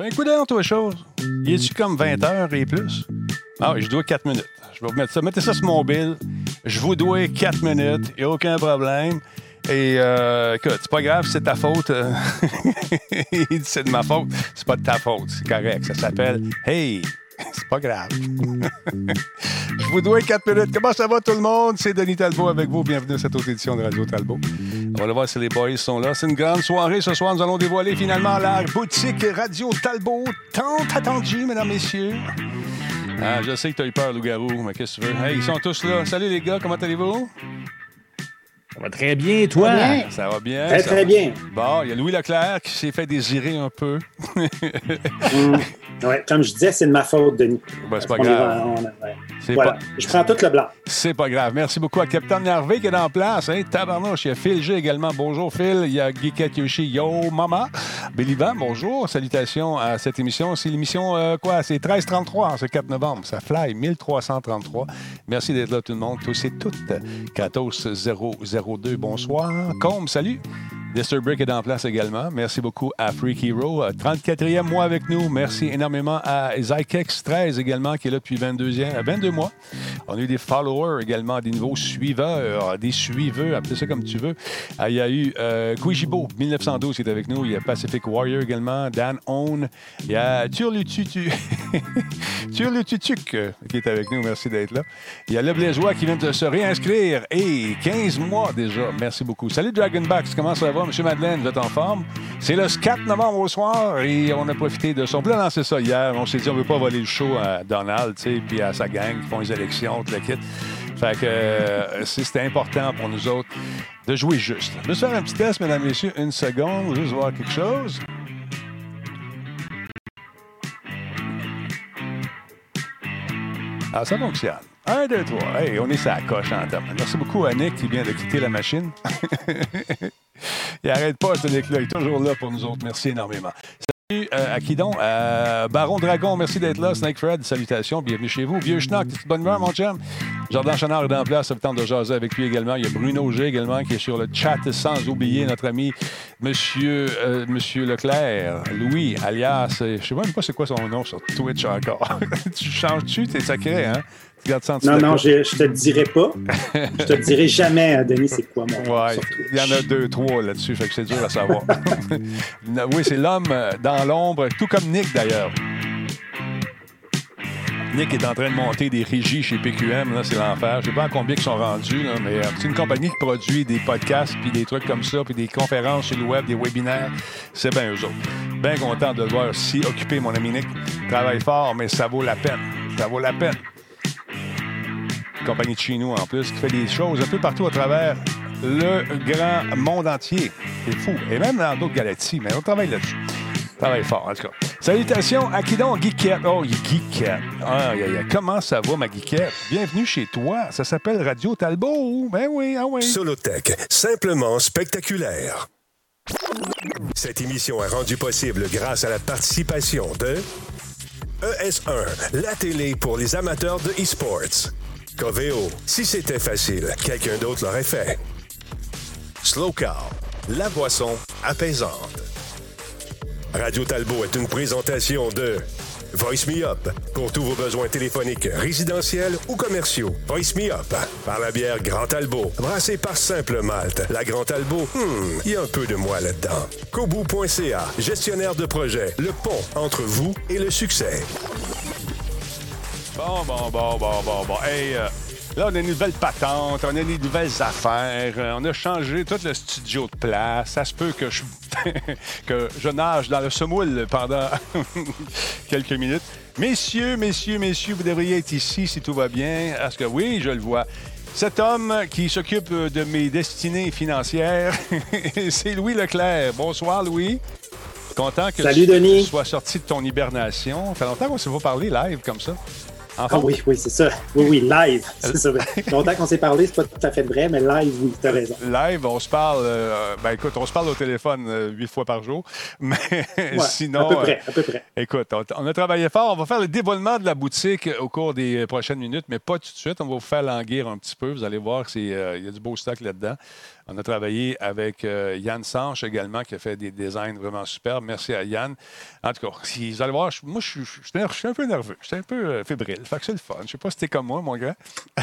Un coup d'heure, toi, chose. Il est-tu comme 20 heures et plus? Ah je dois 4 minutes. Je vais vous mettre ça. Mettez ça sur mon bill. Je vous dois 4 minutes. Il n'y a aucun problème. Et euh, écoute, c'est pas grave, c'est ta faute. Dit c'est de ma faute. C'est pas de ta faute. C'est correct. Ça s'appelle Hey! C'est pas grave. Je vous dois 4 minutes. Comment ça va tout le monde? C'est Denis Talbot avec vous. Bienvenue à cette autre édition de Radio Talbot. On va voir si les boys sont là. C'est une grande soirée. Ce soir, nous allons dévoiler finalement la boutique Radio Talbot. Tant attendue, mesdames, messieurs. Ah, je sais que tu as eu peur, loup-garou, mais qu'est-ce que tu veux? Hey, ils sont tous là. Salut les gars, comment allez-vous? Ça va très bien, toi? Ça va bien. Très, ça très va- bien. Bon, il y a Louis Leclerc qui s'est fait désirer un peu. Mm. Ouais, comme je disais, c'est de ma faute, Denis. Ben, c'est pas On est- grave. on- ouais. C'est Voilà. pas- Je prends tout le blanc. C'est pas grave. Merci beaucoup à Capitaine Hervé qui est en place. Hein? Tabarnouche. Il y a Phil G également. Bonjour Phil. Il y a Guy Yoshi. Yo mama. Billy Van, bonjour. Salutations à cette émission. C'est l'émission euh, quoi? C'est 1333, ce 4 novembre. Ça fly 1333. Merci d'être là tout le monde. Tous et toutes. 002, bonsoir. Combe, salut. Lester Brick est en place également. Merci beaucoup à Freak Hero. Euh, 34e mois avec nous. Merci énormément à Zykex13 également, qui est là depuis 22e, euh, 22 mois. On a eu des followers également, des nouveaux suiveurs, des suiveux, appelez ça comme tu veux. Ah, Il y a eu euh, Koujibo, 1912, qui est avec nous. Il y a Pacific Warrior également, Dan Own. Il y a Turlututu, Turlututuk euh, qui est avec nous. Merci d'être là. Il y a Le Blaisois qui vient de se réinscrire. Et 15 mois déjà. Merci beaucoup. Salut Dragonbacks, comment ça va? Monsieur Madeleine, vous êtes en forme? C'est le 4 novembre au soir et on a profité de son. On lancer ça hier. On s'est dit, on ne veut pas voler le show à Donald, tu sais, puis à sa gang qui font les élections, tout le kit. Fait que euh, c'était important pour nous autres de jouer juste. Je vais faire un petit test, mesdames, messieurs, une seconde, juste voir quelque chose. Ah, ça fonctionne. Un, deux, trois. Hey, on est la coche en termes. Merci beaucoup à Nick qui vient de quitter la machine. il arrête pas, ce Nick-là. Il est toujours là pour nous autres. Merci énormément. Salut euh, à qui donc? Euh, Baron Dragon, merci d'être là. Snake Fred, salutations. Bienvenue chez vous. Vieux Schnock, bonne humeur, mon chum? Jordan Chenard est en place. Ça vous tente de jaser avec lui également. Il y a Bruno G également qui est sur le chat, sans oublier notre ami Monsieur, euh, Monsieur Leclerc, Louis, alias, euh, je sais même pas c'est quoi son nom sur Twitch encore. tu changes-tu? T'es sacré, hein? Tu gardes ça en dessous Non, non, je, je te le dirai pas. Je te le dirai jamais, hein, Denis, c'est quoi mon Ouais, il y en a deux, trois là-dessus, fait que c'est dur à savoir. oui, c'est l'homme euh, dans l'ombre, tout comme Nick d'ailleurs. Nick est en train de monter des régies chez PQM, là, c'est l'enfer. Je sais pas à combien ils sont rendus, là, mais euh, c'est une compagnie qui produit des podcasts, puis des trucs comme ça, puis des conférences sur le web, des webinaires. C'est bien eux autres. Bien content de le voir si occupé, mon ami Nick. Travaille fort, mais ça vaut la peine. Ça vaut la peine compagnie de chez en plus, qui fait des choses un peu partout à travers le grand monde entier. C'est fou. Et même dans d'autres galaxies, mais on travaille là-dessus. On Travaille fort, en tout cas. Salutations à qui donc? Geekette? Oh, Geekette. Ah. Comment ça va, ma Geekette? Bienvenue chez toi. Ça s'appelle Radio Talbot. Ben oui, ah oui. Solotech, simplement spectaculaire. Cette émission est rendue possible grâce à la participation de ES1, la télé pour les amateurs de e-sports. Coveo, si c'était facile, quelqu'un d'autre l'aurait fait. Slow Car, la boisson apaisante. Radio Talbot est une présentation de Voice Me Up pour tous vos besoins téléphoniques, résidentiels ou commerciaux. Voice Me Up par la bière Grand Talbot, brassée par Simple Malte. La Grand Talbot, hmm, il y a un peu de moi là-dedans. Kobu.ca, gestionnaire de projet, le pont entre vous et le succès. Bon, bon, bon, bon, bon, bon. Hey, euh, là, on a une nouvelle patente, on a des nouvelles affaires, euh, on a changé tout le studio de place. Ça se peut que je, que je nage dans le semoule pendant quelques minutes. Messieurs, messieurs, messieurs, vous devriez être ici si tout va bien. Parce que oui, je le vois. Cet homme qui s'occupe de mes destinées financières, c'est Louis Leclerc. Bonsoir, Louis. Content que Salut, tu Denis. sois sorti de ton hibernation. Ça fait longtemps qu'on s'est pas parlé live comme ça. Ah oui, oui, c'est ça. Oui, oui, live. C'est ça. Longtemps qu'on s'est parlé, c'est pas tout à fait vrai, mais live, oui, t'as raison. Live, on se parle, euh, ben écoute, on se parle au téléphone euh, huit fois par jour. Mais sinon. À peu près, à peu près. écoute, on, a travaillé fort. On va faire le dévoilement de la boutique au cours des prochaines minutes, mais pas tout de suite. On va vous faire languir un petit peu. Vous allez voir qu'il y a du beau stock là-dedans. On a travaillé avec euh, Yann Sanche également, qui a fait des designs vraiment superbes. Merci à Yann. En tout cas, vous allez voir, moi, je suis un peu nerveux. Je suis un peu euh, fébrile. Fait que c'est le fun. Je sais pas si t'es comme moi, mon gars. ah,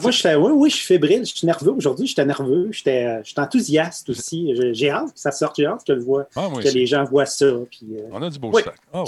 moi, je oui, oui, je suis fébrile. Je suis nerveux. Aujourd'hui, j'étais nerveux. J'étais euh, enthousiaste aussi. J'ai hâte que ça sorte. J'ai hâte que, ah, que les gens voient ça. Puis, On a du beau stock. Ah,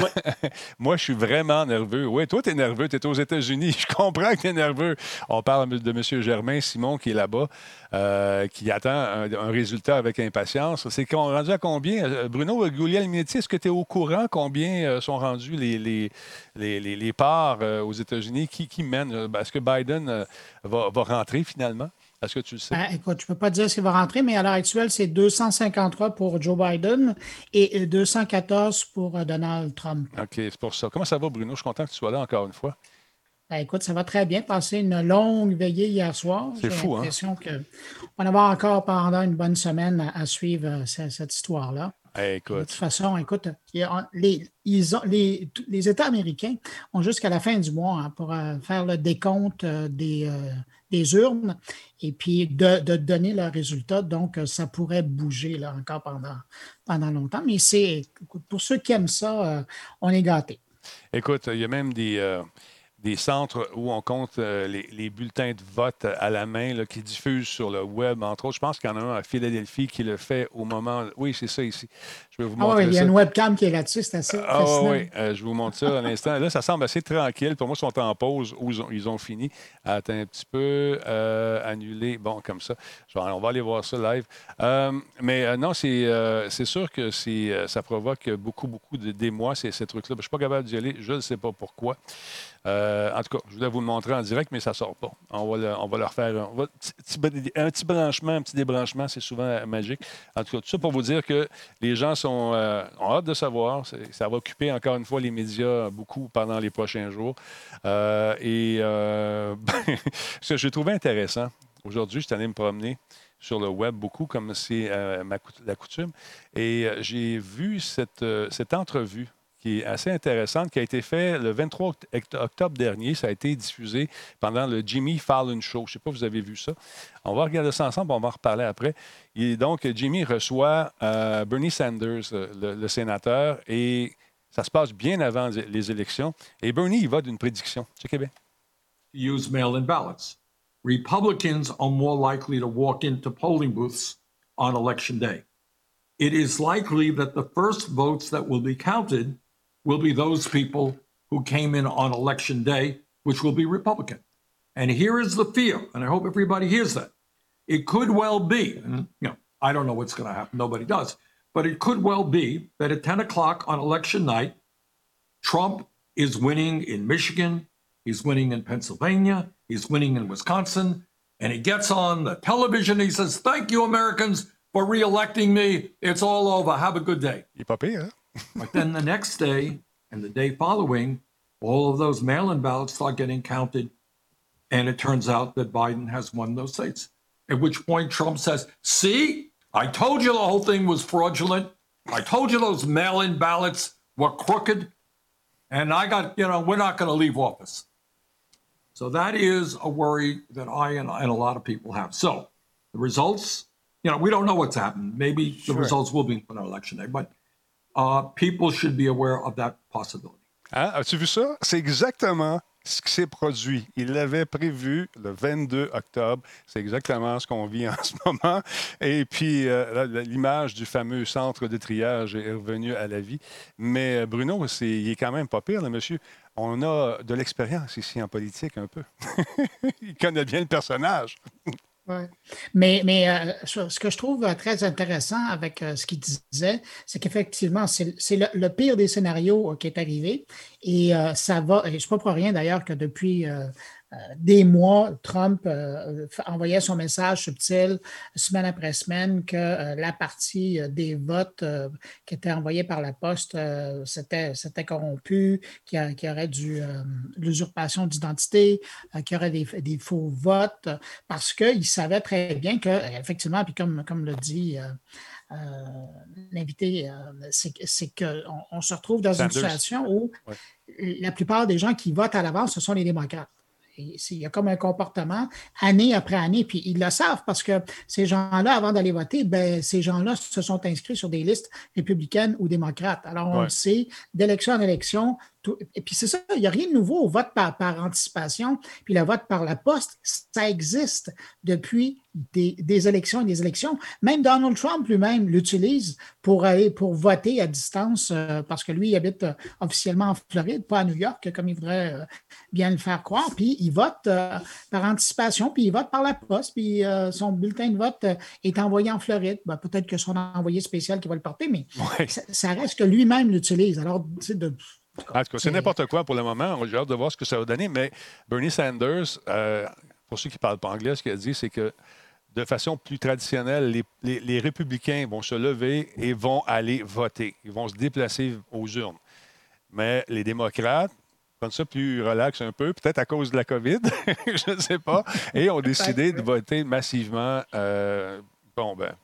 Moi, je suis vraiment nerveux. Oui, toi, tu es nerveux. Tu es aux États-Unis. Je comprends que tu es nerveux. On parle de M. Germain Simon qui est là-bas, euh, qui attend un, résultat avec impatience. C'est qu'on rendu à combien? Euh, Bruno Gouliel-Minetti, est-ce que tu es au courant combien euh, sont rendus les, les, les, les parts aux États-Unis? Qui, qui mène? Est-ce que Biden va, va rentrer finalement? Est-ce que tu le sais? Ben, écoute, je ne peux pas dire ce qui va rentrer, mais à l'heure actuelle, c'est 253 pour Joe Biden et 214 pour euh, Donald Trump. OK, c'est pour ça. Comment ça va, Bruno? Je suis content que tu sois là encore une fois. Ben, écoute, ça va très bien. Passé une longue veillée hier soir. C'est fou, hein? J'ai l'impression qu'on va avoir encore pendant une bonne semaine à, suivre euh, cette, histoire-là. écoute. De toute façon, écoute, les, ils ont, les, les États américains ont jusqu'à la fin du mois hein, pour euh, faire le décompte des, des urnes et puis de, donner leurs résultats. Donc, euh, ça pourrait bouger là, encore pendant, longtemps. Mais c'est pour ceux qui aiment ça, euh, on est gâtés. Écoute, il y a même des, euh, des centres où on compte euh, les, bulletins de vote à la main qui diffusent sur le web, entre autres. Je pense qu'il y en a un à Philadelphie qui le fait au moment. Oui, c'est ça ici. Je vais vous montrer. Ah oui, il y a une webcam qui est là-dessus, c'est assez. Ah oui, euh, je vous montre ça à l'instant. Là, ça semble assez tranquille. Pour moi, ils sont en pause ou ils ont, fini. Attends un petit peu. Euh, annuler. Bon, comme ça. on va aller voir ça live. mais non, c'est sûr que ça provoque beaucoup, beaucoup d'émoi, ces, ces trucs-là. Je ne suis pas capable d'y aller. Je ne sais pas pourquoi. Euh, en tout cas, je voulais vous le montrer en direct, mais ça ne sort pas. On va, on va leur faire un, petit, branchement, un petit débranchement, c'est souvent magique. En tout cas, tout ça pour vous dire que les gens sont, euh, ont hâte de savoir. Ça va occuper encore une fois les médias beaucoup pendant les prochains jours. Euh, et ce que j'ai trouvé intéressant, aujourd'hui, je suis allé me promener sur le web beaucoup, comme c'est la coutume. Et j'ai vu cette, cette entrevue qui est assez intéressante, qui a été faite le 23 octobre dernier. Ça a été diffusé pendant le Jimmy Fallon Show. Je ne sais pas si vous avez vu ça. On va regarder ça ensemble, on va en reparler après. Et donc, Jimmy reçoit euh, Bernie Sanders, le, sénateur, et ça se passe bien avant les élections. Et Bernie, il va d'une prédiction. Checkez bien. Use mail-in ballots. Republicans are more likely to walk into polling booths on election day. It is likely that the first votes that will be counted will be those people who came in on election day, which will be Republican. And here is the fear, and I hope everybody hears that. It could well be, and you know, I don't know what's going to happen, nobody does, but it could well be that at 10 o'clock on election night, Trump is winning in Michigan, he's winning in Pennsylvania, he's winning in Wisconsin, and he gets on the television. He says, Thank you, Americans, for reelecting me. It's all over. Have a good day. But then the next day and the day following, all of those mail in ballots start getting counted. And it turns out that Biden has won those states. At which point Trump says, See, I told you the whole thing was fraudulent. I told you those mail in ballots were crooked. And I got, you know, we're not going to leave office. So that is a worry that I and, and, a lot of people have. So the results, you know, we don't know what's happened. Maybe the results will be on election day, but uh, people should be aware of that possibility. Hein? As-tu vu ça? C'est exactement ce qui s'est produit. Il l'avait prévu le 22 octobre. C'est exactement ce qu'on vit en ce moment. Et puis, euh, l'image du fameux centre de triage est revenue à la vie. Mais euh, Bruno, c'est, il est quand même pas pire, là, monsieur. On a de l'expérience ici en politique un peu. il connaît bien le personnage. Mais, mais euh, ce que je trouve euh, très intéressant avec euh, ce qu'il disait, c'est qu'effectivement, c'est le, pire des scénarios qui est arrivé. Et ça va, et je ne pour rien d'ailleurs que depuis des mois, Trump envoyait son message subtil semaine après semaine que la partie des votes qui étaient envoyés par la poste, c'était corrompu, qu'il y, aurait du l'usurpation d'identité, qu'il y aurait des, des, faux votes, parce qu'il savait très bien que, effectivement, puis comme, comme le dit euh, l'invité, euh, c'est qu'on on se retrouve dans une situation où la plupart des gens qui votent à l'avance, ce sont les démocrates. Il y a comme un comportement année après année, puis ils le savent parce que ces gens-là, avant d'aller voter, ben, ces gens-là se sont inscrits sur des listes républicaines ou démocrates. Alors, on le sait, d'élection en élection, et puis c'est ça, il n'y a rien de nouveau au vote par, par, anticipation. Puis le vote par la poste, ça existe depuis des, élections et des élections. Même Donald Trump lui-même l'utilise pour aller pour voter à distance euh, parce que lui, il habite euh, officiellement en Floride, pas à New York, comme il voudrait euh, bien le faire croire. Puis il vote par anticipation, puis il vote par la poste, puis son bulletin de vote est envoyé en Floride. Ben, peut-être que son envoyé spécial qui va le porter, mais ça, ça, reste que lui-même l'utilise. Alors, tu sais, de en tout cas, c'est n'importe quoi pour le moment. J'ai hâte de voir ce que ça va donner. Mais Bernie Sanders, euh, pour ceux qui ne parlent pas anglais, ce qu'il a dit, c'est que de façon plus traditionnelle, les, républicains vont se lever et vont aller voter. Ils vont se déplacer aux urnes. Mais les démocrates, comme ça plus relax un peu, peut-être à cause de la COVID, je ne sais pas, et ont décidé de voter massivement euh, Bon, ben,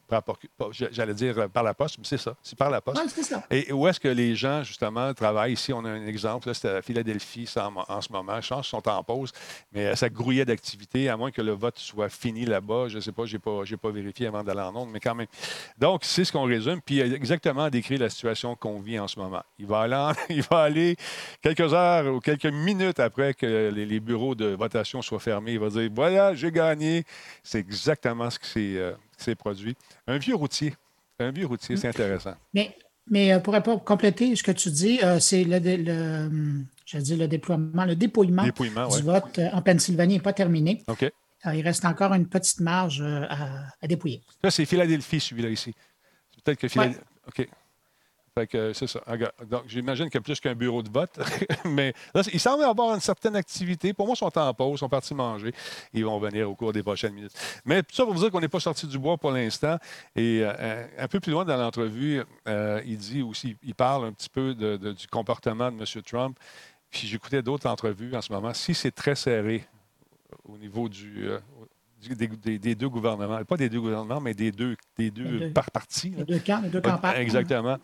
j'allais dire euh, par la poste, mais c'est ça, c'est par la poste. c'est ça. Et où est-ce que les gens, justement, travaillent? Ici, on a un exemple, là, c'était à Philadelphie en, ce moment. Je pense qu'ils sont en pause, mais euh, ça grouillait d'activité, à moins que le vote soit fini là-bas. Je ne sais pas, je n'ai pas, pas vérifié avant d'aller en onde, mais quand même. Donc, c'est ce qu'on résume, puis exactement décrit la situation qu'on vit en ce moment. Il va aller, il va aller quelques heures ou quelques minutes après que les, bureaux de votation soient fermés. Il va dire, voilà, j'ai gagné. C'est exactement ce que c'est. Euh, ces produits. Un vieux routier. Un vieux routier, c'est intéressant. Mais, mais euh, pour, compléter ce que tu dis, euh, c'est le, le, le déploiement, le dépouillement, du vote euh, en Pennsylvanie n'est pas terminé. OK. il reste encore une petite marge à, dépouiller. Ça, c'est Philadelphie, celui-là ici. Peut-être que Philadelphie. OK. Fait que c'est ça. Donc, j'imagine qu'il y a plus qu'un bureau de vote. Mais là, il semble avoir une certaine activité. Pour moi, ils sont en pause, ils sont partis manger. Ils vont venir au cours des prochaines minutes. Mais tout ça pour vous dire qu'on n'est pas sorti du bois pour l'instant. Et euh, un peu plus loin dans l'entrevue, euh, il dit aussi, il parle un petit peu du comportement de M. Trump. Puis j'écoutais d'autres entrevues en ce moment. Si c'est très serré au niveau du, euh, des, deux gouvernements, pas des deux gouvernements, mais des deux, des deux, par partis. Les deux camps, les deux campagnes. Exactement.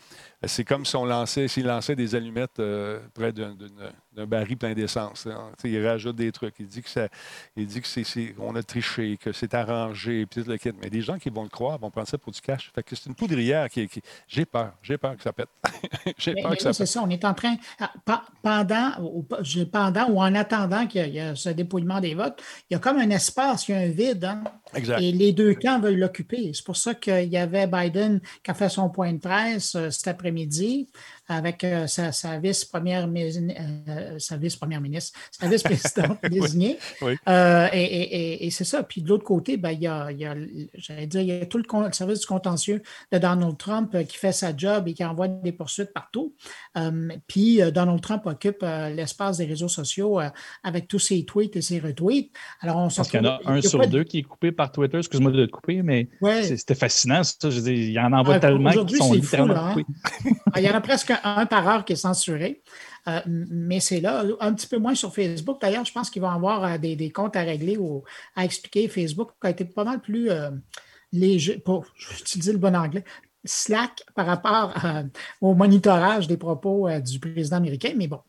C'est comme si on lançait, s'il lançait des allumettes euh, près d'un baril plein d'essence. Il rajoute des trucs. Il dit que ça, il dit que c'est, on a triché, que c'est arrangé, puis le kit. Mais des gens qui vont le croire vont prendre ça pour du cash. Fait que c'est une poudrière qui, qui... j'ai peur, j'ai peur que ça pète. j'ai peur que ça C'est ça. On est en train, ah, pendant, pendant ou en attendant qu'il y, ait ce dépouillement des votes, il y a comme un espace, il y a un vide. Hein? Exact. Et les deux camps veulent l'occuper. C'est pour ça qu'il y avait Biden qui a fait son point de presse euh, cet après midi avec euh, sa, vice-première euh, sa vice-première ministre, sa vice-présidente désignée. Euh, et, c'est ça. Puis de l'autre côté, ben, il, y a, il, y a, dire, il y a tout le, service du contentieux de Donald Trump qui fait sa job et qui envoie des poursuites partout. puis Donald Trump occupe l'espace des réseaux sociaux avec tous ses tweets et ses retweets. Alors, on Parce qu'il y en a un sur deux qui est coupé par Twitter. Excuse-moi de te couper, mais c'était fascinant. Ça. Je veux il y en envoie tellement qui sont littéralement hein. Il y en a presque un par heure qui est censuré. Euh, mais c'est là, un petit peu moins sur Facebook. D'ailleurs, je pense qu'il va y avoir euh, des, comptes à régler ou à expliquer. Facebook a été pas mal plus euh, léger, pour utiliser le bon anglais, slack par rapport au monitorage des propos du président américain. Mais bon,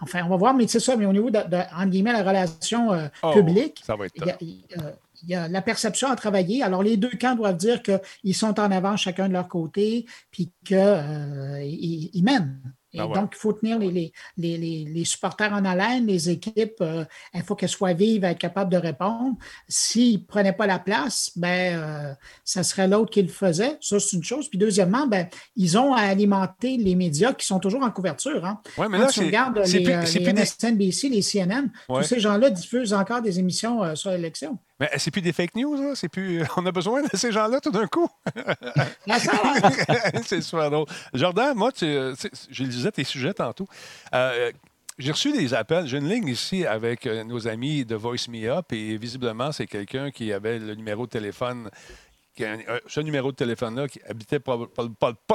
enfin, on va voir. Mais c'est ça, mais au niveau de, de guillemets, la relation oh, publique, ça va être il y a la perception à travailler. Alors, les deux camps doivent dire qu'ils sont en avant chacun de leur côté, puis qu'ils euh, mènent. Et ah donc, il faut tenir les, les, supporters en haleine, les équipes, euh, il faut qu'elles soient vives, être capables de répondre. S'ils ne prenaient pas la place, ben, euh, ça serait l'autre qui le faisait. Ça, c'est une chose. Puis, deuxièmement, ben, ils ont à alimenter les médias qui sont toujours en couverture. Hein. mais Quand là, tu regardes les, les MSNBC, les CNN, tous ces gens-là diffusent encore des émissions sur l'élection. Mais c'est plus des fake news, là. C'est plus... On a besoin de ces gens-là tout d'un coup. c'est super drôle. Jordan, moi, tu, je lisais tes sujets tantôt. Euh, j'ai reçu des appels. J'ai une ligne ici avec euh, nos amis de Voice Me Up et visiblement, c'est quelqu'un qui avait le numéro de téléphone ce numéro de téléphone-là qui habitait pas,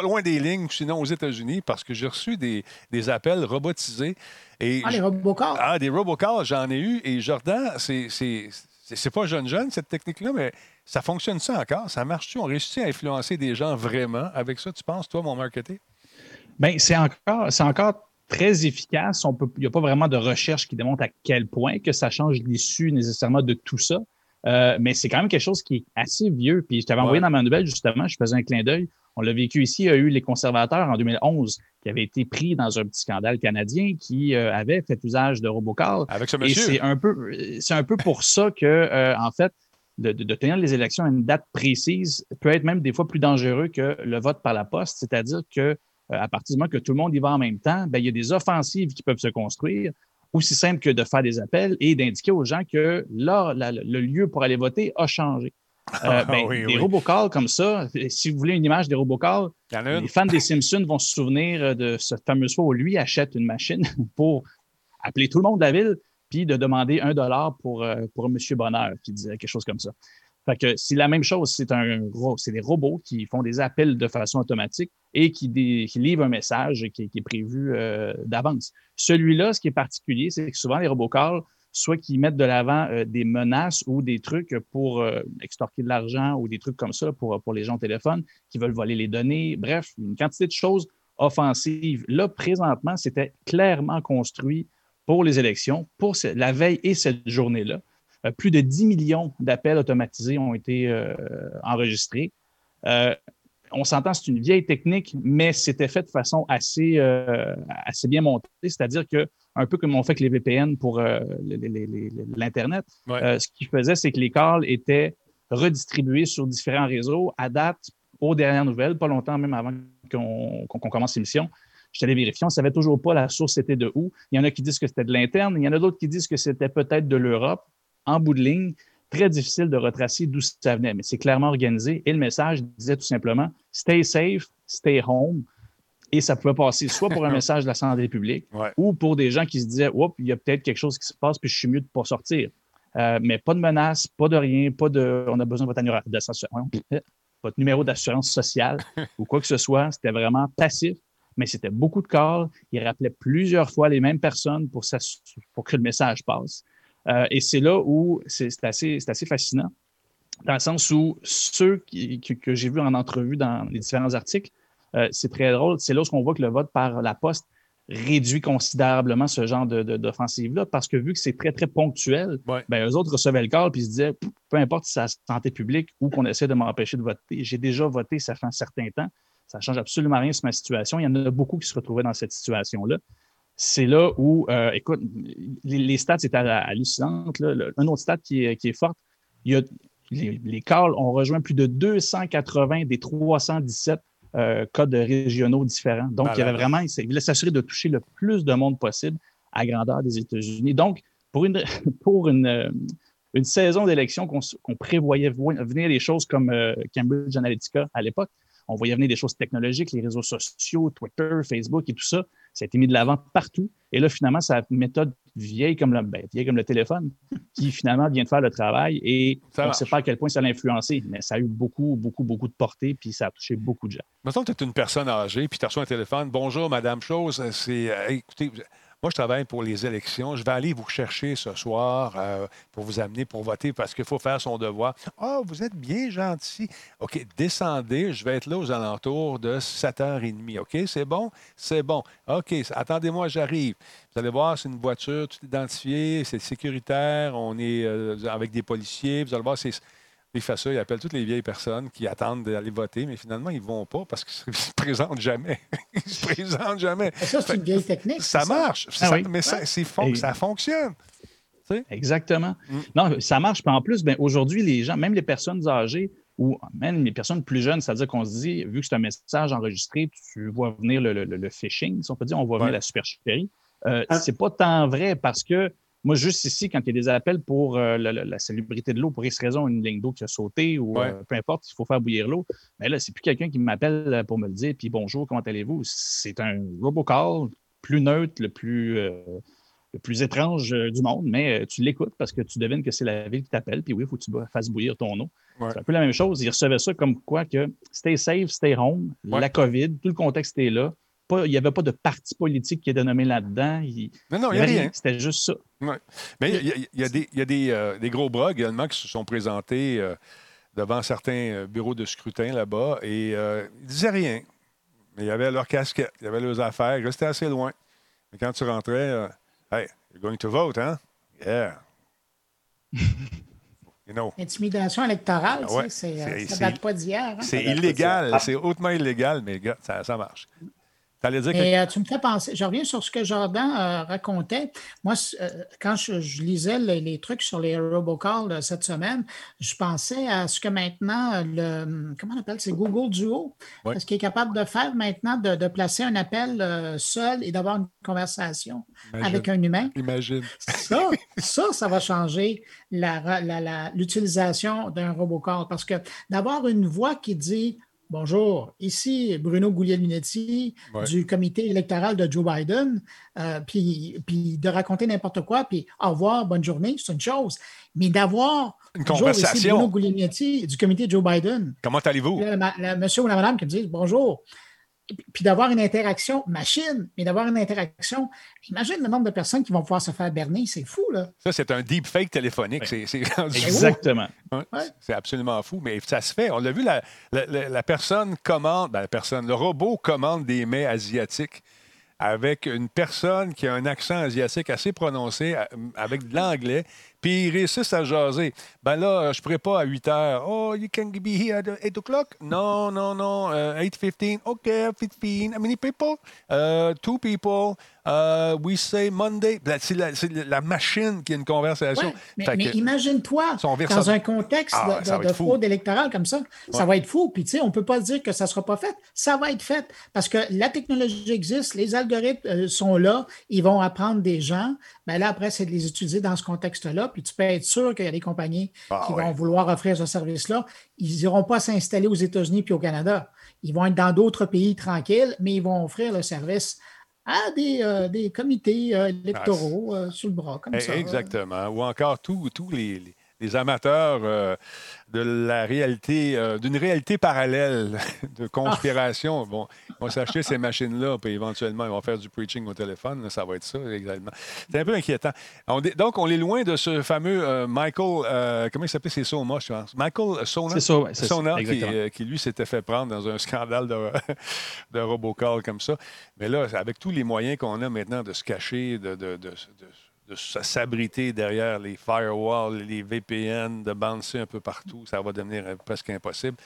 loin des lignes, sinon aux États-Unis, parce que j'ai reçu des, appels robotisés. Et ah, les robocalls? Ah, des robocalls, j'en ai eu. Et Jordan, c'est, c'est, pas jeune-jeune, cette technique-là, mais ça fonctionne ça encore? Ça marche-tu? On réussit à influencer des gens vraiment avec ça, tu penses, toi, mon marketing? Bien, c'est encore, c'est encore très efficace. il n'y a pas vraiment de recherche qui démontre à quel point que ça change l'issue nécessairement de tout ça. Euh, mais c'est quand même quelque chose qui est assez vieux. Puis je t'avais envoyé dans ma nouvelle, justement, je faisais un clin d'œil. On l'a vécu ici. Il y a eu les conservateurs en 2011 qui avaient été pris dans un petit scandale canadien qui euh, avait fait usage de robocall. Avec ce monsieur. Et c'est un peu, c'est un peu pour ça que, euh, en fait, de, de, tenir les élections à une date précise peut être même des fois plus dangereux que le vote par la poste. C'est-à-dire que à partir du moment que tout le monde y va en même temps, ben, il y a des offensives qui peuvent se construire aussi simple que de faire des appels et d'indiquer aux gens que là, le lieu pour aller voter a changé. Euh, ah ben, des robocalls comme ça, si vous voulez une image des robocalls, les fans des Simpsons vont se souvenir de cette fameuse fois où lui achète une machine pour appeler tout le monde de la ville puis de demander un dollar pour, euh, pour M. Bonheur, qui disait quelque chose comme ça. Fait que c'est la même chose, c'est un c'est des robots qui font des appels de façon automatique et qui, livrent un message qui, est prévu euh, d'avance. Celui-là, ce qui est particulier, c'est que souvent les robocalls, soit qu'ils mettent de l'avant euh, des menaces ou des trucs pour euh, extorquer de l'argent ou des trucs comme ça pour, pour les gens au téléphone qui veulent voler les données. Bref, une quantité de choses offensives. Là, présentement, c'était clairement construit pour les élections, pour la veille et cette journée-là. Euh, plus de 10 millions d'appels automatisés ont été euh, enregistrés. Euh, on s'entend, c'est une vieille technique, mais c'était fait de façon assez, assez bien montée. C'est-à-dire que, un peu comme on fait avec les VPN pour l'Internet, ce qu'ils faisait, c'est que les calls étaient redistribués sur différents réseaux à date aux dernières nouvelles, pas longtemps même avant qu'on commence l'émission. Je allé vérifier, on ne savait toujours pas la source c'était de où. Il y en a qui disent que c'était de l'interne, il y en a d'autres qui disent que c'était peut-être de l'Europe en bout de ligne, très difficile de retracer d'où ça venait, mais c'est clairement organisé. Et le message disait tout simplement Stay safe, stay home. Et ça pouvait passer soit pour un message de la santé publique ou pour des gens qui se disaient Oups, il y a peut-être quelque chose qui se passe, puis je suis mieux de ne pas sortir. Euh, mais pas de menace, pas de rien, pas de on a besoin de votre, numéro d'assurance sociale ou quoi que ce soit. C'était vraiment passif, mais c'était beaucoup de calls. Il rappelait plusieurs fois les mêmes personnes pour, pour que le message passe. Euh, et c'est là où c'est assez, assez fascinant, dans le sens où ceux que j'ai vus en entrevue dans les différents articles, euh, c'est très drôle. C'est là où on voit que le vote par la poste réduit considérablement ce genre d'offensive-là, parce que vu que c'est très, très ponctuel, ben, eux autres recevaient le call puis se disaient, peu importe si c'est la santé publique ou qu'on essaie de m'empêcher de voter, j'ai déjà voté, ça fait un certain temps, ça ne change absolument rien sur ma situation. Il y en a beaucoup qui se retrouvaient dans cette situation-là c'est là où, euh, écoute, les, stats étaient hallucinantes. Là. un autre stat qui est, qui est forte, il y a, les, les calls ont rejoint plus de 280 des 317 euh, codes régionaux différents. Donc, il y avait vraiment, il voulait s'assurer de toucher le plus de monde possible à grandeur des États-Unis. Donc, pour une, pour une, euh, une saison d'élection qu'on prévoyait venir les choses comme Cambridge Analytica à l'époque, on voyait venir des choses technologiques, les réseaux sociaux, Twitter, Facebook et tout ça. Ça a été mis de l'avant partout. Et là, finalement, c'est une méthode vieille comme, le, ben, vieille comme le téléphone qui finalement vient de faire le travail. Et on ne sait pas à quel point ça l'a influencé, mais ça a eu beaucoup, beaucoup, beaucoup de portée, puis ça a touché beaucoup de gens. Maintenant, tu es une personne âgée, puis tu as reçu un téléphone. Bonjour, Madame Chose. C'est, euh, écoutez, moi, je travaille pour les élections. Je vais aller vous chercher ce soir euh, pour vous amener pour voter parce qu'il faut faire son devoir. Ah, vous êtes bien gentil. OK, descendez. Je vais être là aux alentours de 7h30. OK, c'est bon? C'est bon. OK, attendez-moi, j'arrive. Vous allez voir, c'est une voiture tout identifiée, c'est sécuritaire. On est euh, avec des policiers. Vous allez voir, c'est il fait ça, il appelle toutes les vieilles personnes qui attendent d'aller voter, mais finalement, ils ne vont pas parce qu'ils ne se présentent jamais. ils ne se présentent jamais. ça, c'est une vieille technique. Ça marche, ah mais ça, ça fonctionne. Exactement. Mm. Non, ça marche. Puis en plus, ben, aujourd'hui, les gens, même les personnes âgées ou même les personnes plus jeunes, c'est-à-dire qu'on se dit, vu que c'est un message enregistré, tu vois venir le, phishing, si on peut dire, on voit venir la supercherie. Euh, ah. C'est pas tant vrai parce que moi, juste ici, quand il y a des appels pour euh, la, salubrité de l'eau, pour X raison, une ligne d'eau qui a sauté ou euh, peu importe, il faut faire bouillir l'eau, mais là, c'est plus quelqu'un qui m'appelle pour me le dire, puis bonjour, comment allez-vous? C'est un robocall plus neutre, le plus, le plus étrange du monde, mais tu l'écoutes parce que tu devines que c'est la ville qui t'appelle, puis oui, il faut que tu fasses bouillir ton eau. C'est un peu la même chose. Ils recevaient ça comme quoi que stay safe, stay home, la COVID, tout le contexte est là. Il n'y avait pas de parti politique qui était nommé là-dedans. non, non, il n'y a rien. C'était juste ça. Mais il y, a, des, y a des, des, gros bras également qui se sont présentés devant certains euh, bureaux de scrutin là-bas et euh, ils disaient rien. Mais il y avait leur casquette, il y avait leurs affaires, ils restaient assez loin. Mais quand tu rentrais, euh, hey, you're going to vote, hein? Yeah. you know. Intimidation électorale, ah ça ne date pas d'hier. Hein? C'est illégal, c'est hautement illégal, mais gars, ça, ça marche. Et euh, tu me fais penser, je reviens sur ce que Jordan euh, racontait. Moi, euh, quand je, lisais les, trucs sur les robocalls cette semaine, je pensais à ce que maintenant, le, comment on appelle, c'est Google Duo, ce qui est capable de faire maintenant, de, placer un appel seul et d'avoir une conversation avec un humain? Imagine. Ça, ça, ça va changer l'utilisation d'un robocall parce que d'avoir une voix qui dit Bonjour, ici Bruno Gouliel-Minetti du comité électoral de Joe Biden. Euh, puis, puis de raconter n'importe quoi, puis au revoir, bonne journée, c'est une chose. Mais d'avoir une conversation. Ici Bruno Gouliel-Minetti du comité de Joe Biden. Comment allez-vous? Le, monsieur ou la madame qui me dit bonjour puis d'avoir une interaction machine, mais d'avoir une interaction. Imagine le nombre de personnes qui vont pouvoir se faire berner, c'est fou, là. Ça, c'est un deep fake téléphonique. C'est, Exactement. C'est absolument fou, mais ça se fait. On l'a vu, la, la, personne commande, ben, la personne, le robot commande des mets asiatiques avec une personne qui a un accent asiatique assez prononcé, avec de l'anglais, puis ils réussissent à jaser. Ben là, je ne pas à 8 heures. Oh, you can be here at 8 o'clock? Non, non, non. 8.15. Euh, OK, 15. How many people? Uh, two people. Uh, we say Monday. Ben, c'est la, machine qui a une conversation. mais, imagine-toi, dans un contexte ah, de, fraude électorale comme ça, ça va être fou. Puis, tu sais, on ne peut pas dire que ça ne sera pas fait. Ça va être fait parce que la technologie existe, les algorithmes euh, sont là, ils vont apprendre des gens. Mais là, après, c'est de les utiliser dans ce contexte-là puis tu peux être sûr qu'il y a des compagnies ah qui vont vouloir offrir ce service-là. Ils n'iront pas s'installer aux États-Unis puis au Canada. Ils vont être dans d'autres pays tranquilles, mais ils vont offrir le service à des, euh, comités euh, électoraux euh, sur le bras, comme ça. Exactement. Ou encore tous les, les amateurs de la réalité, euh, d'une réalité parallèle de conspiration. Bon, ils vont s'acheter ces machines-là, puis éventuellement, ils vont faire du preaching au téléphone. ça va être ça, exactement. C'est un peu inquiétant. donc, on est loin de ce fameux euh, Michael, euh, comment il s'appelle? C'est Soma, je pense. Michael Sona? Sona, qui, lui, s'était fait prendre dans un scandale de, de robocall comme ça. Mais là, avec tous les moyens qu'on a maintenant de se cacher, de, de de s'abriter derrière les firewalls, les VPN, de bouncer un peu partout. Ça va devenir presque impossible.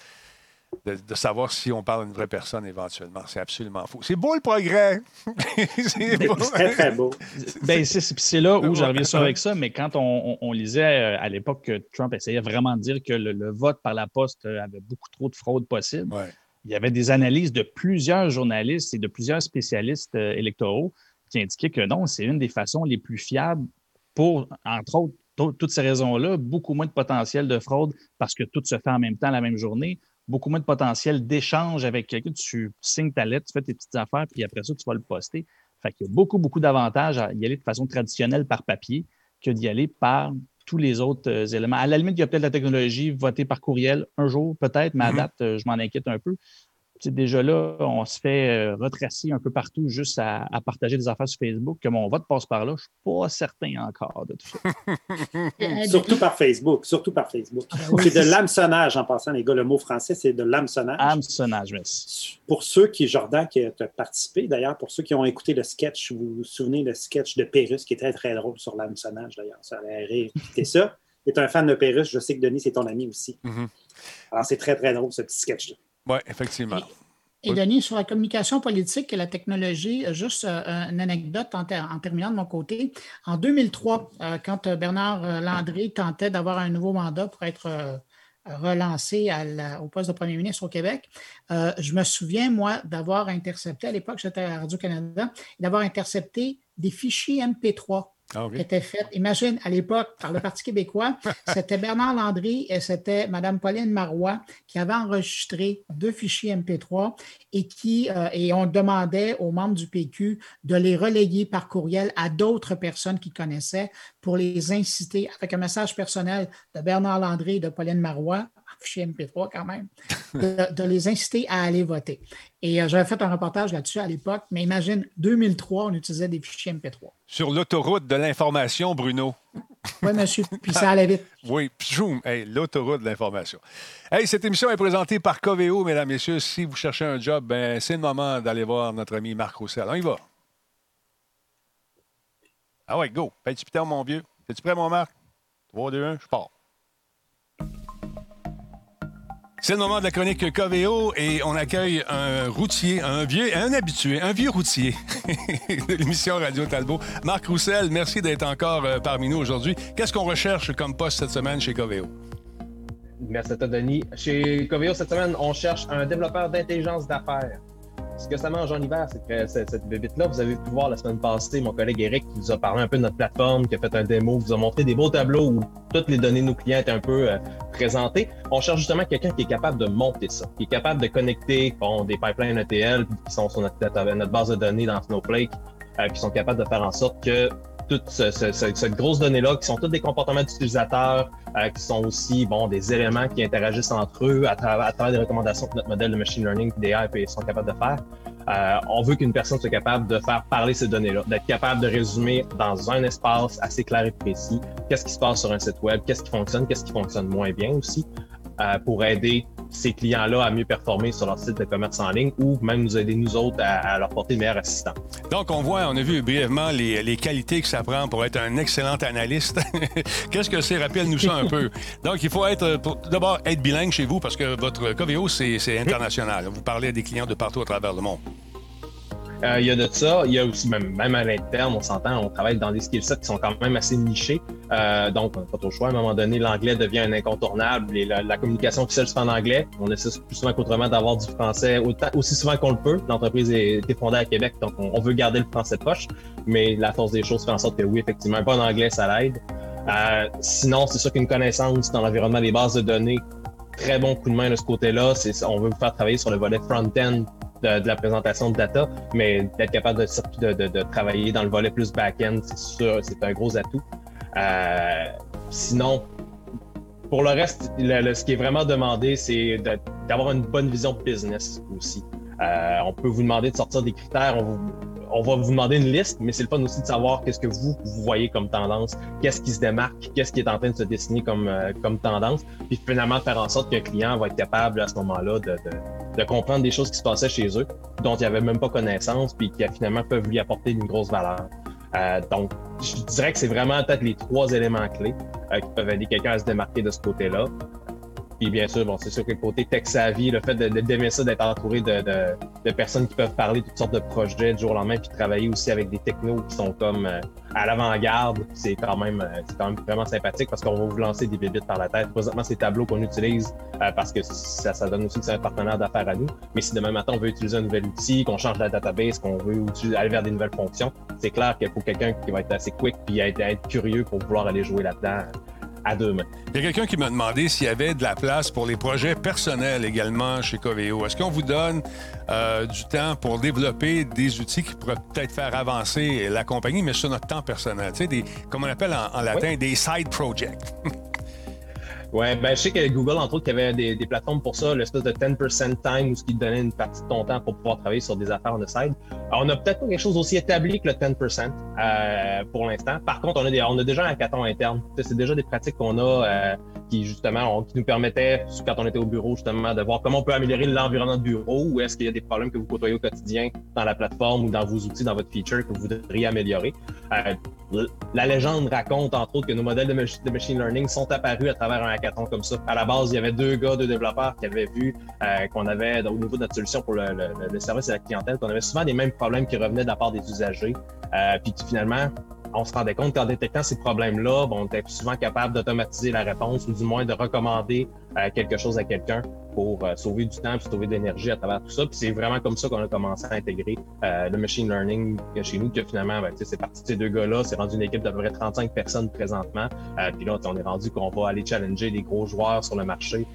De, savoir si on parle d'une vraie personne éventuellement. C'est absolument fou. C'est beau le progrès. c'est très, très beau. Ben, c'est là où j'en reviens sur avec ça, mais quand on, lisait euh, à l'époque que Trump essayait vraiment de dire que le, vote par la poste euh, avait beaucoup trop de fraude possible, il y avait des analyses de plusieurs journalistes et de plusieurs spécialistes euh, électoraux qui indiquait que non, c'est une des façons les plus fiables pour, entre autres, toutes ces raisons-là, beaucoup moins de potentiel de fraude parce que tout se fait en même temps la même journée, beaucoup moins de potentiel d'échange avec quelqu'un. Tu signes ta lettre, tu fais tes petites affaires, puis après ça, tu vas le poster. Fait qu'il y a beaucoup, beaucoup d'avantages à y aller de façon traditionnelle par papier que d'y aller par tous les autres euh, éléments. À la limite, il y a peut-être la technologie, voter par courriel un jour, peut-être, mais à mm-hmm. date, euh, je m'en inquiète un peu déjà là, on se fait euh, retracer un peu partout juste à, partager des affaires sur Facebook. Que mon vote passe par là, je ne suis pas certain encore de tout ça. surtout par Facebook. Surtout par Facebook. Ah, c'est de l'hameçonnage en passant, les gars. Le mot français, c'est de l'hameçonnage. Hameçonnage, merci. Pour ceux qui, Jordan, qui a participé, d'ailleurs, pour ceux qui ont écouté le sketch, vous vous souvenez le sketch de Pérus qui est très, très drôle sur l'hameçonnage, d'ailleurs. Ça avait réécouté ça. Tu es un fan de Pérus. Je sais que Denis, c'est ton ami aussi. Mm-hmm. Alors, c'est très, très drôle, ce petit sketch-là. Oui, effectivement. Et, Denis, sur la communication politique et la technologie, juste euh, une anecdote en, terminant de mon côté. En 2003, euh, quand Bernard Landry tentait d'avoir un nouveau mandat pour être relancé au poste de premier ministre au Québec, euh, je me souviens, moi, d'avoir intercepté, à l'époque, j'étais à Radio-Canada, d'avoir intercepté des fichiers MP3 ah était faite, imagine, à l'époque, par le Parti québécois, c'était Bernard Landry et c'était Mme Pauline Marois qui avaient enregistré deux fichiers MP3 et qui euh, et on demandait aux membres du PQ de les relayer par courriel à d'autres personnes qui connaissaient pour les inciter, avec un message personnel de Bernard Landry et de Pauline Marois, fichier MP3 quand même, de, les inciter à aller voter. Et euh, j'avais fait un reportage là-dessus à l'époque, mais imagine, 2003, on utilisait des fichiers MP3. Sur l'autoroute de l'information, Bruno. Oui, monsieur, puis ça allait vite. oui, pjoum, hey, l'autoroute de l'information. Hey, cette émission est présentée par Coveo, mesdames, messieurs. Si vous cherchez un job, ben, c'est le moment d'aller voir notre ami Marc Roussel. On y va. Ah ouais, go. Petit mon vieux? Es-tu prêt, mon Marc? 3, 2, 1, je pars. C'est le moment de la chronique Coveo et on accueille un routier, un vieux, un habitué, un vieux routier de l'émission Radio Talbot. Marc Roussel, merci d'être encore euh, parmi nous aujourd'hui. Qu'est-ce qu'on recherche comme poste cette semaine chez Coveo? Merci à toi, Denis. Chez Coveo, cette semaine, on cherche un développeur d'intelligence d'affaires ce que ça mange en hiver, c'est que cette, cette bébite-là, vous avez pu voir la semaine passée, mon collègue Eric qui vous a parlé un peu de notre plateforme, qui a fait un démo, vous a montré des beaux tableaux où toutes les données de nos clients étaient un peu euh, présentées. On cherche justement quelqu'un qui est capable de monter ça, qui est capable de connecter bon, des pipelines ETL qui sont sur notre, notre base de données dans Snowflake, euh, qui sont capables de faire en sorte que toute cette grosse donnée-là, qui sont tous des comportements d'utilisateurs, euh, qui sont aussi bon, des éléments qui interagissent entre eux à, travers des recommandations que notre modèle de machine learning et sont capables de faire. Euh, on veut qu'une personne soit capable de faire parler ces données-là, d'être capable de résumer dans un espace assez clair et précis qu'est-ce qui se passe sur un site web, qu'est-ce qui fonctionne, qu'est-ce qui fonctionne moins bien aussi, euh, pour aider ces clients-là à mieux performer sur leur site de commerce en ligne ou même nous aider nous autres à, leur porter de meilleurs assistants. Donc, on voit, on a vu brièvement les, qualités que ça prend pour être un excellent analyste. Qu'est-ce que c'est? Rappelle-nous ça un peu? Donc, il faut être, d'abord, être bilingue chez vous parce que votre Coveo, c'est international. Vous parlez à des clients de partout à travers le monde. Euh, il y a de ça. Il y a aussi, même, même à l'interne, on s'entend, on travaille dans des skill sets qui sont quand même assez nichés. Euh, donc, on n'a pas trop le choix. À un moment donné, l'anglais devient un incontournable et la, communication officielle se fait en anglais. On essaie plus souvent qu'autrement d'avoir du français autant, aussi souvent qu'on le peut. L'entreprise est, fondée à Québec, donc on, veut garder le français proche. Mais la force des choses fait en sorte que oui, effectivement, un bon anglais, ça l'aide. Euh, sinon, c'est sûr qu'une connaissance dans l'environnement des bases de données, très bon coup de main de ce côté-là. On veut vous faire travailler sur le volet front-end de, la présentation de data, mais d'être capable de, de, travailler dans le volet plus back-end, c'est sûr, c'est un gros atout. Euh, sinon, pour le reste, ce qui est vraiment demandé, c'est d'avoir une bonne vision business aussi. Euh, on peut vous demander de sortir des critères, on, vous, va vous demander une liste, mais c'est le fun aussi de savoir qu'est-ce que vous, voyez comme tendance, qu'est-ce qui se démarque, qu'est-ce qui est en train de se dessiner comme, euh, tendance, puis finalement faire en sorte le client va être capable à ce moment-là de, de, de, comprendre des choses qui se passaient chez eux, dont il avait même pas connaissance, puis qui finalement peuvent lui apporter une grosse valeur. Euh, donc, je dirais que c'est vraiment peut-être les trois éléments clés qui peuvent aider quelqu'un à se démarquer de ce côté-là. Puis bien sûr, bon, c'est sûr que le côté tech savvy, le fait d'aimer ça, d'être entouré de, de, de, personnes qui peuvent parler de toutes sortes de projets du jour au lendemain, puis travailler aussi avec des technos qui sont comme euh, à l'avant-garde, c'est quand même euh, c'est quand même vraiment sympathique parce qu'on va vous lancer des bébites par la tête. Présentement, c'est tableaux qu'on utilise euh, parce que ça, ça donne aussi que c'est un partenaire d'affaires à nous. Mais si demain matin on veut utiliser un nouvel outil, qu'on change la database, qu'on veut aller vers des nouvelles fonctions, c'est clair qu'il faut quelqu'un qui va être assez quick puis être, être curieux pour vouloir aller jouer là-dedans il y a quelqu'un qui m'a demandé s'il y avait de la place pour les projets personnels également chez Coveo. Est-ce qu'on vous donne euh, du temps pour développer des outils qui pourraient peut-être faire avancer la compagnie, mais sur notre temps personnel? Tu sais, des, comme on appelle en, latin, des side projects. Ouais, ben, je sais que Google, entre autres, il avait des, des plateformes pour ça, l'espèce de 10% time où ce qui donnait une partie de ton temps pour pouvoir travailler sur des affaires de side. Alors, on a peut-être pas quelque chose aussi établi que le 10% euh, pour l'instant. Par contre, on a, des, on a déjà un hackathon interne. C'est déjà des pratiques qu'on a euh, qui, justement, qui nous permettaient, quand on était au bureau, justement, de voir comment on peut améliorer l'environnement de bureau ou est-ce qu'il y a des problèmes que vous côtoyez au quotidien dans la plateforme ou dans vos outils, dans votre feature que vous voudriez améliorer. Euh, la légende raconte, entre autres, que nos modèles de, de machine learning sont apparus à travers un À la base, il y avait deux gars, deux développeurs qui avaient vu euh, qu'on avait, au niveau de notre solution pour le, service à la clientèle, qu'on avait souvent les mêmes problèmes qui revenaient de la part des usagers. Euh, puis finalement, on se rendait compte qu'en détectant ces problèmes-là, on était souvent capable d'automatiser la réponse ou du moins de recommander euh, quelque chose à quelqu'un pour euh, sauver du temps et sauver de l'énergie à travers tout ça. Puis c'est vraiment comme ça qu'on a commencé à intégrer euh, le machine learning chez nous, que finalement, ben, c'est parti de ces deux gars-là. C'est rendu une équipe d'à peu près 35 personnes présentement. puis là, on est rendu qu'on va aller challenger les gros joueurs sur le marché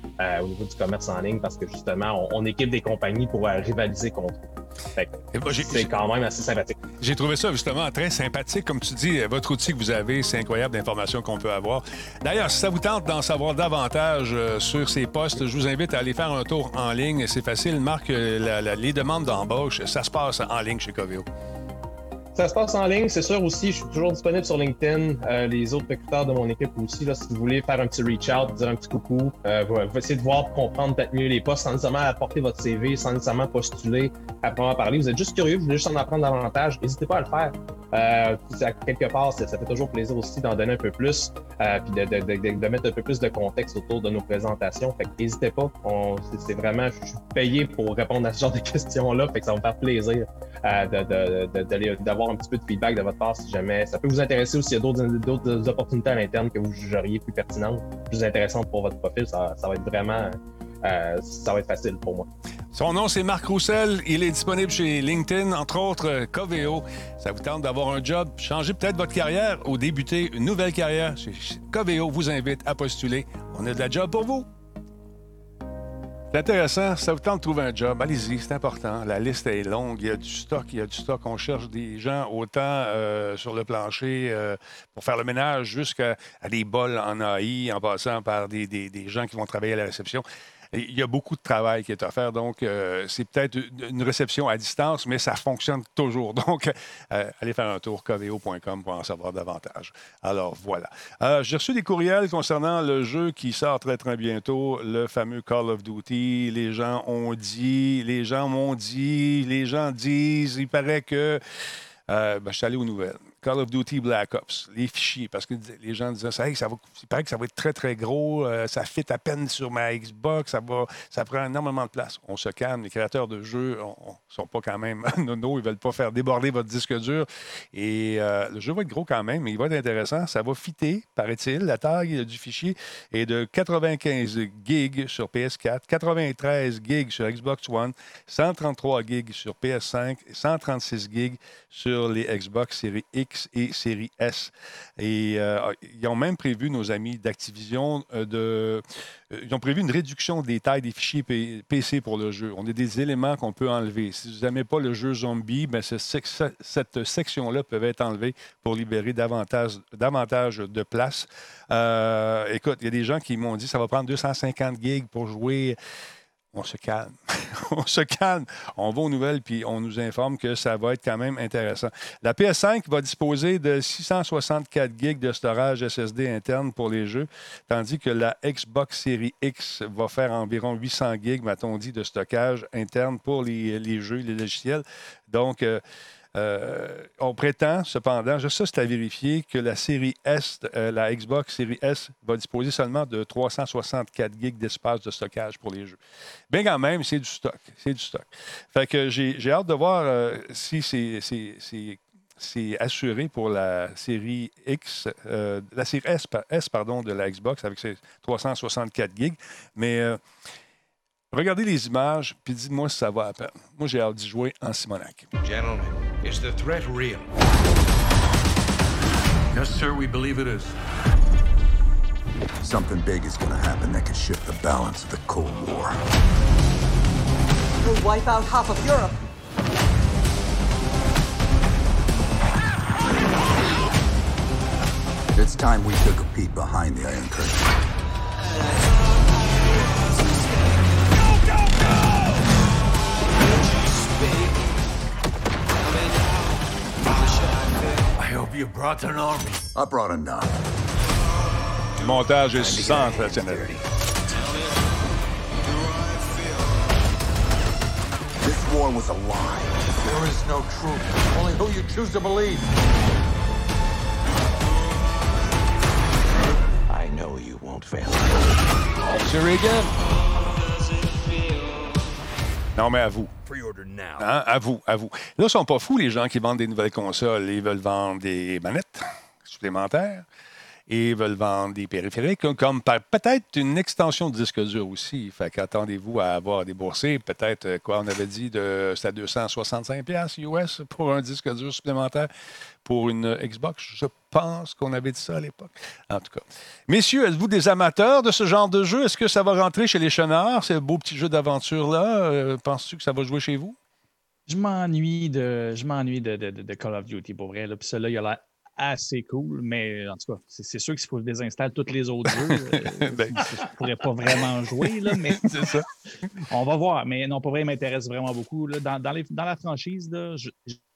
au niveau du commerce en ligne parce que justement, on, équipe des compagnies pour rivaliser contre eux. C'est quand même assez sympathique. J'ai trouvé ça justement très sympathique. Comme tu dis, votre outil que vous avez, c'est incroyable d'informations qu'on peut avoir. D'ailleurs, si ça vous tente d'en savoir davantage sur ces postes, je vous invite à aller faire un tour en ligne. C'est facile. Marc, euh, les demandes d'embauche, ça se passe en ligne chez Coveo. Ça se passe en ligne, c'est sûr aussi. Je suis toujours disponible sur LinkedIn. Euh, les autres recruteurs de mon équipe aussi. Là, si vous voulez faire un petit reach out, dire un petit coucou, euh, vous, essayer de voir, comprendre peut-être mieux les postes sans nécessairement apporter votre CV, sans nécessairement postuler, après en parler. Vous êtes juste curieux, vous voulez juste en apprendre davantage. N'hésitez pas à le faire. Euh, quelque part, ça, fait toujours plaisir aussi d'en donner un peu plus, euh, puis de, de, de, de, mettre un peu plus de contexte autour de nos présentations. Fait n'hésitez pas. C'est vraiment, je suis payé pour répondre à ce genre de questions-là. Fait que ça va me faire plaisir euh, d'avoir un petit peu de feedback de votre part si jamais ça peut vous intéresser ou s'il y a d'autres opportunités à l'interne que vous jugeriez plus pertinentes, plus intéressantes pour votre profil. Ça, va être vraiment, euh, ça va être facile pour moi. Son nom, c'est Marc Roussel. Il est disponible chez LinkedIn, entre autres euh, Coveo. Ça vous tente d'avoir un job, changer peut-être votre carrière ou débuter une nouvelle carrière. Coveo vous invite à postuler. On a de la job pour vous. C'est intéressant. Ça vous tente de trouver un job. Allez-y, c'est important. La liste est longue. Il y a du stock. Il y a du stock. On cherche des gens autant euh, sur le plancher euh, pour faire le ménage jusqu'à des bols en AI, en passant par des, des gens qui vont travailler à la réception il y a beaucoup de travail qui est à faire. Donc, euh, c'est peut-être une réception à distance, mais ça fonctionne toujours. Donc, euh, allez faire un tour coveo.com pour en savoir davantage. Alors, voilà. Euh, j'ai reçu des courriels concernant le jeu qui sort très, très bientôt, le fameux Call of Duty. Les gens ont dit, les gens m'ont dit, les gens disent, il paraît que. Ben, je suis allé aux nouvelles. Call of Duty Black Ops, les fichiers, parce que les gens disaient ça, va, paraît que ça va être très, très gros, euh, ça fit à peine sur ma Xbox, ça, va, ça prend énormément de place. On se calme, les créateurs de jeux ne sont pas quand même nono, ils ne veulent pas faire déborder votre disque dur. Et euh, le jeu va être gros quand même, mais il va être intéressant. Ça va fitter, paraît-il, la taille du fichier est de 95 gigs sur PS4, 93 gigs sur Xbox One, 133 gigs sur PS5 et 136 gigs sur les Xbox Series X et série S. Et euh, ils ont même prévu, nos amis d'Activision, euh, euh, prévu une réduction des tailles des fichiers PC pour le jeu. On a des éléments qu'on peut enlever. Si vous n'aimez pas le jeu zombie, bien, cette section-là peut être enlevée pour libérer davantage, davantage de place. écoute, il y a des gens qui m'ont dit que ça va prendre 250 gigs pour jouer on se calme. on se calme. On va aux nouvelles puis on nous informe que ça va être quand même intéressant. La PS5 va disposer de 664 gigs de storage SSD interne pour les jeux, tandis que la Xbox Series X va faire environ 800 gigs, m'a-t-on dit, de stockage interne pour les, jeux, les logiciels. Donc, euh, euh, on prétend cependant, juste ça c'est à vérifier, que la série S, euh, la Xbox série S va disposer seulement de 364 gigs d'espace de stockage pour les jeux. Bien quand même, c'est du stock. C'est du stock. Fait que j'ai hâte de voir euh, si c'est assuré pour la série X, la série S, S, pardon, de la Xbox avec ses 364 gigs. Mais regardez les images, puis dites-moi si ça va à peine. Moi, j'ai hâte d'y jouer en Simonac. Gentlemen. Is the threat real? Yes, sir, we believe it is. Something big is gonna happen that could shift the balance of the Cold War. We'll wipe out half of Europe. It's time we took a peek behind the Iron Curtain. You brought an army. I brought enough. Montage est sensationnel. This war was a lie. There is no truth. Only who you choose to believe. I know you won't fail. Sure again. Non, mais à vous. Hein? À vous, à vous. Là, ils sont pas fous, les gens qui vendent des nouvelles consoles. Ils veulent vendre des manettes supplémentaires et veulent vendre des périphériques, comme peut-être une extension de disque dur aussi. Fait qu'attendez-vous à avoir déboursé peut-être, euh, quoi, on avait dit, de, c'était 265 pièces US pour un disque dur supplémentaire pour une Xbox. Je pense qu'on avait dit ça à l'époque. En tout cas. Messieurs, êtes-vous des amateurs de ce genre de jeu? Est-ce que ça va rentrer chez les chenards, ce beau petit jeu d'aventure-là? Euh, Penses-tu que ça va jouer chez vous? Je m'ennuie de, je m'ennuie de, de- de- de Call of Duty pour vrai. Là. Puis celui-là, il a l'air assez cool, mais en tout cas, c'est, sûr qu'il faut que je désinstalle tous les autres jeux. euh, Ben. je ne pourrais pas vraiment jouer, là, mais ça. on va voir. Mais non, pour vrai, il m'intéresse vraiment beaucoup. là. Dans, dans les- dans la franchise,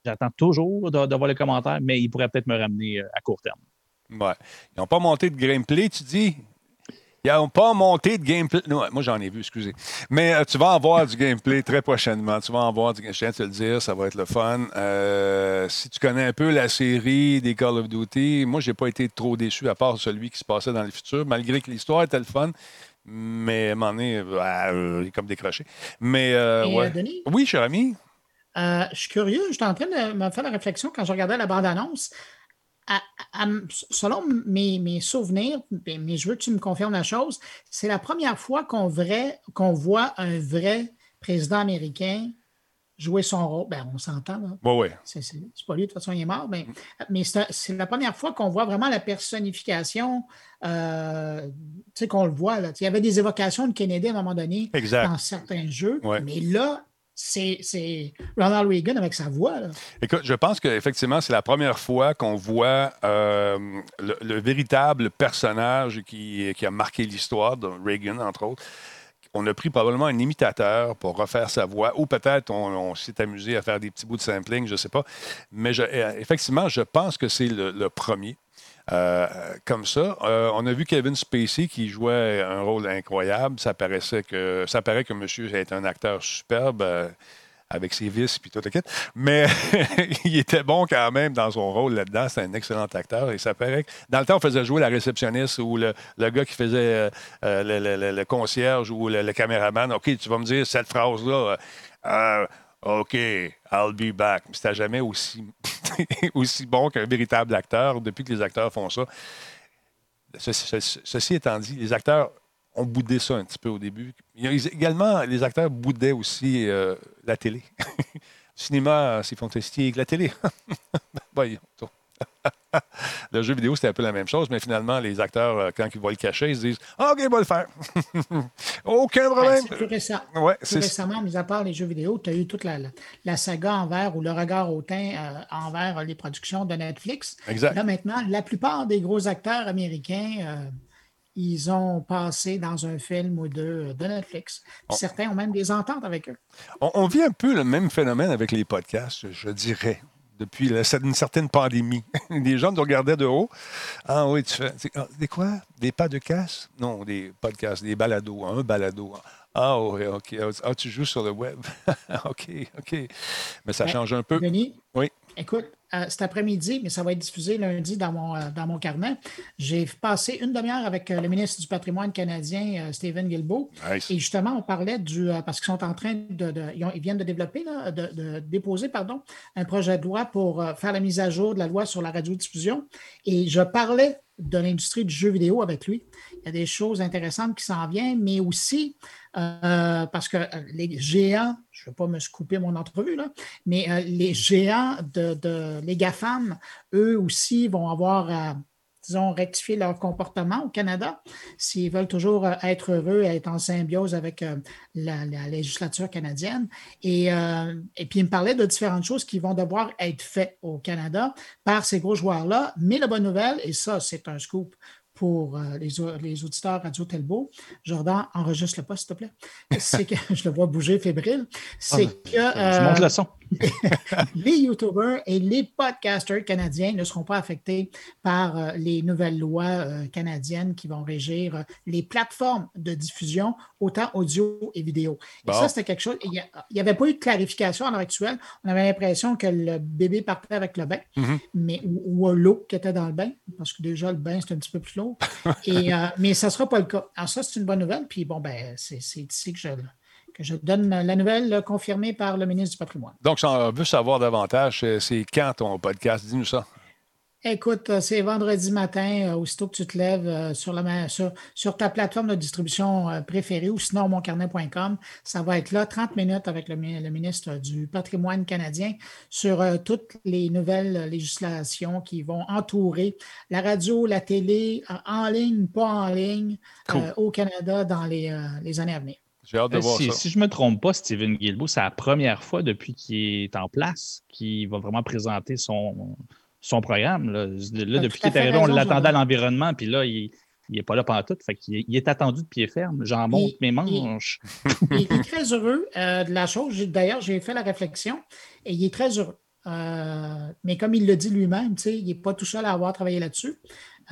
j'attends toujours de, de voir les commentaires, mais il pourrait peut-être me ramener euh, à court terme. Ouais. Ils n'ont pas monté de gameplay, tu dis? Ils n'ont pas monté de gameplay. Non, moi, j'en ai vu, excusez. Mais euh, tu vas en voir du gameplay très prochainement. Tu vas en voir du Je tiens à te le dire, ça va être le fun. Euh, si tu connais un peu la série des Call of Duty, moi, j'ai pas été trop déçu, à part celui qui se passait dans le futur, malgré que l'histoire était le fun. Mais à un moment donné, euh, il est comme décroché. Mais, Et, ouais. Denis? Oui, cher ami. Je suis curieux, j'étais en train de me faire la réflexion quand je regardais la bande-annonce. À- à- selon mes, mes souvenirs, mais je veux que tu me confirmes la chose, c'est la première fois qu'on voit un vrai président américain jouer son rôle. Ben, on s'entend, là. Ouais, ouais. C'est pas lui, de toute façon, il est mort. Mais, mais c'est la première fois qu'on voit vraiment la personnification, euh, tu sais, qu'on le voit. Là. Il y avait des évocations de Kennedy à un moment donné Exact. dans certains jeux. Ouais. Mais là, c'est Ronald Reagan avec sa voix. là. Écoute, je pense qu'effectivement, c'est la première fois qu'on voit euh, le, le véritable personnage qui, qui a marqué l'histoire, de Reagan, entre autres. On a pris probablement un imitateur pour refaire sa voix, ou peut-être on, s'est amusé à faire des petits bouts de sampling, je ne sais pas. Mais je- euh, effectivement, je pense que c'est le premier. Euh, comme ça. Euh, on a vu Kevin Spacey qui jouait un rôle incroyable. Ça paraissait que ça paraît que monsieur est un acteur superbe. euh, avec ses vices puis tout le kit. Mais il était bon quand même dans son rôle là-dedans. C'est un excellent acteur. Et ça paraît que dans le temps, on faisait jouer la réceptionniste ou le, le gars qui faisait le, le- le- concierge ou le, caméraman. OK, tu vas me dire cette phrase-là. euh, euh, OK, I'll be back. Mais C'était jamais aussi, aussi bon qu'un véritable acteur depuis que les acteurs font ça. Ceci, étant dit, les acteurs ont boudé ça un petit peu au début. Également, les acteurs boudaient aussi euh, la télé. Le cinéma, c'est fantastique. La télé, voyons. le jeu vidéo, c'était un peu la même chose, mais finalement, les acteurs, euh, quand ils voient le cacher, ils se disent Ah, OK, on va le faire. Aucun Ouais, problème. plus récent. Ouais, Plus récemment, mis à part les jeux vidéo, tu as eu toute la, la, la saga envers ou le regard hautain euh, envers les productions de Netflix. Exact. Là, maintenant, la plupart des gros acteurs américains, euh, ils ont passé dans un film ou deux de Netflix. Puis Certains ont même des ententes avec eux. On, on vit un peu le même phénomène avec les podcasts, je dirais, depuis la- une certaine pandémie. Les gens nous regardaient de haut. Ah oui, tu fais. ah, Des quoi? Des pas de casse? Non, des podcasts, des balados, un balado. Ah oui, OK. Ah, tu joues sur le web. OK, OK. Mais ça change un peu. Denis, Oui. Écoute, euh, cet après-midi, mais ça va être diffusé lundi dans mon, euh, dans mon carnet, j'ai passé une demi-heure avec euh, le ministre du patrimoine canadien, Stephen Guilbeault. Nice. Et justement, on parlait du. parce qu'ils sont en train de. de- ils, ont- ils viennent de développer, là, de, de déposer, pardon, un projet de loi pour faire la mise à jour de la loi sur la radiodiffusion. Et je parlais de l'industrie du jeu vidéo avec lui. Il y a des choses intéressantes qui s'en viennent, mais aussi euh, parce que euh, les géants, je ne vais pas me couper mon entrevue, là, mais euh, les géants de, de les GAFAM, eux aussi vont avoir disons, rectifier leur comportement au Canada s'ils veulent toujours être heureux et être en symbiose avec la, la législature canadienne. Et, et puis, il me parlait de différentes choses qui vont devoir être faites au Canada par ces gros joueurs-là. Mais la bonne nouvelle, et ça, c'est un scoop pour euh, les, les auditeurs Radio Telbo. Jordan, enregistre le pas, s'il te plaît. C'est que je le vois bouger fébrile. C'est que Je euh, monte le son. Les YouTubers et les podcasters canadiens ne seront pas affectés par euh, les nouvelles lois euh, canadiennes qui vont régir euh, les plateformes de diffusion, autant audio et vidéo. Et ça, c'était quelque chose. Il n'y avait pas eu de clarification à l'heure actuelle. On avait l'impression que le bébé partait avec le bain, Mhm. mais, ou, ou l'eau qui était dans le bain, parce que déjà, le bain, c'est un petit peu plus lourd. Et, euh, mais ça ne sera pas le cas. Alors, ça, c'est une bonne nouvelle. Puis bon, ben, c'est c'est ici que je, que je donne la nouvelle euh, confirmée par le ministre du Patrimoine. Donc, j'en veux savoir davantage. C'est- C'est quand ton podcast? Dis-nous ça. Écoute, euh, c'est vendredi matin, euh, aussitôt que tu te lèves euh, sur, la, sur, sur ta plateforme de distribution euh, préférée ou sinon moncarnet.com. Ça va être là, 30 minutes avec le, mi- le ministre du Patrimoine canadien sur euh, toutes les nouvelles législations qui vont entourer la radio, la télé, euh, en ligne, pas en ligne, Cool. euh, au Canada dans les, euh, les années à venir. J'ai hâte de Euh, voir si, ça. si je ne me trompe pas, Steven Guilbeault, c'est la première fois depuis qu'il est en place qu'il va vraiment présenter son, son programme. Là, depuis qu'il est arrivé, on l'attendait à l'environnement, puis là, il n'est pas là pendant tout. Fait qu'il est- il est attendu de pied ferme. J'en monte Il- mes manches. il est très heureux euh, de la chose. D'ailleurs, j'ai fait la réflexion et il est très heureux. Euh, mais comme il le dit lui-même, tu sais, il n'est pas tout seul à avoir travaillé là-dessus.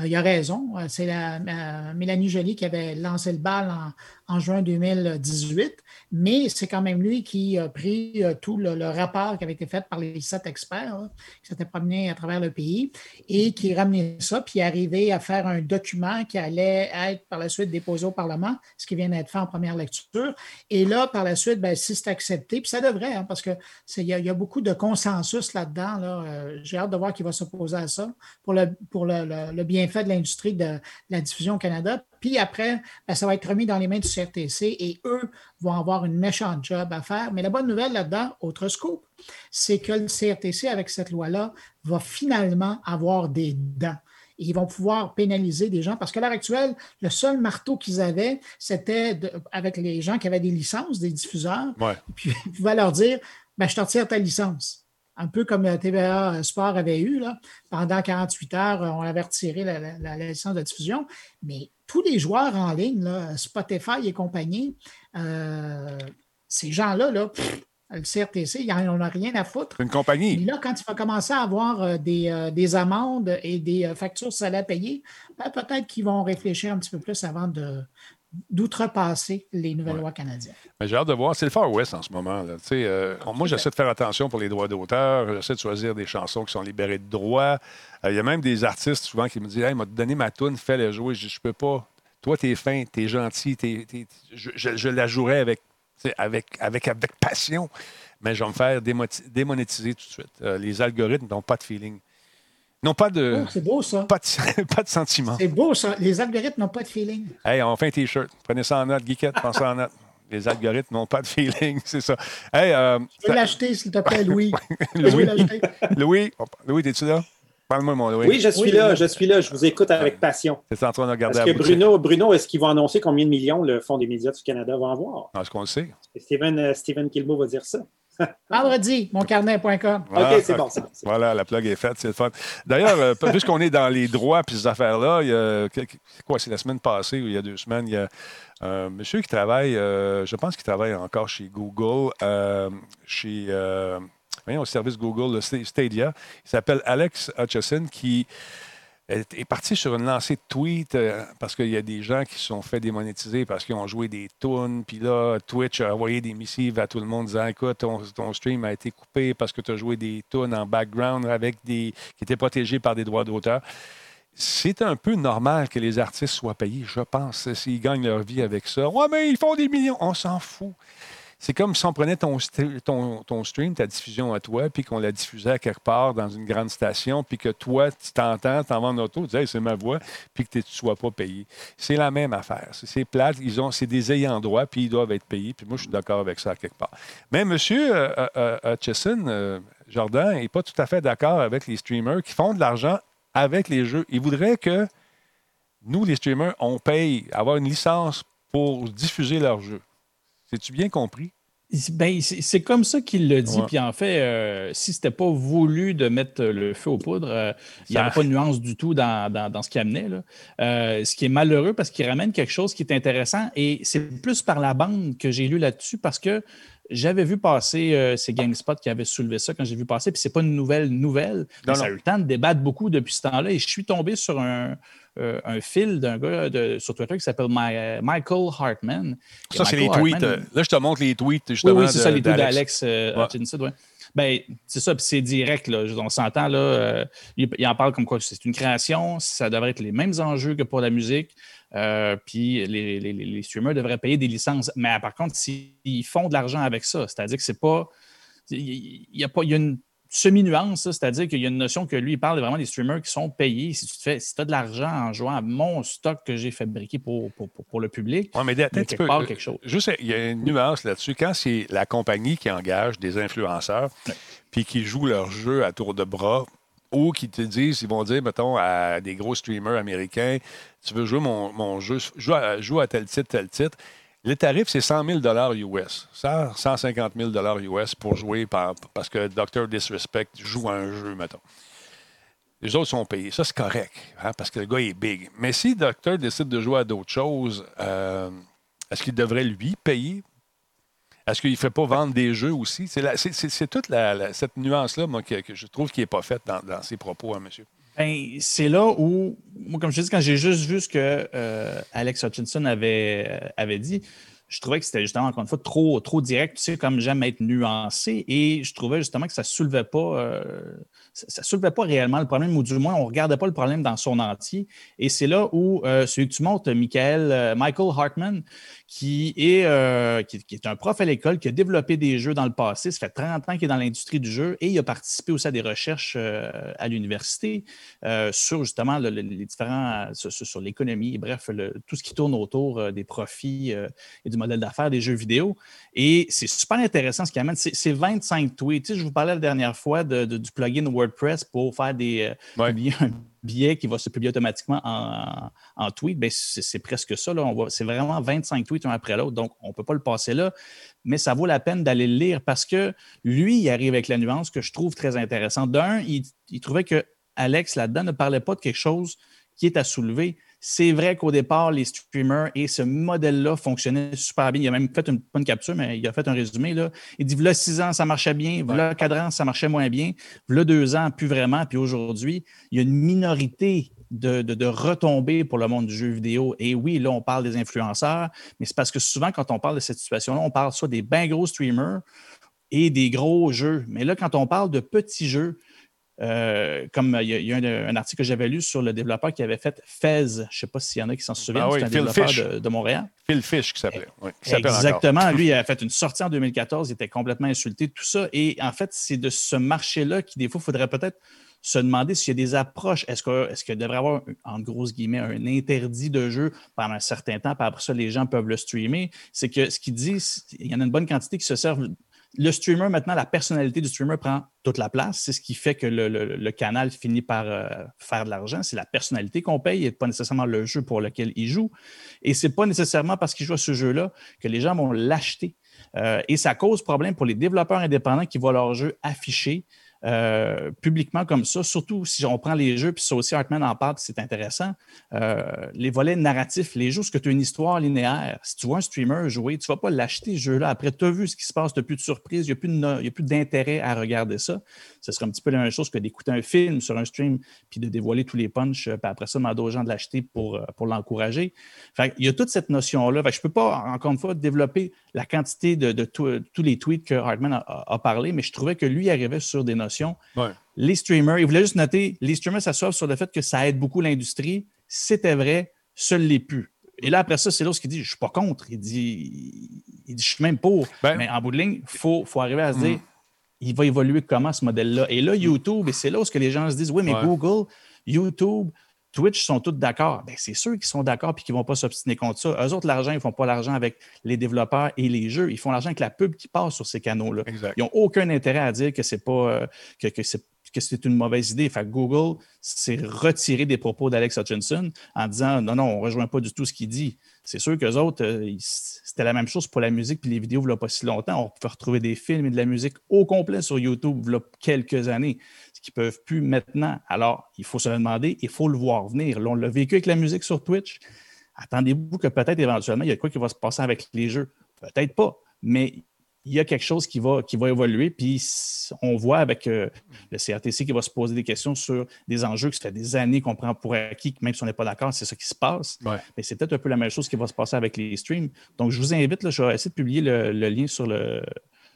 Euh, il a raison. C'est la, euh, Mélanie Joly qui avait lancé le bal en, en juin 2018, mais c'est quand même lui qui a pris euh, tout le, rapport qui avait été fait par les sept experts là, qui s'étaient promenés à travers le pays et qui ramenait ça, puis arrivé à faire un document qui allait être par la suite déposé au Parlement, ce qui vient d'être fait en première lecture. Et là, par la suite, ben, si c'est accepté, puis ça devrait, hein, parce qu'il y, a- y a beaucoup de consensus là-dedans. Là. Euh, J'ai hâte de voir qui va s'opposer à ça pour le, bienfait de l'industrie de la diffusion au Canada. Puis après, ben, ça va être remis dans les mains du CRTC et eux vont avoir une méchante job à faire. Mais la bonne nouvelle là-dedans, autre scoop, c'est que le CRTC, avec cette loi-là, va finalement avoir des dents. Et ils vont pouvoir pénaliser des gens parce qu'à l'heure actuelle, le seul marteau qu'ils avaient, c'était avec les gens qui avaient des licences, des diffuseurs. Ouais. Puis ils pouvaient leur dire ben, Je te retire ta licence. Un peu comme la TVA Sport avait eu. Là. Pendant 48 heures, on avait retiré la, la- la licence de diffusion. Mais tous les joueurs en ligne, là, Spotify et compagnie, euh, ces gens-là, là, le CRTC, ils n'en ont rien à foutre. Une Et compagnie. là, quand tu vas commencer à avoir euh, des, euh, des amendes et des euh, factures salées à payer, ben, peut-être qu'ils vont réfléchir un petit peu plus avant de, d'outrepasser les nouvelles Ouais. lois canadiennes. J'ai hâte de voir. C'est le Far West en ce moment. Là. Euh, moi, j'essaie de faire attention pour les droits d'auteur. J'essaie de choisir des chansons qui sont libérées de droits. Euh, Il y a même des artistes souvent qui me disent Hey, m'a donné ma toune, fais-le jouer. Je dis Je peux pas. Toi, t'es fin, t'es gentil, t'es- t'es- je, je- je la jouerai avec, avec, avec, avec passion, mais je vais me faire démonétiser tout de suite. Euh, les algorithmes n'ont pas de feeling. N'ont pas de, Oh, c'est beau, ça. pas de, pas de sentiment. C'est beau, ça. Les algorithmes n'ont pas de feeling. Hey, on fait un T-shirt. Prenez ça en note. Geekette, pensez en note. Les algorithmes n'ont pas de feeling, c'est ça. Hey, euh, Tu peux l'acheter, s'il te plaît, Louis. Louis. Louis, Louis, es-tu là? Parle-moi, mon Louis. Oui, je suis Oui, là, je suis là, je vous écoute avec passion. T'es en train de regarder Parce que. Bruno, Bruno est-ce qu'il va annoncer combien de millions le Fonds des médias du Canada va avoir? Ah, Est-ce qu'on le sait? Et Steven, euh, Steven Kilbo va dire ça. Vendredi, moncarnet.com. Ah, OK, c'est bon, ça. Voilà, la plug est faite, c'est le fun. D'ailleurs, euh, puisqu'on est dans les droits et ces affaires-là, il y a, quoi, c'est la semaine passée ou il y a deux semaines, il y a un monsieur qui travaille, euh, je pense qu'il travaille encore chez Google, euh, chez, euh, voyons, au service Google, le Sta- Stadia. Il s'appelle Alex Hutchison qui est, parti sur une lancée de tweets euh, parce qu'il y a des gens qui se sont fait démonétiser parce qu'ils ont joué des tunes. Puis là, Twitch a envoyé des missives à tout le monde disant Écoute, ton, ton stream a été coupé parce que tu as joué des tunes en background avec des qui étaient protégés par des droits d'auteur. C'est un peu normal que les artistes soient payés, je pense, s'ils gagnent leur vie avec ça. Ouais, mais ils font des millions. On s'en fout. C'est comme si on prenait ton, st- ton, ton stream, ta diffusion à toi, puis qu'on la diffusait à quelque part dans une grande station, puis que toi, tu t'entends, t'en vas en auto, tu dis c'est ma voix, puis que tu ne sois pas payé. C'est la même affaire. C'est- plate, ils ont, c'est des ayants droit, puis ils doivent être payés, puis moi, je suis d'accord avec ça à quelque part. Mais M. Hutchison, euh, Jordan, n'est pas tout à fait d'accord avec les streamers qui font de l'argent avec les jeux. Il voudrait que nous, les streamers, on paye, avoir une licence pour diffuser leurs jeux. C'est-tu bien compris? Ben, c'est comme ça qu'il le dit. Puis en fait, euh, si c'était pas voulu de mettre le feu aux poudres, euh, il n'y avait pas de nuance du tout dans, dans- dans ce qu'il amenait. Là. Euh, ce qui est malheureux parce qu'il ramène quelque chose qui est intéressant et c'est plus par la bande que j'ai lu là-dessus parce que j'avais vu passer, euh, c'est GameSpot qui avait soulevé ça quand j'ai vu passer, puis c'est pas une nouvelle nouvelle. mais ça a eu le temps de débattre beaucoup depuis ce temps-là et je suis tombé sur un, euh, un fil d'un gars de- sur Twitter qui s'appelle My- Michael Hartman. Et Ça, c'est les tweets. Hartman, euh, Là, je te montre les tweets, oui, justement. oui, c'est de- ça, les tweets d'Alex. Hutchinson, ouais. Ben, c'est ça, puis c'est direct, là. On s'entend, là. euh, il, il en parle comme quoi c'est une création, ça devrait être les mêmes enjeux que pour la musique. Euh, puis les, les- les streamers devraient payer des licences. Mais par contre, s'ils font de l'argent avec ça, c'est-à-dire que c'est pas. Il y a pas. Il y a une semi-nuance, c'est-à-dire qu'il y a une notion que lui, il parle vraiment des streamers qui sont payés. Si tu te fais, si as de l'argent en jouant à mon stock que j'ai fabriqué pour, pour, pour- pour le public, Ouais, mais attends quelque part euh, quelque chose. Juste, il y a une nuance là-dessus. Quand c'est la compagnie qui engage des influenceurs, puis qui jouent leur jeu à tour de bras, ou qui te disent, ils vont dire, mettons, à des gros streamers américains, tu veux jouer mon, jeu, joue à, joue à tel titre, tel titre. Le tarif, c'est 100 000 US. Ça, 150 000 US pour jouer par- parce que Dr. Disrespect joue à un jeu, mettons. Les autres sont payés. Ça, c'est correct, hein, parce que le gars est big. Mais si Docteur décide de jouer à d'autres choses, euh, est-ce qu'il devrait, lui, payer? Est-ce qu'il ne fait pas vendre des jeux aussi? C'est, toute cette nuance-là, moi, que, je trouve qui n'est pas faite dans, ses propos, hein, monsieur. Ben, c'est là où, moi, comme je dis, quand j'ai juste vu ce que euh, Alex Hutchinson avait, euh, avait dit, je trouvais que c'était justement, encore une fois, trop, trop direct. Tu sais, comme j'aime être nuancé. Et je trouvais justement que ça ne soulevait pas. euh, ça, ça soulevait pas réellement le problème, ou du moins, on ne regardait pas le problème dans son entier. Et c'est là où euh, celui que tu montres, Michael, euh, Michael Hartman, qui est, euh, qui, est un prof à l'école, qui a développé des jeux dans le passé. Ça fait 30 ans qu'il est dans l'industrie du jeu et il a participé aussi à des recherches à l'université sur justement le- le- les différents, sur, sur- l'économie, bref, tout ce qui tourne autour des profits et du modèle d'affaires des jeux vidéo. Et c'est super intéressant ce qu'il amène. C'est c'est 25 tweets. Tu sais, je vous parlais la dernière fois du plugin WordPress pour faire des, euh, Ouais. un billet qui va se publier automatiquement en, en tweet. Ben, c'est c'est presque ça. là. On voit- C'est vraiment 25 tweets un après l'autre. Donc, on ne peut pas le passer là. Mais ça vaut la peine d'aller le lire parce que lui, il arrive avec la nuance que je trouve très intéressante. D'un, il, il trouvait que Alex, là-dedans, ne parlait pas de quelque chose qui est à soulever. C'est vrai qu'au départ, les streamers et ce modèle-là fonctionnaient super bien. Il a même fait une, pas une capture, mais il a fait un résumé. Là. Il dit, voilà six ans, ça marchait bien. Voilà quatre ans, ça marchait moins bien. Voilà deux ans, plus vraiment. Puis aujourd'hui, il y a une minorité de, de, de retombées pour le monde du jeu vidéo. Et oui, là, on parle des influenceurs, mais c'est parce que souvent, quand on parle de cette situation-là, on parle soit des bien gros streamers et des gros jeux. Mais là, quand on parle de petits jeux, euh, comme il y a, il y a un, un article que j'avais lu sur le développeur qui avait fait Fez, je ne sais pas s'il y en a qui s'en souviennent, Ah oui, c'est un Phil développeur Fish. de, de Montréal. Phil Fish qui s'appelait. Oui. Exactement. Lui, il a fait une sortie en 2014, il était complètement insulté, tout ça. Et en fait, c'est de ce marché-là qui, des fois, il faudrait peut-être se demander s'il y a des approches. Est-ce qu'il devrait y avoir, en grosses guillemets, un interdit de jeu pendant un certain temps, puis après ça, les gens peuvent le streamer? C'est que ce qu'il dit, il y en a une bonne quantité qui se servent. Le streamer, maintenant, la personnalité du streamer prend toute la place. C'est ce qui fait que le, canal finit par euh, faire de l'argent. C'est la personnalité qu'on paye et pas nécessairement le jeu pour lequel il joue. Et c'est pas nécessairement parce qu'il joue à ce jeu-là que les gens vont l'acheter. Euh, et ça cause problème pour les développeurs indépendants qui voient leur jeu affiché euh, publiquement comme ça, surtout si on prend les jeux, puis ça aussi, Hartman en parle, c'est intéressant. Euh, les volets narratifs, les jeux, ce que tu as une histoire linéaire. Si tu vois un streamer jouer, tu ne vas pas l'acheter ce jeu-là. Après, tu as vu ce qui se passe, tu n'as plus de surprise, il n'y a plus d'intérêt à regarder ça. Ce serait un petit peu la même chose que d'écouter un film sur un stream, puis de dévoiler tous les punchs, euh, puis après ça, demander aux gens de l'acheter pour, pour l'encourager. Il y a toute cette notion-là. Je ne peux pas, encore une fois, développer la quantité de, tous les tweets que Hartman a, a- a parlé, mais je trouvais que lui arrivait sur des notions. Ouais. Les streamers, il voulait juste noter, les streamers s'assoient sur le fait que ça aide beaucoup l'industrie. C'était vrai, seul les plus. Et là, après ça, c'est l'autre qui dit Je ne suis pas contre. Il dit, il dit Je suis même pour. Ben- mais en bout de ligne, il faut, faut arriver à se Mm. dire il va évoluer comment ce modèle-là? Et là, YouTube, et c'est là où ce que les gens se disent Oui, mais Ouais. Google, YouTube, Twitch sont tous d'accord. Ben, c'est ceux qui sont d'accord et qui ne vont pas s'obstiner contre ça. Eux autres, l'argent, ils ne font pas l'argent avec les développeurs et les jeux. Ils font l'argent avec la pub qui passe sur ces canaux-là. Ils n'ont aucun intérêt à dire que c'est pas euh, que, que c'est que c'est une mauvaise idée. Fait que Google s'est retiré des propos d'Alex Hutchinson en disant non, non, on ne rejoint pas du tout ce qu'il dit. C'est sûr qu'eux autres, euh, c'était la même chose pour la musique puis les vidéos il n'y a pas si longtemps. On peut retrouver des films et de la musique au complet sur YouTube il y a quelques années, qu'ils ne peuvent plus maintenant. Alors, il faut se le demander, il faut le voir venir. Là, on l'a vécu avec la musique sur Twitch. Attendez-vous que peut-être éventuellement, il y a quoi qui va se passer avec les jeux? Peut-être pas, mais il y a quelque chose qui va, qui va évoluer. Puis on voit avec euh, le CRTC qui va se poser des questions sur des enjeux que ça fait des années qu'on prend pour acquis, que même si on n'est pas d'accord, c'est ça qui se passe. Ouais. Mais c'est peut-être un peu la même chose qui va se passer avec les streams. Donc, je vous invite, là, je vais essayer de publier le, le lien sur le,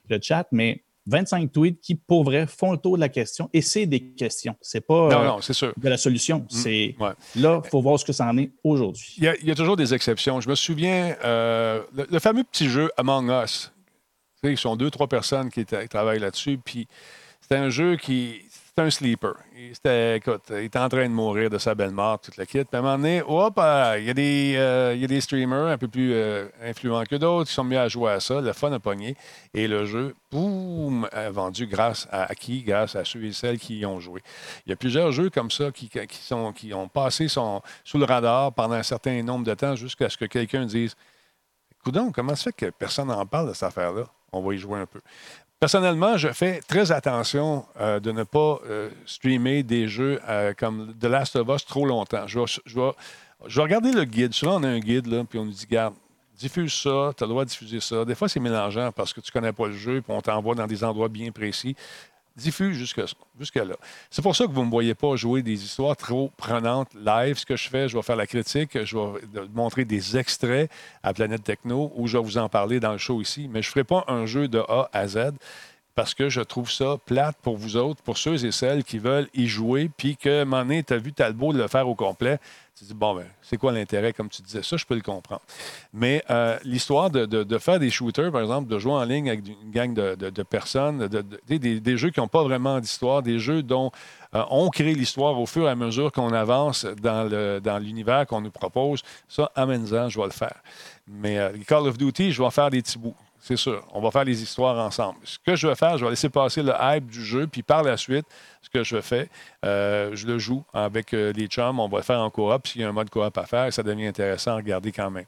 le chat, mais 25 tweets qui, pour vrai, font le tour de la question. Et c'est des questions. C'est pas Non, euh, non, c'est sûr. de la solution. C'est Ouais. là, il faut voir ce que ça en est aujourd'hui. Il y, a, il y a toujours des exceptions. Je me souviens, euh, le, le fameux petit jeu Among Us. Tu sais, ils sont deux, trois personnes qui, qui travaillent là-dessus. Puis c'était un jeu qui. C'était un sleeper. Il, c'était- écoute, il était en train de mourir de sa belle mort, toute la kit. Puis à un moment donné, euh, il, y a des, euh, il y a des streamers un peu plus euh, influents que d'autres qui sont mis à jouer à ça. Le fun a pogné. Et le jeu, boum, a vendu grâce à, qui? Grâce à ceux et celles qui y ont joué. Il y a plusieurs jeux comme ça qui, qui, sont, qui ont passé sous le radar pendant un certain nombre de temps jusqu'à ce que quelqu'un dise Coudon, comment ça fait que personne n'en parle de cette affaire-là? On va y jouer un peu. Personnellement, je fais très attention euh, de ne pas euh, streamer des jeux euh, comme The Last of Us trop longtemps. Je vais, regarder le guide. Souvent, on a un guide, là, puis on nous dit Garde, diffuse ça, tu as le droit de diffuser ça. Des fois, c'est mélangeant parce que tu ne connais pas le jeu, puis on t'envoie dans des endroits bien précis. Diffuse jusque, jusque-là. C'est pour ça que vous ne me voyez pas jouer des histoires trop prenantes live. Ce que je fais, je vais faire la critique, je vais montrer des extraits à Planète Techno où je vais vous en parler dans le show ici, mais je ne ferai pas un jeu de A à Z parce que je trouve ça plate pour vous autres, pour ceux et celles qui veulent y jouer, puis que, donné, tu as vu Talbot le faire au complet. Tu dis, bon, ben, c'est quoi l'intérêt, comme tu disais? Ça, je peux le comprendre. Mais euh, l'histoire de, de- faire des shooters, par exemple, de jouer en ligne avec une gang de, de- personnes, de- de- des, des- jeux qui n'ont pas vraiment d'histoire, des jeux dont euh, on crée l'histoire au fur et à mesure qu'on avance dans, le, dans l'univers qu'on nous propose, ça, amène-en, je vais le faire. Mais euh, Call of Duty, je vais en faire des petits bouts. C'est sûr. On va faire les histoires ensemble. Ce que je vais faire, je vais laisser passer le hype du jeu, puis par la suite, ce que je fais, euh, je le joue avec euh, les chums, on va le faire en coop. S'il y a un mode coop à faire, ça devient intéressant à regarder quand même.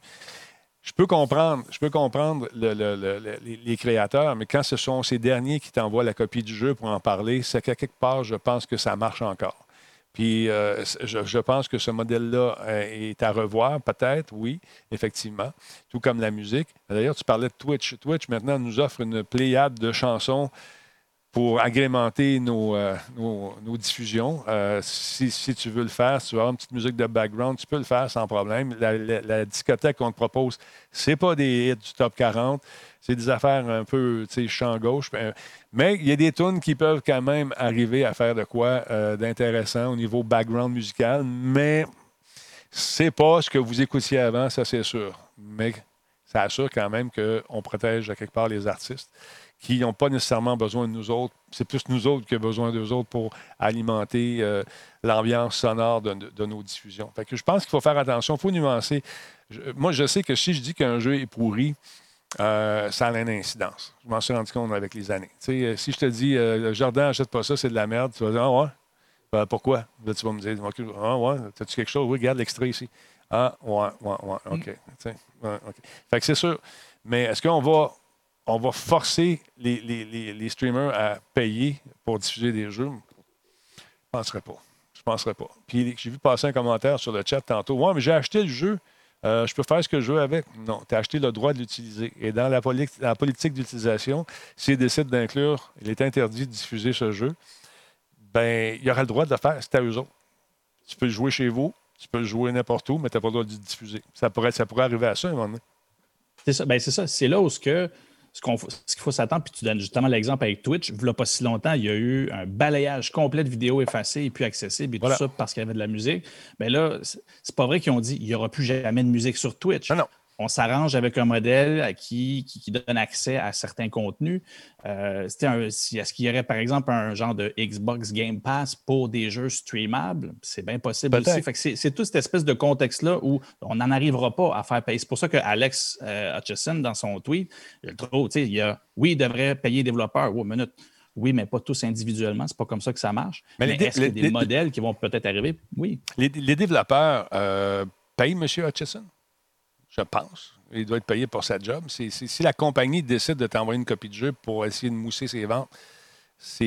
Je peux comprendre, je peux comprendre le- le- le- le- les, les créateurs, mais quand ce sont ces derniers qui t'envoient la copie du jeu pour en parler, c'est qu'à quelque part, je pense que ça marche encore. Puis euh, je, pense que ce modèle-là euh, est à revoir, peut-être, oui, effectivement, tout comme la musique. D'ailleurs, tu parlais de Twitch. Twitch, maintenant, nous offre une pléiade de chansons pour agrémenter nos, euh, nos, diffusions. Si, tu veux le faire, si tu veux avoir une petite musique de background, tu peux le faire sans problème. La, la- discothèque qu'on te propose, c'est pas des hits du top 40, c'est des affaires un peu, tu sais, champ gauche. Euh, Mais il y a des tunes qui peuvent quand même arriver à faire de quoi euh, d'intéressant au niveau background musical, mais c'est pas ce que vous écoutiez avant, ça c'est sûr. Mais ça assure quand même qu'on protège à quelque part les artistes qui n'ont pas nécessairement besoin de nous autres. C'est plus nous autres qui avons besoin d'eux autres pour alimenter euh, l'ambiance sonore de, nos diffusions. Fait que je pense qu'il faut faire attention, il faut nuancer. Moi, je sais que si je dis qu'un jeu est pourri, euh, ça a une incidence. Je m'en suis rendu compte avec les années. Euh, si je te dis, euh, le jardin, achète pas ça, c'est de la merde, tu vas dire, ah ouais? Ben, pourquoi? Là, tu vas me dire, ah ouais, as-tu quelque chose? Oui, regarde l'extrait ici. Ah, ouais, ouais, ouais, OK. Tu sais, ouais, OK. Fait que c'est sûr. Mais est-ce qu'on va, on va forcer les, les- les- les streamers à payer pour diffuser des jeux? Je ne penserais pas. Je penserais pas. Puis j'ai vu passer un commentaire sur le chat tantôt. Ouais, mais j'ai acheté le jeu. Euh, je peux faire ce que je veux avec. Non, tu as acheté le droit de l'utiliser. Et dans la, poli- la politique d'utilisation, s'ils décident d'inclure, il est interdit de diffuser ce jeu, ben, il y aura le droit de le faire. C'est à eux autres. Tu peux le jouer chez vous, tu peux le jouer n'importe où, mais tu n'as pas le droit de le diffuser. Ça pourrait, ça pourrait arriver à ça à un moment donné. C'est ça. Ben, c'est ça. C'est là où ce que. Ce qu'il faut s'attendre, puis tu donnes justement l'exemple avec Twitch, il n'y a pas si longtemps, il y a eu un balayage complet de vidéos effacées et plus accessibles et Voilà. tout ça parce qu'il y avait de la musique. Mais là, c'est pas vrai qu'ils ont dit il n'y aura plus jamais de musique sur Twitch. Ah non. On s'arrange avec un modèle à qui, qui, qui donne accès à certains contenus. Euh, Est-ce qu'il y aurait, par exemple, un genre de Xbox Game Pass pour des jeux streamables? C'est bien possible aussi. C'est c'est tout cette espèce de contexte-là où on n'en arrivera pas à faire payer. C'est pour ça que Alex euh, Hutchison, dans son tweet, je le trouve, tu sais, il y a oui, il devrait payer les développeurs. Minute. Oui, mais pas tous individuellement. C'est pas comme ça que ça marche. Mais Mais, est-ce qu'il y a des les- modèles qui vont peut-être arriver? Oui. Les, les développeurs euh, payent M. Hutchison? Je pense. Il doit être payé pour sa job. Si la compagnie décide de t'envoyer une copie de jeu pour essayer de mousser ses ventes, c'est,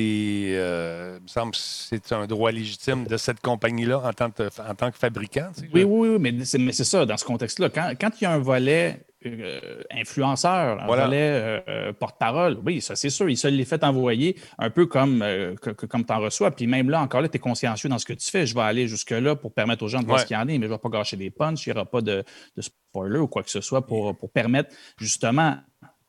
euh, me semble c'est un droit légitime de cette compagnie-là en tant que, en tant que fabricant. tu sais. Oui, oui, oui, mais c'est, mais c'est ça, dans ce contexte-là. Quand, quand il y a un volet euh, influenceur, un Voilà. volet euh, euh, porte-parole, oui, ça c'est sûr, il se l'est fait envoyer un peu comme, que- que- comme tu en reçois. Puis même là, encore là, tu es consciencieux dans ce que tu fais. Je vais aller jusque-là pour permettre aux gens de voir Ouais. ce qu'il y en a, mais je ne vais pas gâcher des punchs, il n'y aura pas de, de spoiler ou quoi que ce soit pour, pour permettre justement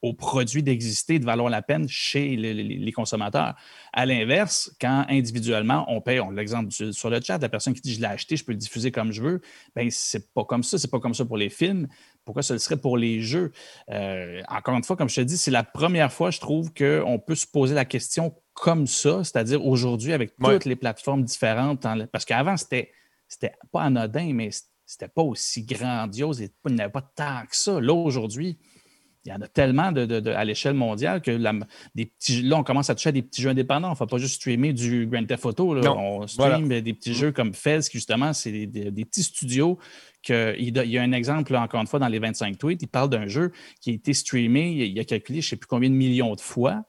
au produit d'exister, de valoir la peine chez les, consommateurs. À l'inverse, quand individuellement, on paye, on l'exemple sur le chat, la personne qui dit je l'ai acheté, je peux le diffuser comme je veux, bien, c'est pas comme ça. C'est pas comme ça pour les films. Pourquoi ce serait pour les jeux? Euh, encore une fois, comme je te dis, c'est la première fois, je trouve, qu'on peut se poser la question comme ça, c'est-à-dire aujourd'hui avec toutes les plateformes différentes. Parce qu'avant, c'était, c'était pas anodin, mais c'était pas aussi grandiose et il n'y avait pas tant que ça. Là, aujourd'hui, il y en a tellement de, à l'échelle mondiale que des petits, là, on commence à toucher à des petits jeux indépendants. On ne fait pas juste streamer du Grand Theft Auto. on stream des petits jeux comme Fez, qui justement, c'est des, petits studios. Que, il, y a un exemple, encore une fois, dans les 25 tweets. Il parle d'un jeu qui a été streamé, il a calculé je ne sais plus combien de millions de fois.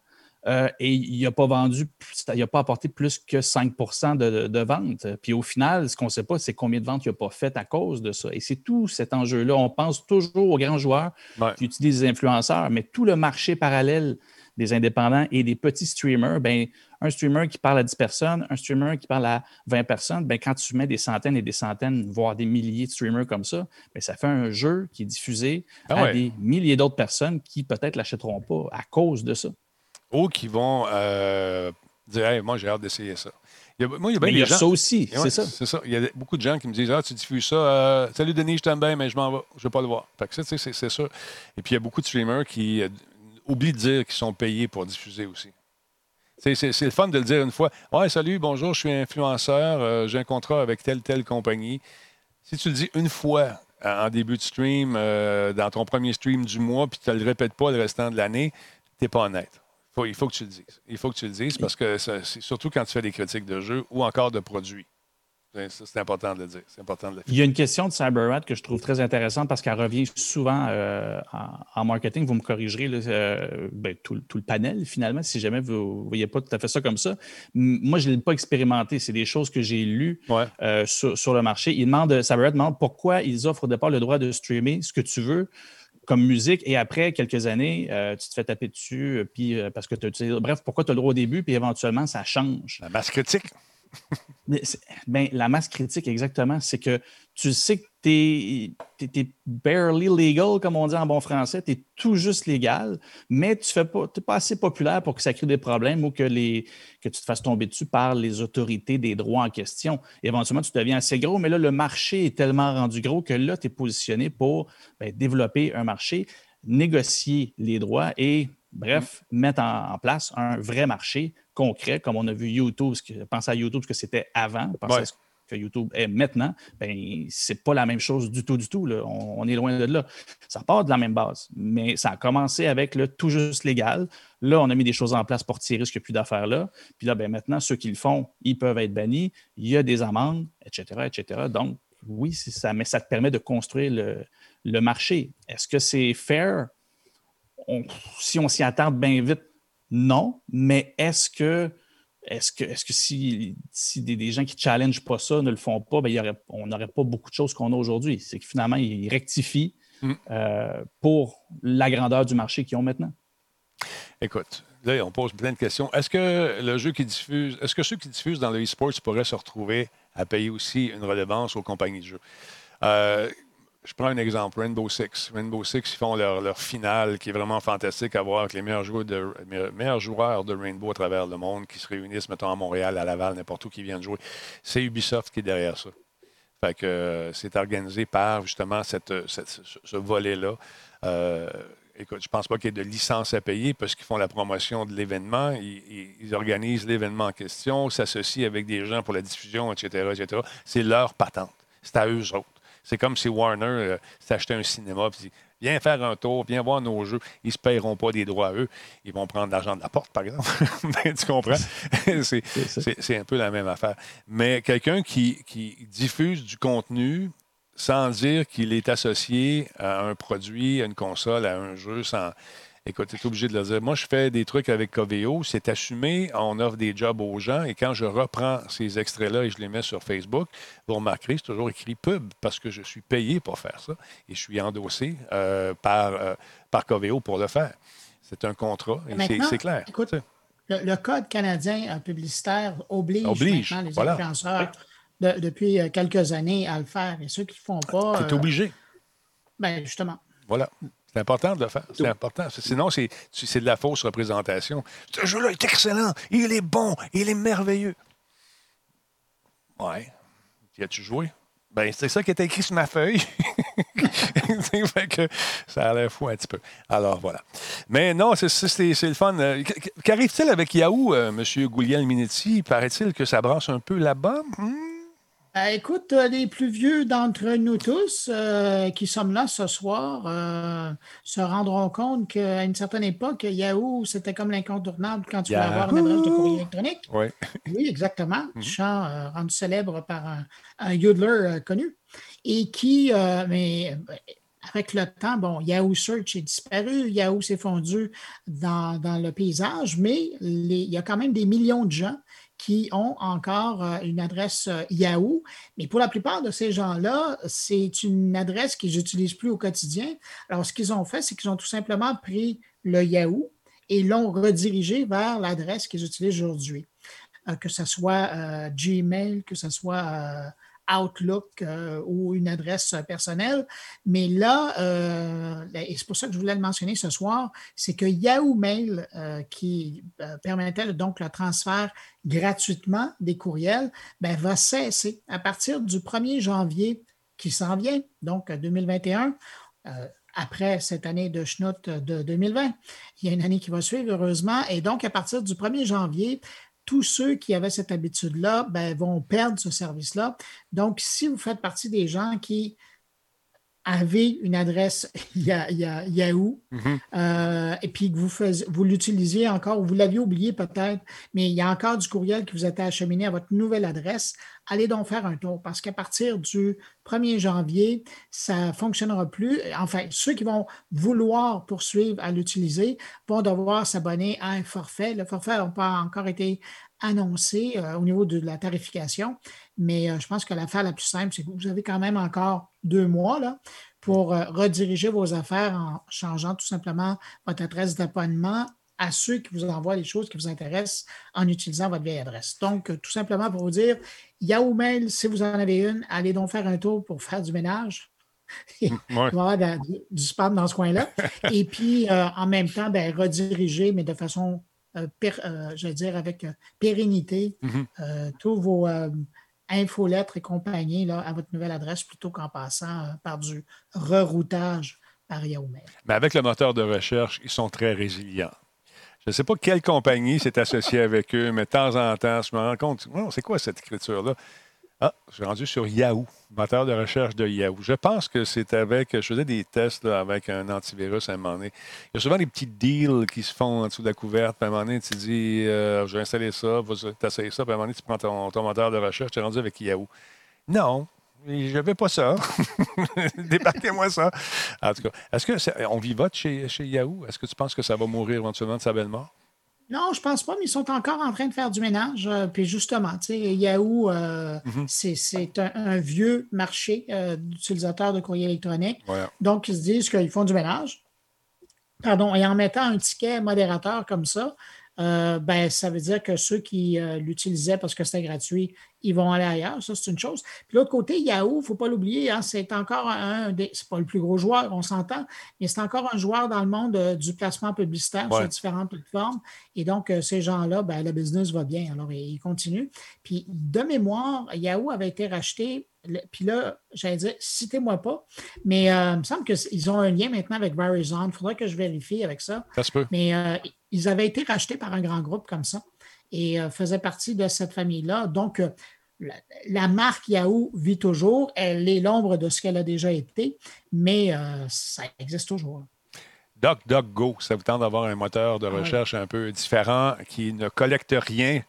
Euh, et il n'a pas vendu, il n'a pas apporté plus que 5 de, de ventes. Puis au final, ce qu'on ne sait pas, c'est combien de ventes il n'a pas fait à cause de ça. Et c'est tout cet enjeu-là. On pense toujours aux grands joueurs qui utilisent des influenceurs, mais tout le marché parallèle des indépendants et des petits streamers, ben, un streamer qui parle à 10 personnes, un streamer qui parle à 20 personnes, ben, quand tu mets des centaines et des centaines, voire des milliers de streamers comme ça, ben, ça fait un jeu qui est diffusé ah à des milliers d'autres personnes qui peut-être ne l'achèteront pas à cause de ça ou qui vont euh, dire Moi, j'ai hâte d'essayer ça. Il y a, moi, il y a, bien il y a ça aussi, c'est ça. C'est ça. Il y a beaucoup de gens qui me disent Ah, tu diffuses ça. Euh, salut Denis, je t'aime bien, mais je m'en vais. Je ne veux pas le voir. Fait que ça, c'est ça. Et puis, il y a beaucoup de streamers qui euh, oublient de dire qu'ils sont payés pour diffuser aussi. C'est le fun de le dire une fois. Ouais, salut, bonjour, je suis influenceur, j'ai un contrat avec telle, telle compagnie. Si tu le dis une fois en début de stream, dans ton premier stream du mois, puis tu ne le répètes pas le restant de l'année, tu n'es pas honnête il faut que tu le dises. Il faut que tu le dises parce que c'est surtout quand tu fais des critiques de jeux ou encore de produits. C'est important de le dire. C'est important de le Il y a une question de CyberRat que je trouve très intéressante parce qu'elle revient souvent euh, en, marketing. Vous me corrigerez euh, ben, tout, le panel, finalement, si jamais vous ne voyez pas tout à fait ça comme ça. Moi, je ne l'ai pas expérimenté. C'est des choses que j'ai lues euh, sur, le marché. Il demande, CyberRat demande pourquoi ils offrent au départ le droit de streamer ce que tu veux comme musique et après quelques années, euh, tu te fais taper dessus, euh, puis euh, parce que tu bref, pourquoi tu as le droit au début, puis éventuellement, ça change. La masse critique. Ben, la masse critique, exactement, c'est que tu sais que tu es, barely legal, comme on dit en bon français, tu es tout juste légal, mais tu n'es pas, pas assez populaire pour que ça crée des problèmes ou que, les, que tu te fasses tomber dessus par les autorités des droits en question. éventuellement, tu deviens assez gros, mais là, le marché est tellement rendu gros que là, tu es positionné pour ben, développer un marché, négocier les droits et Bref, mettre en, place un vrai marché concret, comme on a vu YouTube, pense à YouTube, ce que c'était avant, penser à ce que YouTube est maintenant, ben, c'est pas la même chose du tout, du tout. On, est loin de là. Ça part de la même base, mais ça a commencé avec le tout juste légal. Là, on a mis des choses en place pour tirer ce qu'il n'y a plus d'affaires là. Puis là, ben, maintenant, ceux qui le font, ils peuvent être bannis. Il y a des amendes, etc., etc. Donc, oui, ça, mais ça te permet de construire le, le marché. Est-ce que c'est fair? si on s'y attarde bien vite, non. Mais est-ce que, est-ce que, est-ce que si, si des, gens qui ne challengent pas ça ne le font pas, bien, aurait, on n'aurait pas beaucoup de choses qu'on a aujourd'hui. C'est que finalement, ils rectifient mm. euh, pour la grandeur du marché qu'ils ont maintenant. Écoute, là, on pose plein de questions. Est-ce que le jeu qui diffuse, est-ce que ceux qui diffusent dans le e-sport pourraient se retrouver à payer aussi une redevance aux compagnies de jeux? Euh, je prends un exemple, Rainbow Six. Rainbow Six, ils font leur, finale qui est vraiment fantastique à voir avec les meilleurs joueurs, de, Rainbow à travers le monde qui se réunissent, mettons, à Montréal, à Laval, n'importe où qui viennent jouer. C'est Ubisoft qui est derrière ça. Fait euh, c'est organisé par justement cette, ce, volet-là. Euh, écoute, je pense pas qu'il y ait de licence à payer parce qu'ils font la promotion de l'événement, ils, ils organisent l'événement en question, s'associent avec des gens pour la diffusion, etc., etc. C'est leur patente. C'est à eux autres. C'est comme si Warner euh, s'achetait un cinéma et dit Viens faire un tour, viens voir nos jeux. Ils ne se paieront pas des droits à eux. Ils vont prendre l'argent de la porte, par exemple. Ben, tu comprends? c'est un peu la même affaire. Mais quelqu'un qui, qui diffuse du contenu sans dire qu'il est associé à un produit, à une console, à un jeu, sans Écoute, tu es obligé de le dire. Moi, je fais des trucs avec Coveo, c'est assumé, on offre des jobs aux gens, et quand je reprends ces extraits-là et je les mets sur Facebook, vous remarquerez, c'est toujours écrit pub parce que je suis payé pour faire ça et je suis endossé euh, par, euh, par Coveo pour le faire. C'est un contrat et c'est clair. Écoute, le, Code canadien publicitaire oblige, les influenceurs depuis euh, quelques années à le faire et ceux qui ne font pas. Tu es obligé. Ben, justement. Voilà. C'est important de le faire. C'est important. Sinon, c'est de la fausse représentation. Ce jeu-là est excellent. Il est bon. Il est merveilleux. Ouais. Y as-tu joué? Ben, c'est ça qui est écrit sur ma feuille. fait que ça a l'air fou un petit peu. Alors, voilà. Mais non, c'est le fun. Euh, qu'arrive-t-il avec Yahoo, euh, M. Gouliel Minetti? Paraît-il que ça brasse un peu là-bas? Hmm? Euh, écoute, euh, les plus vieux d'entre nous tous euh, qui sommes là ce soir se rendront compte qu'à une certaine époque, Yahoo, c'était comme l'incontournable quand tu voulais avoir une adresse de courrier électronique. Oui, oui exactement. Mm Chant rendu célèbre par un, un connu. Et qui, mais avec le temps, bon, Yahoo Search est disparu, Yahoo s'est fondu dans, dans, le paysage, mais il y a quand même des millions de gens qui ont encore euh, une adresse euh, Yahoo. Mais pour la plupart de ces gens-là, c'est une adresse qu'ils n'utilisent plus au quotidien. Alors, ce qu'ils ont fait, c'est qu'ils ont tout simplement pris le Yahoo et l'ont redirigé vers l'adresse qu'ils utilisent aujourd'hui. Euh, que ce soit Gmail, que ce soit Outlook euh, ou une adresse personnelle. Mais là, euh, et c'est pour ça que je voulais le mentionner ce soir, c'est que Yahoo Mail, euh, qui permettait donc le transfert gratuitement des courriels, ben, va cesser à partir du 1er janvier qui s'en vient, donc 2021 après cette année de schnout de 2020. Il y a une année qui va suivre, heureusement. Et donc, à partir du 1er janvier, tous ceux qui avaient cette habitude-là ben, vont perdre ce service-là. Donc, si vous faites partie des gens qui avez une adresse Yahoo mm-hmm. euh, et puis que vous, vous l'utilisiez encore, ou vous l'aviez oublié peut-être, mais il y a encore du courriel qui vous a été acheminé à votre nouvelle adresse, allez donc faire un tour parce qu'à partir du 1er janvier, ça ne fonctionnera plus. Enfin, ceux qui vont vouloir poursuivre à l'utiliser vont devoir s'abonner à un forfait. Le forfait n'a pas encore été annoncé euh, au niveau de la tarification, mais euh, je pense que l'affaire la plus simple, c'est que vous avez quand même encore deux mois là, pour euh, rediriger vos affaires en changeant tout simplement votre adresse d'abonnement à ceux qui vous envoient les choses qui vous intéressent en utilisant votre vieille adresse. Donc, tout simplement pour vous dire, Yahoo Mail, si vous en avez une, allez donc faire un tour pour faire du ménage. Il va y avoir du spam dans ce coin-là. Et puis, en même temps, ben, rediriger, mais de façon euh, euh, je veux dire, avec euh, pérennité, mm-hmm. tous vos infolettres et compagnie là, à votre nouvelle adresse plutôt qu'en passant par du reroutage par Yahoo Mail. Mais avec le moteur de recherche, ils sont très résilients. Je ne sais pas quelle compagnie s'est associée avec eux, mais de temps en temps, je me rends compte, c'est quoi cette écriture-là? Ah, je suis rendu sur Yahoo, moteur de recherche de Yahoo. Je pense que c'est avec. Je faisais des tests avec un antivirus à un moment donné. Il y a souvent des petits deals qui se font en dessous de la couverte. Puis à un moment donné, tu dis euh, Je vais installer ça, tu essayes ça. Puis à un moment donné, tu prends ton, moteur de recherche, tu es rendu avec Yahoo. Non, je n'avais pas ça. Débarquez-moi ça. En tout cas, est-ce qu'on vivote chez, chez Yahoo? Est-ce que tu penses que ça va mourir éventuellement de sa belle mort? Non, je pense pas, mais ils sont encore en train de faire du ménage. Euh, puis justement, tu sais, Yahoo, euh, mhm. c'est un, vieux marché euh, d'utilisateurs de courrier électronique. Donc, ils se disent qu'ils font du ménage. Pardon, et en mettant un ticket modérateur comme ça, euh, ben, ça veut dire que ceux qui l'utilisaient parce que c'était gratuit, ils vont aller ailleurs. Ça, c'est une chose. Puis l'autre côté, Yahoo, il ne faut pas l'oublier, hein, c'est encore un des. C'est pas le plus gros joueur, on s'entend, mais c'est encore un joueur dans le monde euh, du placement publicitaire sur différentes plateformes. Et donc, ces gens-là, ben, le business va bien. Alors, ils continuent. Puis, de mémoire, Yahoo avait été racheté puis là, j'allais dire, citez-moi pas, mais il me semble qu'ils ont un lien maintenant avec Verizon. Il faudrait que je vérifie avec ça. Ça se peut. Mais ils avaient été rachetés par un grand groupe comme ça et euh, faisaient partie de cette famille-là. Donc, la, marque Yahoo vit toujours. Elle est l'ombre de ce qu'elle a déjà été, mais euh, ça existe toujours. DuckDuckGo, ça vous tente d'avoir un moteur de ah recherche un peu différent qui ne collecte rien?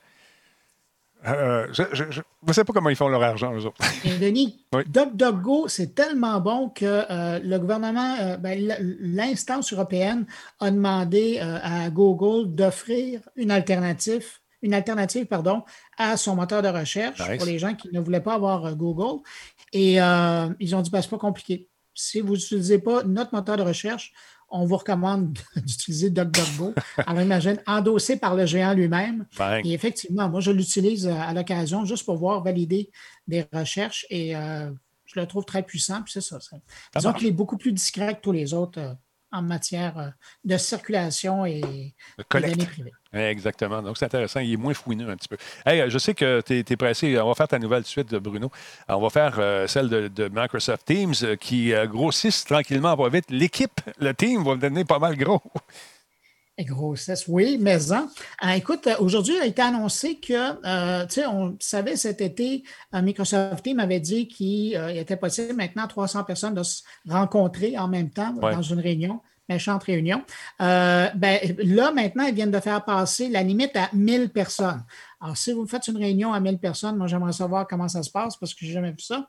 Euh, je ne sais pas comment ils font leur argent, eux autres. Denis, DuckDuckGo, c'est tellement bon que euh, le gouvernement, euh, ben, l'instance européenne a demandé à Google d'offrir une alternative, une alternative pardon, à son moteur de recherche pour les gens qui ne voulaient pas avoir Google. Et ils ont dit, ben, c'est pas compliqué. Si vous n'utilisez pas notre moteur de recherche, on vous recommande d'utiliser DuckDuckGo. Alors, imagine, endossé par le géant lui-même. Et effectivement, moi, je l'utilise euh, à l'occasion juste pour voir valider des recherches et euh, je le trouve très puissant. Puis c'est ça. Disons qu'il est beaucoup plus discret que tous les autres. Euh, en matière euh, de circulation et de données privées. Exactement. Donc, c'est intéressant. Il est moins fouineux un petit peu. Hey, euh, je sais que tu es, pressé. On va faire ta nouvelle suite, Bruno. On va faire euh, celle de, de Microsoft Teams euh, qui euh, grossissent tranquillement, pas vite. L'équipe, le team va devenir pas mal gros. Et grossesse, oui, mais en. Euh, écoute, euh, aujourd'hui, il a été annoncé que, euh, tu sais, on savait cet été, Microsoft Team avait dit qu'il euh, était possible maintenant à 300 personnes de se rencontrer en même temps Ouais. dans une réunion, méchante réunion. Ben, là, maintenant, ils viennent de faire passer la limite à 1000 personnes. Alors, si vous faites une réunion à 1000 personnes, moi, j'aimerais savoir comment ça se passe parce que je n'ai jamais vu ça.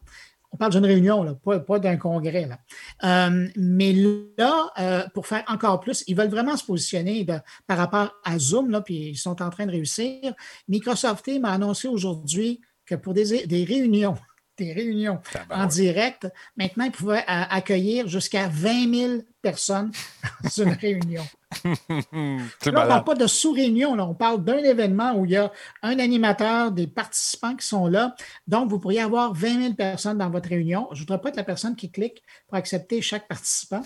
On parle d'une réunion, là, pas, pas d'un congrès. Là. Euh, mais là, euh, pour faire encore plus, ils veulent vraiment se positionner de- par rapport à Zoom, là, puis ils sont en train de réussir. Microsoft Teams a annoncé aujourd'hui que pour des, des réunions, des réunions en direct, maintenant, ils pouvaient euh, accueillir jusqu'à 20 000 personnes dans une réunion. Là, on ne parle pas de sous-réunion, on parle d'un événement où il y a un animateur, des participants qui sont là. Donc, vous pourriez avoir 20 000 personnes dans votre réunion. Je ne voudrais pas être la personne qui clique pour accepter chaque participant,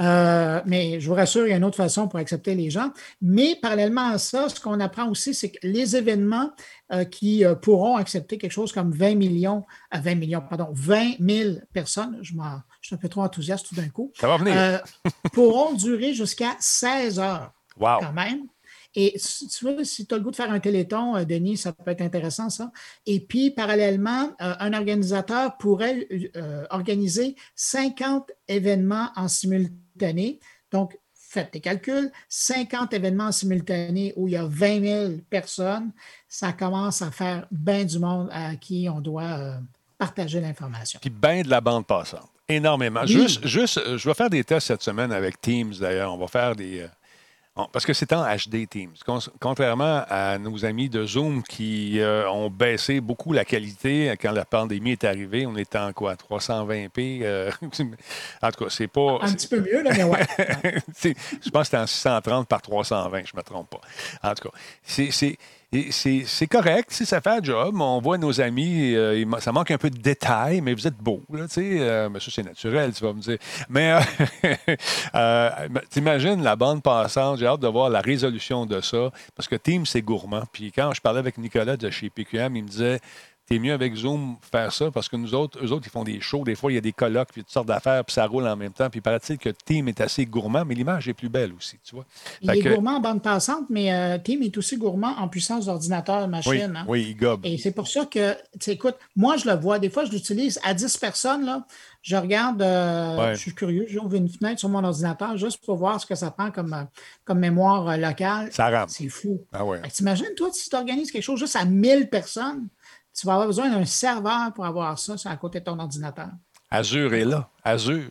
Euh, mais je vous rassure, il y a une autre façon pour accepter les gens. Mais parallèlement à ça, ce qu'on apprend aussi, c'est que les événements euh, qui euh, pourront accepter quelque chose comme 20 millions, à 20 millions, pardon, 20 000 personnes, je, m'en- suis un peu trop enthousiaste tout d'un coup, Ça va venir. euh, pourront durer jusqu'à 16 heures wow. quand même. Et tu veux, si tu as le goût de faire un téléthon, euh, Denis, ça peut être intéressant, ça. Et puis, parallèlement, euh, un organisateur pourrait euh, organiser 50 événements en simultané. Donc, faites tes calculs, 50 événements en simultané où il y a 20 000 personnes, ça commence à faire bien du monde à qui on doit euh, partager l'information. Puis ben de la bande passante. Énormément. Oui. Juste, juste, euh, je vais faire des tests cette semaine avec Teams, d'ailleurs. On va faire des. euh, on- parce que c'est en HD Teams. Con- Contrairement à nos amis de Zoom qui euh, ont baissé beaucoup la qualité quand la pandémie est arrivée. On était en quoi? 320p? euh, en tout cas, c'est pas. Un petit peu mieux, là, mais ouais. Je pense que c'était en 630 par 320, je ne me trompe pas. En tout cas, c'est- c'est. correct, si ça fait un job. On voit nos amis, euh, ça manque un peu de détails, mais vous êtes beaux. Là, tu sais, euh, mais ça, c'est naturel, tu vas me dire. Mais euh, t'imagines la bande passante, j'ai hâte de voir la résolution de ça, parce que Teams, c'est gourmand. Puis quand je parlais avec Nicolas de chez PQM, il me disait T'es mieux avec Zoom faire ça? Parce que nous autres, eux autres, ils font des shows. Des fois, il y a des colloques, puis toutes sortes d'affaires, puis ça roule en même temps. Puis paraît-il que Team est assez gourmand, mais l'image est plus belle aussi, tu vois. Il Fait est que- gourmand en bande passante, mais euh, Team est aussi gourmand en puissance d'ordinateur, Oui, machine. hein. oui, il gobe. Et c'est pour ça que, écoute, moi, je le vois. Des fois, je l'utilise à 10 personnes. Là, je regarde, euh, Ouais. je suis curieux, j'ouvre une fenêtre sur mon ordinateur juste pour voir ce que ça prend comme, euh, comme mémoire euh, locale. Ça rame. C'est fou. Ah ouais. T'imagines, toi, si tu organises quelque chose juste à 1000 personnes, tu vas avoir besoin d'un serveur pour avoir ça sur à côté de ton ordinateur. Azure est là. Azure.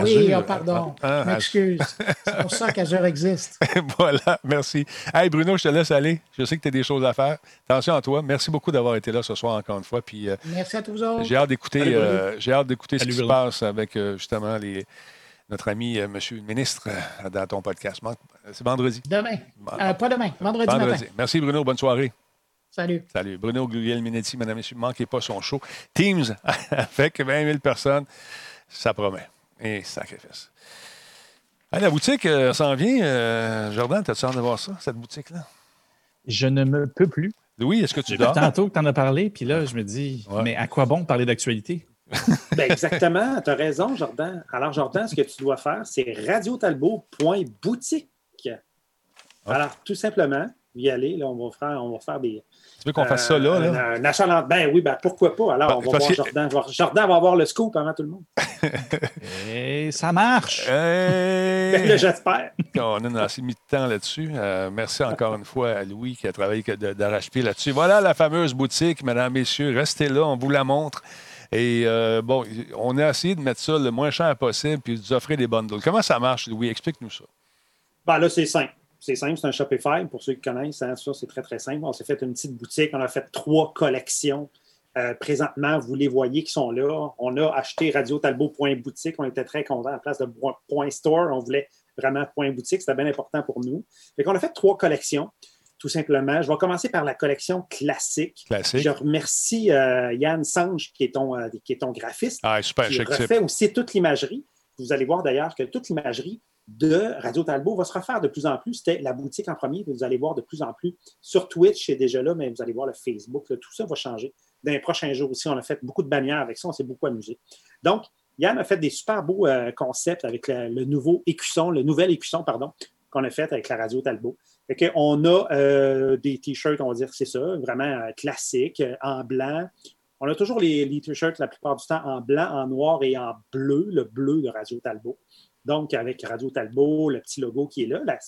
Oui, Azure. oh, pardon. Ah, je m'excuse. C'est pour ça qu'Azure existe. voilà, merci. Hey Bruno, je te laisse aller. Je sais que tu as des choses à faire. Attention à toi. Merci beaucoup d'avoir été là ce soir encore une fois. Puis euh, Merci à tous autres. j'ai hâte d'écouter, euh, j'ai hâte d'écouter ce qui se passe avec euh, justement les, notre ami euh, Monsieur le ministre euh, dans ton podcast. C'est vendredi. Demain. Euh, pas demain, vendredi, Vendredi. matin. Merci Bruno. Bonne soirée. Salut. Salut. Bruno Guglielminetti, mesdames et messieurs, ne manquez pas son show. Teams avec 20 000 personnes, ça promet. Et sacrifice. Hey, la boutique euh, s'en vient. Euh, Jordan, as-tu hâte de voir ça, cette boutique-là? Je ne me peux plus. Louis, est-ce que tu dors? tantôt que tu en as parlé, puis là, je me dis, Ouais. mais à quoi bon parler d'actualité? Ben, exactement, tu as raison, Jordan. Alors, Jordan, ce que tu dois faire, c'est radiotalbot.boutique. Alors, tout simplement, y aller, là, on va faire, on va faire des. Veux qu'on fasse ça là? euh, là? Un, un achalandement. Ben oui, ben pourquoi pas? Alors, Ben, on va voir que- Jordan. Jordan va avoir le scoop avant tout le monde. Et ça marche! Hey! Ben j'espère. On a assez mis de temps là-dessus. Euh, merci encore une fois à Louis qui a travaillé que de- d'arrache-pied là-dessus. Voilà la fameuse boutique, mesdames, messieurs. Restez là, on vous la montre. Et euh, bon, on a essayé de mettre ça le moins cher possible puis de vous offrir des bundles. Comment ça marche, Louis? Explique-nous ça. Ben là, c'est simple. C'est simple, c'est un Shopify. Pour ceux qui connaissent, hein, ça, c'est très, très simple. On s'est fait une petite boutique. On a fait trois collections. Euh, présentement, vous les voyez qui sont là. On a acheté radiotalbot.boutique. On était très contents. La place de point store, on voulait vraiment point boutique. C'était bien important pour nous. Fait qu'on a fait trois collections, tout simplement. Je vais commencer par la collection classique. Classique. Je remercie euh, Yann Sange, qui est ton, euh, qui est ton graphiste Ah, super, qui refait aussi toute l'imagerie. Vous allez voir d'ailleurs que toute l'imagerie de Radio Talbot va se refaire de plus en plus. C'était la boutique en premier, vous allez voir de plus en plus. Sur Twitch, c'est déjà là, mais vous allez voir le Facebook. tout ça va changer. Dans les prochains jours aussi, on a fait beaucoup de bannières avec ça, on s'est beaucoup amusé. Donc, Yann a fait des super beaux euh, concepts avec le nouveau écusson, le nouvel écusson, pardon, qu'on a fait avec la Radio Talbot. on a euh, des t-shirts, on va dire, c'est ça, vraiment euh, classiques, en blanc. On a toujours les t-shirts la plupart du temps en blanc, en noir et en bleu, le bleu de Radio Talbot. Donc, avec Radio Talbot, le petit logo qui est là, la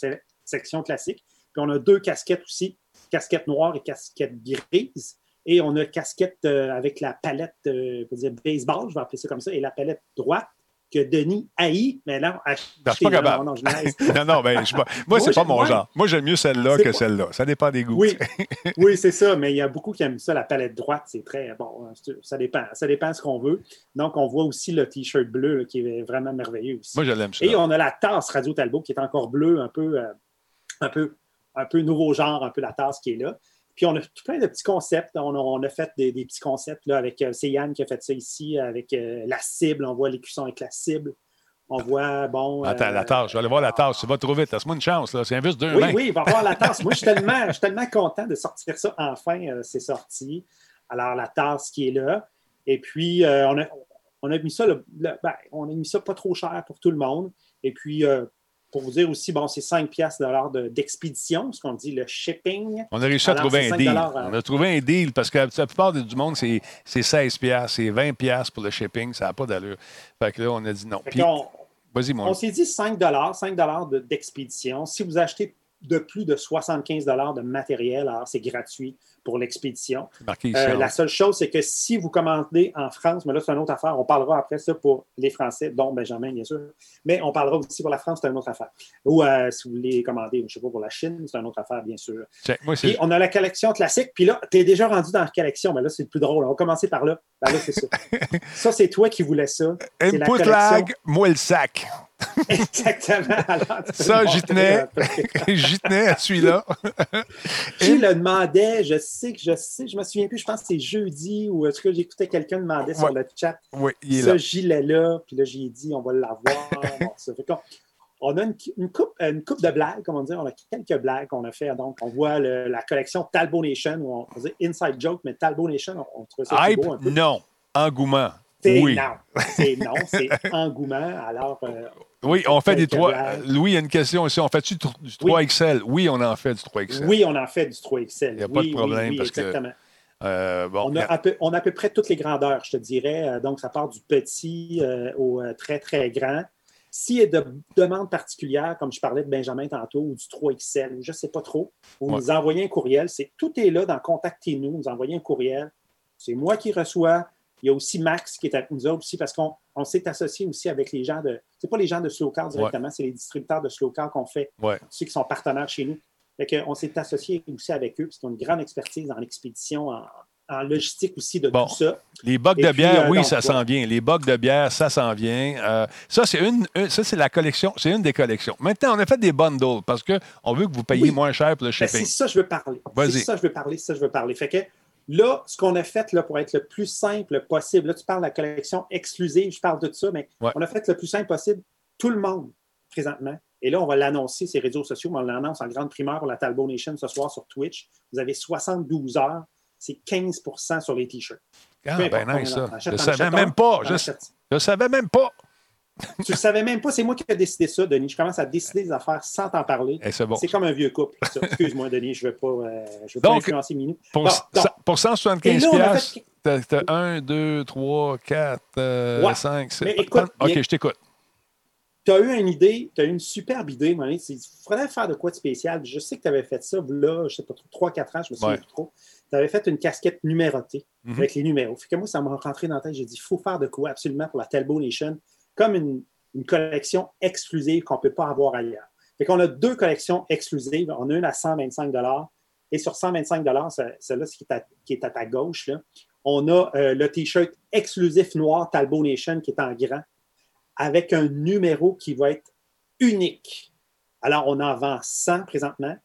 section classique. Puis on a deux casquettes aussi, casquette noire et casquette grise. Et on a casquette euh, avec la palette, euh, dire baseball, je vais appeler ça comme ça, et la palette droite que Denis haït, mais là, je suis pas capable. Non, non, non, ben, je, moi, c'est pas mon genre. Moi, j'aime mieux celle-là que celle-là. Ça dépend des goûts. Oui, oui c'est ça, mais il y a beaucoup qui aiment ça. La palette droite, c'est très bon. Ça dépend. Ça dépend de ce qu'on veut. Donc, on voit aussi le T-shirt bleu qui est vraiment merveilleux aussi. Moi, je l'aime Et on a la tasse Radio Talbot qui est encore bleue, un peu, euh, un peu, un peu nouveau genre, un peu la tasse qui est là. Puis on a tout plein de petits concepts. On a, fait des, petits concepts là, avec. Euh, c'est Yann qui a fait ça ici avec euh, la cible. On voit l'écusson avec la cible. On voit, bon. Attends, la euh, tasse. Je vais aller voir la tasse. Tu vas trop vite. Laisse-moi une chance. C'est un juste deux Oui, oui, il va voir la tasse. Moi, je suis tellement, je suis tellement content de sortir ça. Enfin, c'est sorti. Alors, la tasse qui est là. Et puis, on, a, on a mis ça, ben, on a mis ça pas trop cher pour tout le monde. Et puis, pour vous dire aussi, bon, c'est 5 piastres d'expédition, ce qu'on dit le shipping. On a réussi à trouver un deal. On a trouvé un deal parce que la plupart du monde, c'est 16 piastres, c'est 20 piastres pour le shipping, ça n'a pas d'allure. Fait que là, on a dit non. Vas-y, mon On s'est dit 5 5 d'expédition. Si vous achetez de plus de 75 de matériel. Alors, c'est gratuit pour l'expédition. Euh, la seule chose, c'est que si vous commandez en France, mais là, c'est une autre affaire, on parlera après ça pour les Français, dont Benjamin, bien sûr, mais on parlera aussi pour la France, c'est une autre affaire. Ou euh, si vous voulez commander, je ne sais pas, pour la Chine, c'est une autre affaire, bien sûr. puis on a la collection classique, puis là, tu es déjà rendu dans la collection, mais là, c'est le plus drôle. On va commencer par là. Ben là, c'est ça. ça, c'est toi qui voulais ça. Input lag, moi le sac. Exactement. ça, j'y tenais. j'y tenais à celui-là. Qui le demandait? Je sais que je sais, je me souviens plus, je pense que c'est jeudi ou est-ce que j'écoutais quelqu'un demander sur le chat oui, il est ce gilet-là, puis là, j'ai dit, on va l'avoir. on a une, coupe, une coupe de blagues, comment dire, on a quelques blagues qu'on a fait. Donc, on voit la collection Talbot Nation, où on faisait Inside Joke, mais Talbot Nation, on, trouve ça Hype, beau un peu. non. Engouement. Oui. Non, c'est non, c'est engouement. Alors, euh, oui, on fait des 3. Louis, il y a une question aussi. On fait-tu du 3XL? Oui. on en fait du 3XL. Oui, on en fait du 3XL. Il n'y a pas de problème parce exactement. que. Euh, bon, on, a à peu, on, a à peu, près toutes les grandeurs, je te dirais. Euh, donc, ça part du petit au très, très grand. S'il y a de demandes particulières, comme je parlais de Benjamin tantôt, ou du 3XL, je ne sais pas trop, vous nous envoyez un courriel. C'est, tout est là dans Contactez-nous. Vous envoyez un courriel. C'est moi qui reçois. Il y a aussi Max qui est avec nous aussi parce qu'on s'est associé aussi avec les gens de. C'est pas les gens de Slowcar directement, c'est les distributeurs de Slowcar qu'on fait, ceux qui sont partenaires chez nous. on s'est associé aussi avec eux, parce qu'ils ont une grande expertise en expédition, en, logistique aussi de tout ça. Les bocs de bière, euh, oui, ça s'en vient. Les bocs de bière, ça s'en vient. Euh, ça, c'est une, ça, c'est la collection, c'est une des collections. Maintenant, on a fait des bundles parce qu'on veut que vous payiez moins cher pour le ben, shipping. c'est ça que je veux parler. C'est ça que je veux parler, ça je veux parler. Fait que Là, ce qu'on a fait là, pour être le plus simple possible, là, tu parles de la collection exclusive, je parle de ça, mais on a fait le plus simple possible. Tout le monde, présentement, et là, on va l'annoncer, ces réseaux sociaux, on l'annonce en grande primeur pour la Talbot Nation ce soir sur Twitch. Vous avez 72 heures, c'est 15% sur les T-shirts. Ah, ben nice, ça. Je ne savais même pas. Je ne savais même pas tu ne savais même pas, c'est moi qui ai décidé ça, Denis. Je commence à décider des affaires sans t'en parler. Eh, c'est comme un vieux couple. Excuse-moi, Denis, je ne veux pas, euh, veux pas influencer Minou. Pour, pour 175 pièces, tu as 1, 2, 3, 4, 5, 6. OK, je t'écoute. Tu as eu une idée, tu as eu une superbe idée, Il faudrait faire de quoi de spécial. Je sais que tu avais fait ça, là, je ne sais pas trop, 3-4 ans, je me souviens plus trop. Tu avais fait une casquette numérotée mhm. avec les numéros. Fait que moi, ça m'a rentré dans la tête. J'ai dit, il faut faire de quoi absolument pour la Talbot Nation comme une, collection exclusive qu'on ne peut pas avoir ailleurs. Fait qu'on a deux collections exclusives. On a une à 125 et sur 125 celle-là qui, qui, est à ta gauche, là, on a euh, le T-shirt exclusif noir Talbot Nation qui est en grand avec un numéro qui va être unique. Alors, on en vend 100 présentement.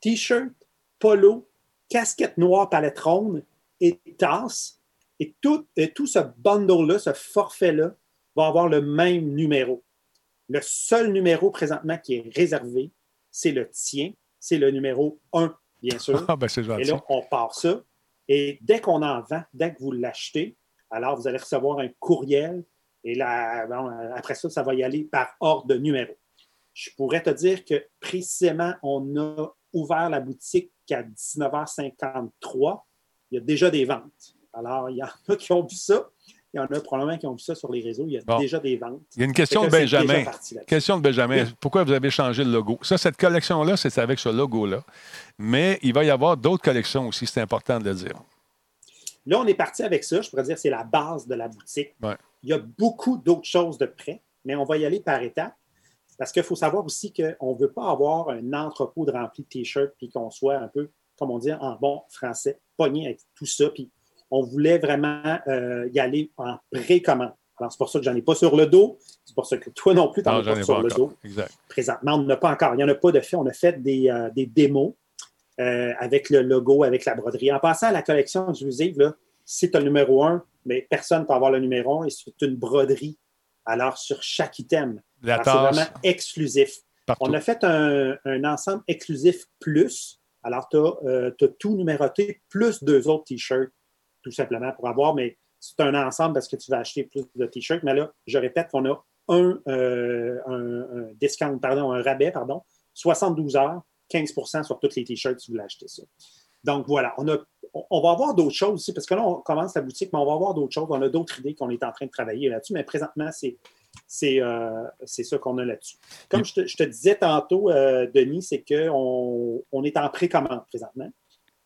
T-shirt, polo, casquette noire palette et tasse. Et tout, et tout ce bundle-là, ce forfait-là, va avoir le même numéro. Le seul numéro présentement qui est réservé, c'est le tien. C'est le numéro 1, bien sûr. Ah, ben. Et là, on part ça. Et dès qu'on en vend, dès que vous l'achetez, alors vous allez recevoir un courriel. Et là, bon, après ça, ça va y aller par ordre de numéro. Je pourrais te dire que précisément, on a ouvert la boutique à 19h53. Il y a déjà des ventes. Alors, il y en a qui ont vu ça. Il y en a probablement qui ont vu ça sur les réseaux. Il y a Bon. déjà des ventes. Il y a une question de Benjamin. Question de Benjamin. Pourquoi vous avez changé le logo? Ça, cette collection-là, c'est avec ce logo-là. Mais il va y avoir d'autres collections aussi, c'est important de le dire. Là, on est parti avec ça. Je pourrais dire que c'est la base de la boutique. Ouais. Il y a beaucoup d'autres choses de près, mais on va y aller par étapes. Parce qu'il faut savoir aussi qu'on ne veut pas avoir un entrepôt de rempli de t-shirts puis qu'on soit un peu, comme on dit en bon français, pogné avec tout ça. Puis on voulait vraiment euh, y aller en précommande. Alors, c'est pour ça que j'en ai pas sur le dos. C'est pour ça que toi non plus, tu n'en as pas sur pas le dos. Exact. Présentement, on n'en a pas encore. Il n'y en a pas de fait. On a fait des, euh, des démos euh, avec le logo, avec la broderie. En passant à la collection exclusive, là, si tu as le numéro 1, mais personne ne peut avoir le numéro 1 et c'est une broderie. Alors, sur chaque item. C'est vraiment exclusif. partout. On a fait un, un ensemble exclusif plus. Alors, tu as, tout numéroté plus deux autres T-shirts, tout simplement, pour avoir, mais c'est un ensemble parce que tu vas acheter plus de T-shirts. Mais là, je répète qu'on a un, euh, un- un discount, pardon, un rabais, pardon, 72 heures, 15% sur tous les T-shirts si vous voulez acheter ça. Donc voilà, on, a, on- va avoir d'autres choses aussi, parce que là, on commence la boutique, mais on va avoir d'autres choses. On a d'autres idées qu'on est en train de travailler là-dessus, mais présentement, c'est c'est euh, ça qu'on a là-dessus. Comme je te, je te disais tantôt, euh, Denis, c'est qu'on on est en précommande présentement.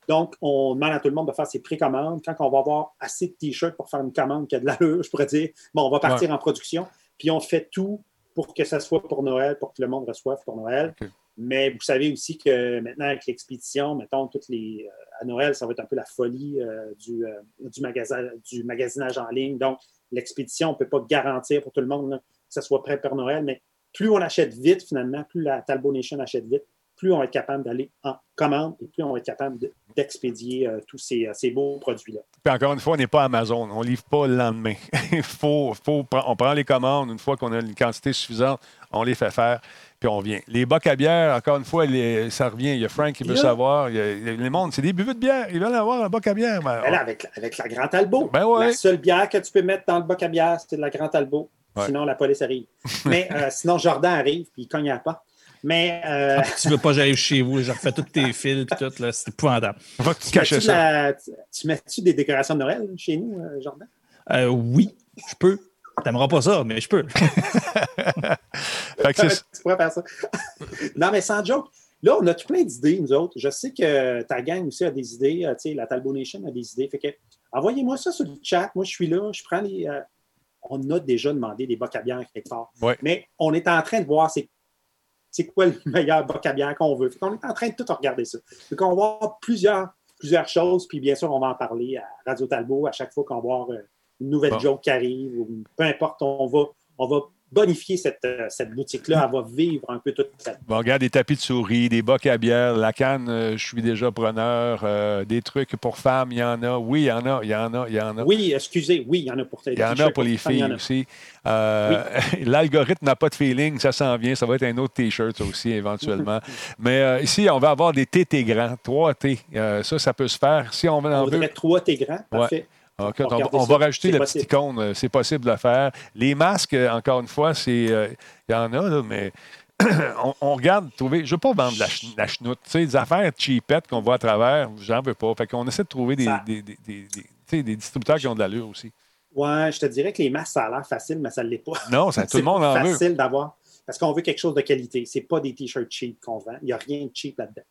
Donc, on demande à tout le monde de faire ses précommandes. Quand on va avoir assez de t-shirts pour faire une commande qui a de l'allure, je pourrais dire, bon, on va partir en production, puis on fait tout pour que ça soit pour Noël, pour que le monde reçoive pour Noël. Mais vous savez aussi que maintenant, avec l'expédition, mettons, toutes les, euh, à Noël, ça va être un peu la folie euh, du, euh, du, magasin, du magasinage en ligne. Donc, l'expédition, on ne peut pas garantir pour tout le monde là, que ça soit prêt pour Noël, mais plus on achète vite, finalement, plus la Talbot Nation achète vite, plus on va être capable d'aller en commande et plus on va être capable de- d'expédier euh, tous ces, euh, ces beaux produits-là. Puis encore une fois, on n'est pas Amazon. On ne livre pas le lendemain. Il faut, faut, on prend les commandes. Une fois qu'on a une quantité suffisante, on les fait faire, puis on vient. Les bocs à bière, encore une fois, les- ça revient. Il y a Frank qui veut Là- savoir. Il y a, les mondes, c'est des buveux de bière. Ils veulent avoir un boc à bière. Ben là, avec, la- avec la Grande Talbot, Ben ouais. la seule bière que tu peux mettre dans le bac à bière, c'est de la Grande. Ouais. Sinon, la police arrive. Mais euh, sinon, Jordan arrive, puis il cogne à la porte. Mais euh, Tu veux pas que j'arrive chez vous, je refais tous tes fils et tout, là, c'est épouvantable. Va que tu tu caches ça. la- tu- tu mets-tu des décorations de Noël chez nous, euh, Jordan? Euh, oui, je peux. T'aimeras pas ça, mais je peux. Fait que c'est- tu pourrais faire ça. non, mais sans joke. Là, on a tout plein d'idées, nous autres. Je sais que ta gang aussi a des idées. euh, tu sais, la Talbot Nation a des idées. Fait que, envoyez-moi ça sur le chat. Moi, je suis là. Je prends les. euh, on a déjà demandé des bocs à bière quelque part. Ouais. Mais on est en train de voir c'est, c'est quoi le meilleur bière qu'on veut. Fait qu'on est en train de tout regarder ça. Donc, on va avoir plusieurs, plusieurs choses. Puis, bien sûr, on va en parler à Radio Talbot à chaque fois qu'on va avoir euh, une nouvelle Bon. joke qui arrive. Ou peu importe, on va, on va bonifier cette, euh, cette boutique-là. Elle va vivre un peu toute sa Bon, regarde, des tapis de souris, des bocs à bière, la canne, euh, je suis déjà preneur, euh, des trucs pour femmes, il y en a. Oui, il y en a, il y en a, il y en a. Oui, excusez, oui, il y en a pour Il y en a pour les filles aussi. Euh, L'algorithme n'a pas de feeling, ça s'en vient. Ça va être un autre T-shirt aussi, éventuellement. Mais ici, on va avoir des TT grands, 3 T. Euh, ça, ça peut se faire. Si on On en veut, voudrait trois T grands. Parfait. On on, va on rajouter C'est la possible. petite icône. euh, C'est possible de le faire. Les masques, euh, encore une fois, c'est euh, il y en a, là, mais on, on regarde, trouver. Je ne veux pas vendre la, ch- la chenoute. Des affaires cheapettes qu'on voit à travers, j'en veux pas. Fait qu'on essaie de trouver des, Ça- des, distributeurs qui ont de l'allure aussi. Ouais, je te dirais que les masques, ça a l'air facile, mais ça ne l'est pas. Non, ça, tout C'est le monde en veut. facile d'avoir. Parce qu'on veut quelque chose de qualité. Ce n'est pas des t-shirts cheap qu'on vend. Il n'y a rien de cheap là-dedans.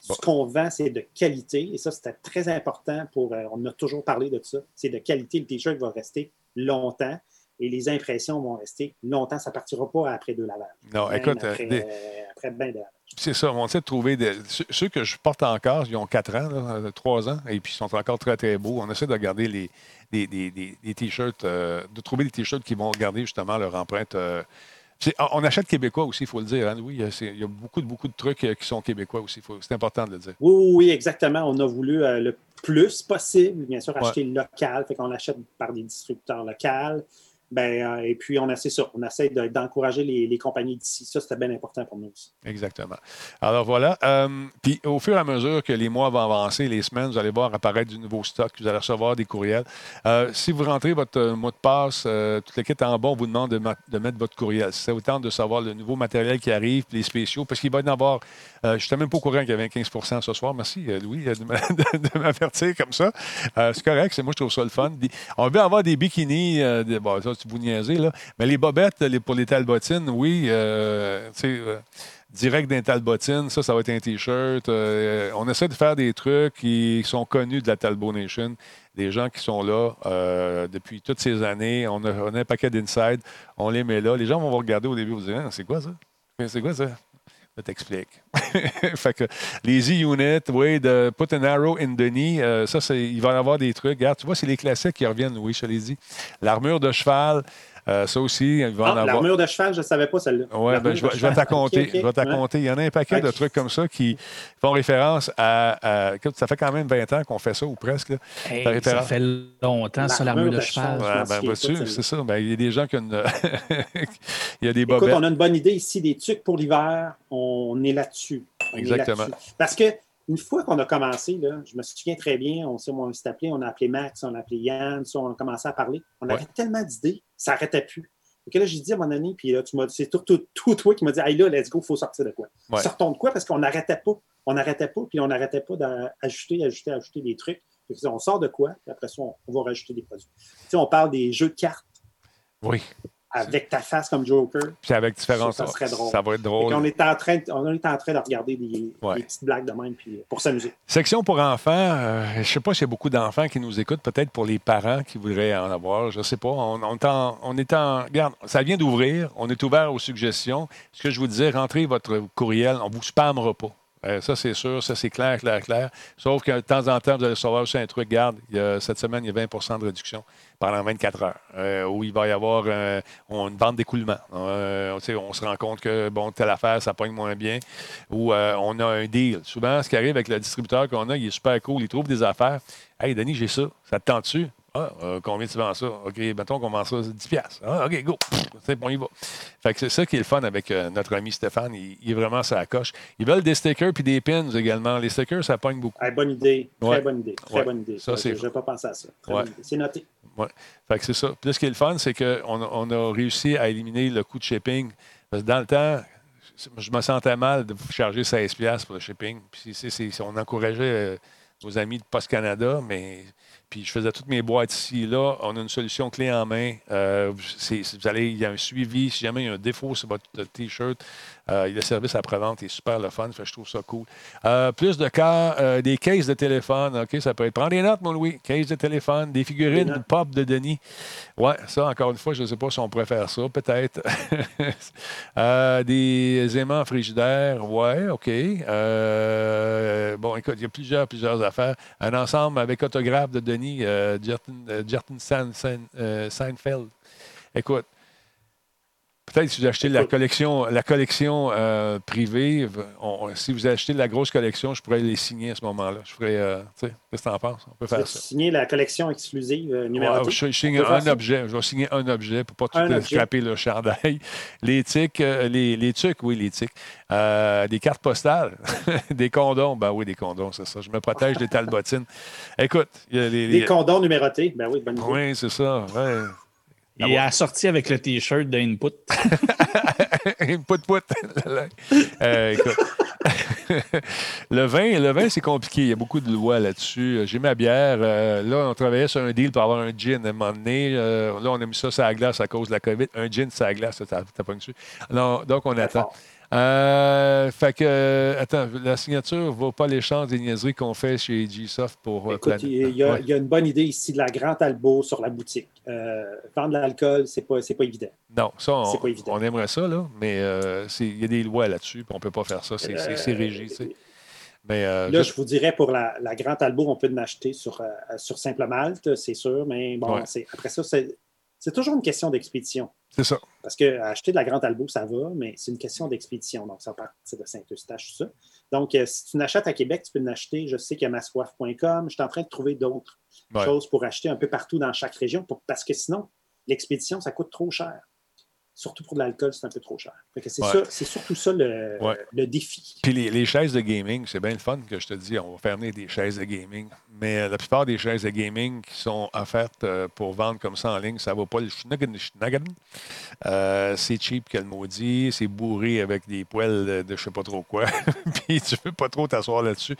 Ce qu'on vend, c'est de qualité. Et ça, c'était très important pour. euh, on a toujours parlé de ça. C'est de qualité. Le t-shirt va rester longtemps et les impressions vont rester longtemps. Ça ne partira pas après deux lavages. Non, Même écoute, euh, après, des- euh, après ben de lavage. c'est ça. On essaie de trouver des, ceux, que je porte encore, ils ont 4 ans, là, 3 ans, et puis ils sont encore très, très beaux. On essaie de garder les, t-shirts, euh, de trouver des t-shirts qui vont garder justement leur empreinte. Euh, on- achète québécois aussi, il faut le dire. hein. Oui, il y a- c'est- il y a beaucoup, de- beaucoup de trucs euh, qui sont québécois aussi. C'est important de le dire. Oui, oui, exactement. On a voulu euh, le plus possible, bien sûr, Ouais. acheter local. Fait qu'on achète par des distributeurs locaux. Ben, euh, et puis, on essaie ça. On de- d'encourager les, compagnies d'ici. Ça, c'était bien important pour nous aussi. Exactement. Alors voilà. Euh, puis au fur et à mesure que les mois vont avancer, les semaines, vous allez voir apparaître du nouveau stock, vous allez recevoir des courriels. Euh, si vous rentrez votre mot de passe, toute l'équipe en bas, on vous demande de, de mettre votre courriel. Vous tente de savoir le nouveau matériel qui arrive, les spéciaux, parce qu'il va y en avoir. je ne suis même pas au courant qu'il y avait un 15 ce soir. Merci, Louis, de m'a- de de m'avertir comme ça. C'est correct, c'est moi, je trouve ça le fun. On veut avoir des bikinis, des- bon, vous niaisez, là. Mais les bobettes les, pour les talbotines, oui, euh, tu sais. euh, direct d'un Talbotine, ça, ça va être un T-shirt. Euh, on essaie de faire des trucs qui sont connus de la Talbot Nation, des gens qui sont là depuis toutes ces années. On a, un paquet d'inside, on les met là. Les gens vont vous regarder au début, vous dire, Ah, c'est quoi ça? C'est quoi ça? Je t'explique. fait que les E-Unit, oui, de Put an Arrow in the Knee, euh, ça, il va y avoir des trucs. Regarde, tu vois, c'est les classiques qui reviennent, oui, je te l'ai dit. L'armure de cheval, euh, ça aussi, il va en Ah, avoir. l'armure de cheval, je ne savais pas celle-là. Oui, ben, je, vais, de je vais cheval. t'en compter. Ok, ok. Je vais Ouais. Il y en a un paquet de trucs comme ça qui font référence à. à- écoute, ça fait quand même 20 ans qu'on fait ça, ou presque. là. Hey, Ça référence- fait longtemps, ça, L'armure de de cheval. cheval. Ouais, ben, c'est ça. Ben, il y a des gens qui ont une- il y a des Écoute, bobettes. on a une bonne idée ici des trucs pour l'hiver. On est là-dessus. Exactement. Parce que une fois qu'on a commencé, là, je me souviens très bien, on s'est appelé, on a appelé Max, on a appelé Yann, on a commencé à parler. On Ouais. avait tellement d'idées, ça n'arrêtait plus. Et là, j'ai dit à mon ami, puis là, tu m'as- c'est tout, tout, tout toi qui m'as dit, hey là, let's go, il faut sortir de quoi? Ouais. Sortons de quoi? Parce qu'on n'arrêtait pas. On n'arrêtait pas, puis on n'arrêtait pas d'ajouter, ajouter, ajouter des trucs. On sort de quoi, puis après ça, on, on va rajouter des produits. Tu sais, on parle des jeux de cartes Oui. Avec ta face comme Joker. Puis avec différents. Ça, ça serait drôle. Ça va être drôle. qu'on est en train, de- on est en train de regarder des, Ouais. des petites blagues de même puis, pour s'amuser. Section pour enfants, euh, je ne sais pas s'il y a beaucoup d'enfants qui nous écoutent, peut-être pour les parents qui voudraient en avoir, je ne sais pas. On, on en, on est en- Regarde, ça vient d'ouvrir, on est ouvert aux suggestions. Ce que je vous disais, rentrez votre courriel, on ne vous spammera pas. Euh, ça, c'est sûr, ça, c'est clair, clair, clair. Sauf que de temps en temps, vous allez savoir aussi un truc. A- cette semaine, il y a 20% de réduction pendant 24 heures, euh, où il va y avoir euh, une vente d'écoulement. On se rend compte que, bon, telle affaire, ça pogne moins bien, ou on a un deal. Souvent, ce qui arrive avec le distributeur qu'on a, il est super cool, il trouve des affaires. Hey, Denis, j'ai ça, ça te tente dessus? Ah, euh, combien tu vends ça? OK, mettons qu'on vend ça 10 piastres. Ah, OK, go. C'est bon, il va. Fait que c'est ça qui est le fun avec euh, notre ami Stéphane. Il, il est vraiment sa coche. Ils veulent des stickers puis des pins également. Les stickers, ça pogne beaucoup. Bonne idée, très bonne idée, très Ouais. bonne idée. Ça, c'est- je n'avais pas pensé à ça. Très Ouais. bonne idée. C'est noté. Ouais. Fait que c'est ça. Puis là, ce qui est le fun, c'est qu'on a, on a réussi à éliminer le coût de shipping. Parce que dans le temps, je me sentais mal de vous charger 16$ piastres pour le shipping. Puis on encourageait euh, nos amis de Post Canada, mais puis je faisais toutes mes boîtes ici là. On a une solution clé en main. Euh, vous allez, il y a un suivi. Si jamais il y a un défaut sur votre T-shirt, euh, le service après-vente est super le fun. Fait je trouve ça cool. Euh, plus de cas, euh, des cases de téléphone. OK, ça peut être. Prends des notes, mon Louis. Case de téléphone, des figurines pop de Denis. Ouais, ça, encore une fois, je ne sais pas si on pourrait faire ça, peut-être. Euh, des aimants frigidaires, ouais, OK. Bon, écoute, il y a plusieurs, plusieurs affaires. Un ensemble avec autographe de Denis Jerton, Jerton Sein- Sein- Seinfeld. Écoute, peut-être si vous achetez la collection, la collection euh, privée, on- si vous achetez la grosse collection, je pourrais les signer à ce moment-là. Je ferais, euh, tu sais, qu'est-ce que tu en penses? On peut faire ça. signer la collection exclusive euh, numérotée? Ouais, je, signe un objet. Je vais signer un objet pour pas tout euh, scraper le chandail. Les tics, les, les tucs, oui, les tics. Des cartes postales, des condoms. Ben oui, des condoms, c'est ça. Je me protège des talbotines. Écoute, il y a les. Des les- condoms numérotés. Ben oui, bonne idée. Oui, c'est ça. Ouais. Et assorti avec le T-shirt d'Input. Pout, pout. Euh, écoute. le vin, le vin c'est compliqué. Il y a beaucoup de lois là-dessus. J'ai ma bière. euh, là, on travaillait sur un deal pour avoir un gin à un moment donné. Euh, là, on a mis ça sur la glace à cause de la COVID. Un gin sur la glace, t'as pas dessus. Donc, on attend. Euh, fait que, euh, attends, la signature vaut pas l'échange des niaiseries qu'on fait chez G-Soft pour euh, Écoute, il y, a, Ouais. il y a une bonne idée ici de la Grande Albo sur la boutique. Vendre de l'alcool, c'est pas, c'est pas évident. Non, ça, on, C'est pas évident. on aimerait ça, là, mais il y a des lois là-dessus, puis on peut pas faire ça. C'est régi. Mais Là, je- vous dirais pour la, la Grande Albo, on peut l'acheter sur, sur Simple Malte, c'est sûr, mais bon, Ouais. après ça, c'est c'est toujours une question d'expédition. c'est ça. Parce que acheter de la Grande Albo, ça va, mais c'est une question d'expédition. Donc, ça part de Saint-Eustache, tout ça. Donc, euh, si tu n'achètes à Québec, tu peux l'acheter. Je sais qu'il y a massoif.com. Je suis en train de trouver d'autres Ouais. choses pour acheter un peu partout dans chaque région pour- parce que sinon, l'expédition, ça coûte trop cher. Surtout pour de l'alcool, c'est un peu trop cher. C'est Ouais. ça- c'est surtout ça le, Ouais. le défi. Puis les, les chaises de gaming, c'est bien le fun que je te dis, on va faire venir des chaises de gaming. Mais euh, la plupart des chaises de gaming qui sont offertes euh, pour vendre comme ça en ligne, ça va pas le schnagan. Euh, c'est cheap que le maudit, c'est bourré avec des poils de, de je sais pas trop quoi. Puis tu veux pas trop t'asseoir là-dessus.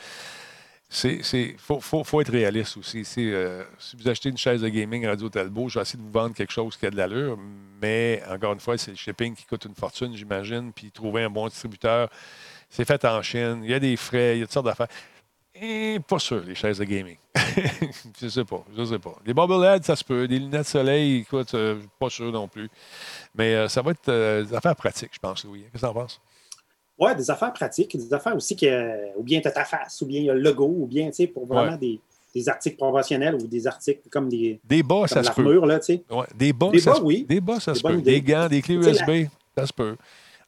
C'est, faut, faut, faut être réaliste aussi. Euh, si vous achetez une chaise de gaming Radio Talbot, je vais essayer de vous vendre quelque chose qui a de l'allure, mais encore une fois, c'est le shipping qui coûte une fortune, j'imagine, puis trouver un bon distributeur. C'est fait en Chine, il y a des frais, il y a toutes sortes d'affaires. Pas sûr, les chaises de gaming. je sais pas, je sais pas. Les bobbleheads, ça se peut. Des lunettes de soleil, écoute, euh, pas sûr non plus. Mais euh, ça va être euh, des affaires pratiques, je pense, Louis. Qu'est-ce que t'en penses? Ouais, des affaires pratiques, des affaires aussi que, ou bien tu as ta face, ou bien il y a le logo, ou bien, tu sais, pour vraiment Ouais. des, des articles promotionnels ou des articles comme des Des bas, comme ça se peut. là, tu sais. Ouais, des bas, Des ça bas, se- oui. Des bas, ça Des se peut. Des gants, des clés USB, ça se peut.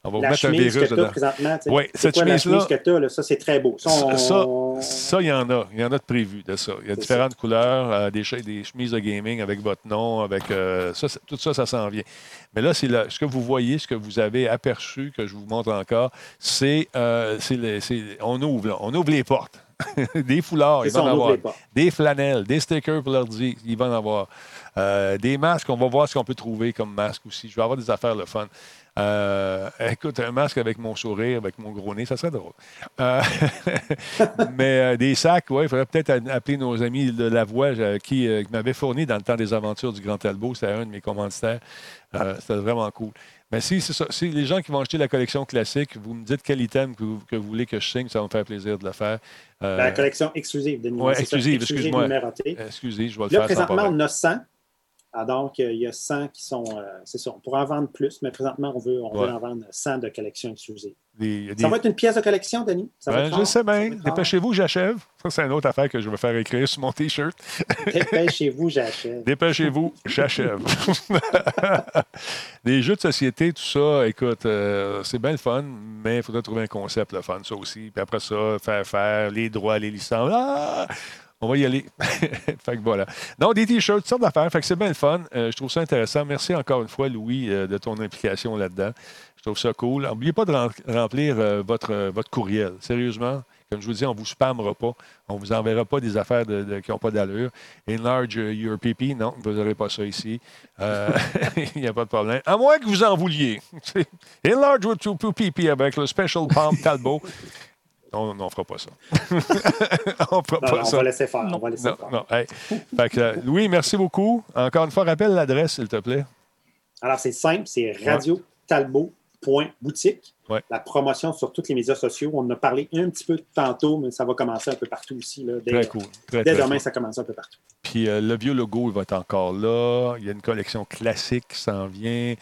On va vous La mettre un chemise virus que dedans. présentement. Oui, c'est cette quoi la chemise-là- chemise que tu as, là, ça, c'est très beau. Ça, on- Ça, ça, il y en a. Il y en a de prévu de ça. Il y a différentes couleurs, euh, des, che- des chemises de gaming avec votre nom, avec euh, ça, tout ça, ça s'en vient. Mais là, c'est ce que vous voyez, ce que vous avez aperçu, que je vous montre encore, c'est, euh, on ouvre, là. on ouvre les portes. des foulards, C'est il ça, va en avoir. Des flanelles, des stickers pour l'ordi, il va en avoir. Euh, des masques, on va voir ce qu'on peut trouver comme masque aussi. Je vais avoir des affaires le fun. Euh, écoute, un masque avec mon sourire, avec mon gros nez, ça serait drôle. Euh, mais euh, des sacs, oui, il faudrait peut-être appeler nos amis de la voix qui, qui m'avaient fourni dans le temps des aventures du Grand Talbot. C'était un de mes commanditaires. C'était vraiment cool. Mais si, c'est ça, si les gens qui vont acheter la collection classique, vous me dites quel item que vous, que vous voulez que je signe, ça va me faire plaisir de le faire. La collection exclusive, C'est ça, exclusive, excuse-moi. Excusez, je vais le Là, faire présentement, on a 100. Ah, donc, il y a 100 qui sont. euh, c'est ça, on pourrait en vendre plus, mais présentement, on veut, on Ouais. veut en vendre 100 de collection exclusive. Des- Ça va être une pièce de collection, Denis? Ça Ben, je sais bien. Dépêchez-vous, j'achève. Ça, c'est une autre affaire que je vais faire écrire sur mon T-shirt. Dépêchez-vous, j'achète. Dépêchez-vous, j'achève. Des jeux de société, tout ça, écoute, euh, c'est bien le fun, mais il faudrait trouver un concept, le fun, ça aussi. Puis après ça, faire faire les droits, les licences. Ah! On va y aller. fait que voilà. Non, des t-shirts, toutes sortes d'affaires. Fait que c'est bien le fun. Euh, je trouve ça intéressant. Merci encore une fois, Louis, euh, de ton implication là-dedans. Je trouve ça cool. N'oubliez pas de rem- remplir euh, votre, votre courriel. Sérieusement, comme je vous dis, on ne vous spammera pas. On ne vous enverra pas des affaires qui n'ont pas d'allure. Enlarge your PP, non, vous n'aurez pas ça ici. Il n'y a pas de problème. À moins que vous en vouliez. Enlarge your PP avec le Special Palm Talbot. On ne fera pas ça. on fera Non, pas non, on ça. va laisser faire. On va laisser Non, faire. non. Hey. Fait que, euh, Louis, merci beaucoup. Encore une fois, rappelle l'adresse, s'il te plaît. Alors, c'est simple, c'est radiotalbot.boutique. Ouais. La promotion sur tous les médias sociaux. On en a parlé un petit peu tantôt, mais ça va commencer un peu partout aussi. Là. Dès, Très cool. Très, dès très demain, cool. ça commence un peu partout. Puis euh, le vieux logo, il va être encore là. Il y a une collection classique qui s'en vient.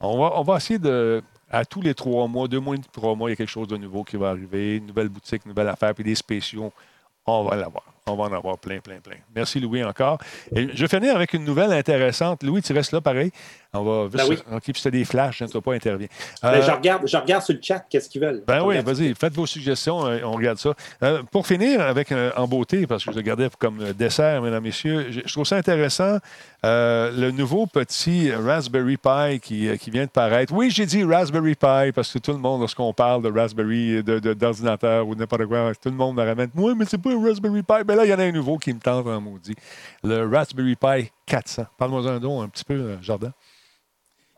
On va, on va essayer de. À tous les trois mois, deux mois trois mois, il y a quelque chose de nouveau qui va arriver. Une nouvelle boutique, une nouvelle affaire, puis des spéciaux. On va l'avoir. On va en avoir plein, plein, plein. Merci, Louis, encore. Et je vais finir avec une nouvelle intéressante. Louis, tu restes là, pareil. On va. Ben oui. OK, puis c'était des flashs, ne pas intervient. Ben, Euh, je, regarde, je regarde sur le chat qu'est-ce qu'ils veulent. ben Je oui, vas-y, faites vos suggestions, euh, on regarde ça. Euh, pour finir avec euh, en beauté, parce que je le gardais comme euh, dessert, mesdames, messieurs, je, je trouve ça intéressant, euh, le nouveau petit Raspberry Pi qui, euh, qui vient de paraître. Oui, j'ai dit Raspberry Pi parce que tout le monde, lorsqu'on parle de Raspberry, de- de- d'ordinateur ou n'importe quoi, tout le monde me ramène. Oui, mais c'est pas un Raspberry Pi. Ben là, il y en a un nouveau qui me tente en maudit. Le Raspberry Pi 400. Parle-moi un don un petit peu, euh, Jardin.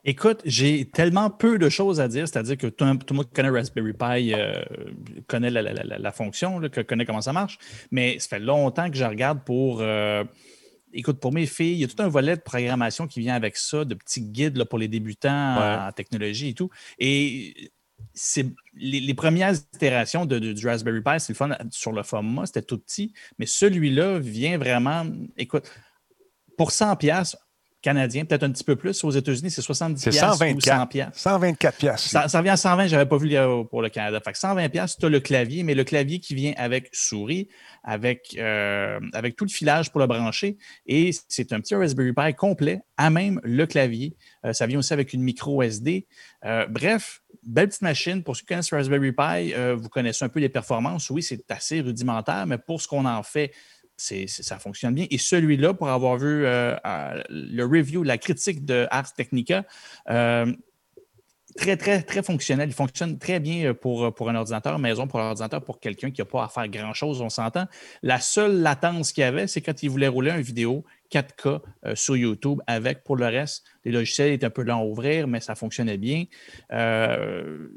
Écoute, j'ai tellement peu de choses à dire, c'est-à-dire que tout, tout le monde qui connaît Raspberry Pi euh, connaît la, la- la- la fonction, là, connaît comment ça marche, mais ça fait longtemps que je regarde pour. euh, écoute, pour mes filles, il y a tout un volet de programmation qui vient avec ça, de petits guides là, pour les débutants Ouais. en technologie et tout. Et c'est les, les premières itérations de, de- du Raspberry Pi, c'est le fun sur le format, c'était tout petit, mais celui-là vient vraiment. Écoute, pour 100 pièces canadiens, peut-être un petit peu plus. Aux États-Unis, c'est 70 C'est piastres ou 124. 100 piastres. 124 piastres. Ça, ça revient à 120, je n'avais pas vu le- pour le Canada. Fait que 120 pièces, tu as le clavier, mais le clavier qui vient avec souris, avec, euh, avec tout le filage pour le brancher. Et c'est un petit Raspberry Pi complet, à même le clavier. Euh, ça vient aussi avec une micro SD. Euh, bref, belle petite machine. Pour ceux qui connaissent Raspberry Pi, euh, vous connaissez un peu les performances. Oui, c'est assez rudimentaire, mais pour ce qu'on en fait, ça fonctionne bien. Et celui-là, pour avoir vu euh, euh, le review, la critique de Ars Technica, euh, très, très, très fonctionnel. Il fonctionne très bien pour, pour un ordinateur maison, pour un ordinateur, pour quelqu'un qui n'a pas à faire grand-chose, on s'entend. La seule latence qu'il y avait, c'est quand il voulait rouler une vidéo 4K euh, sur YouTube avec. Pour le reste, les logiciels étaient un peu lents à ouvrir, mais ça fonctionnait bien. Euh,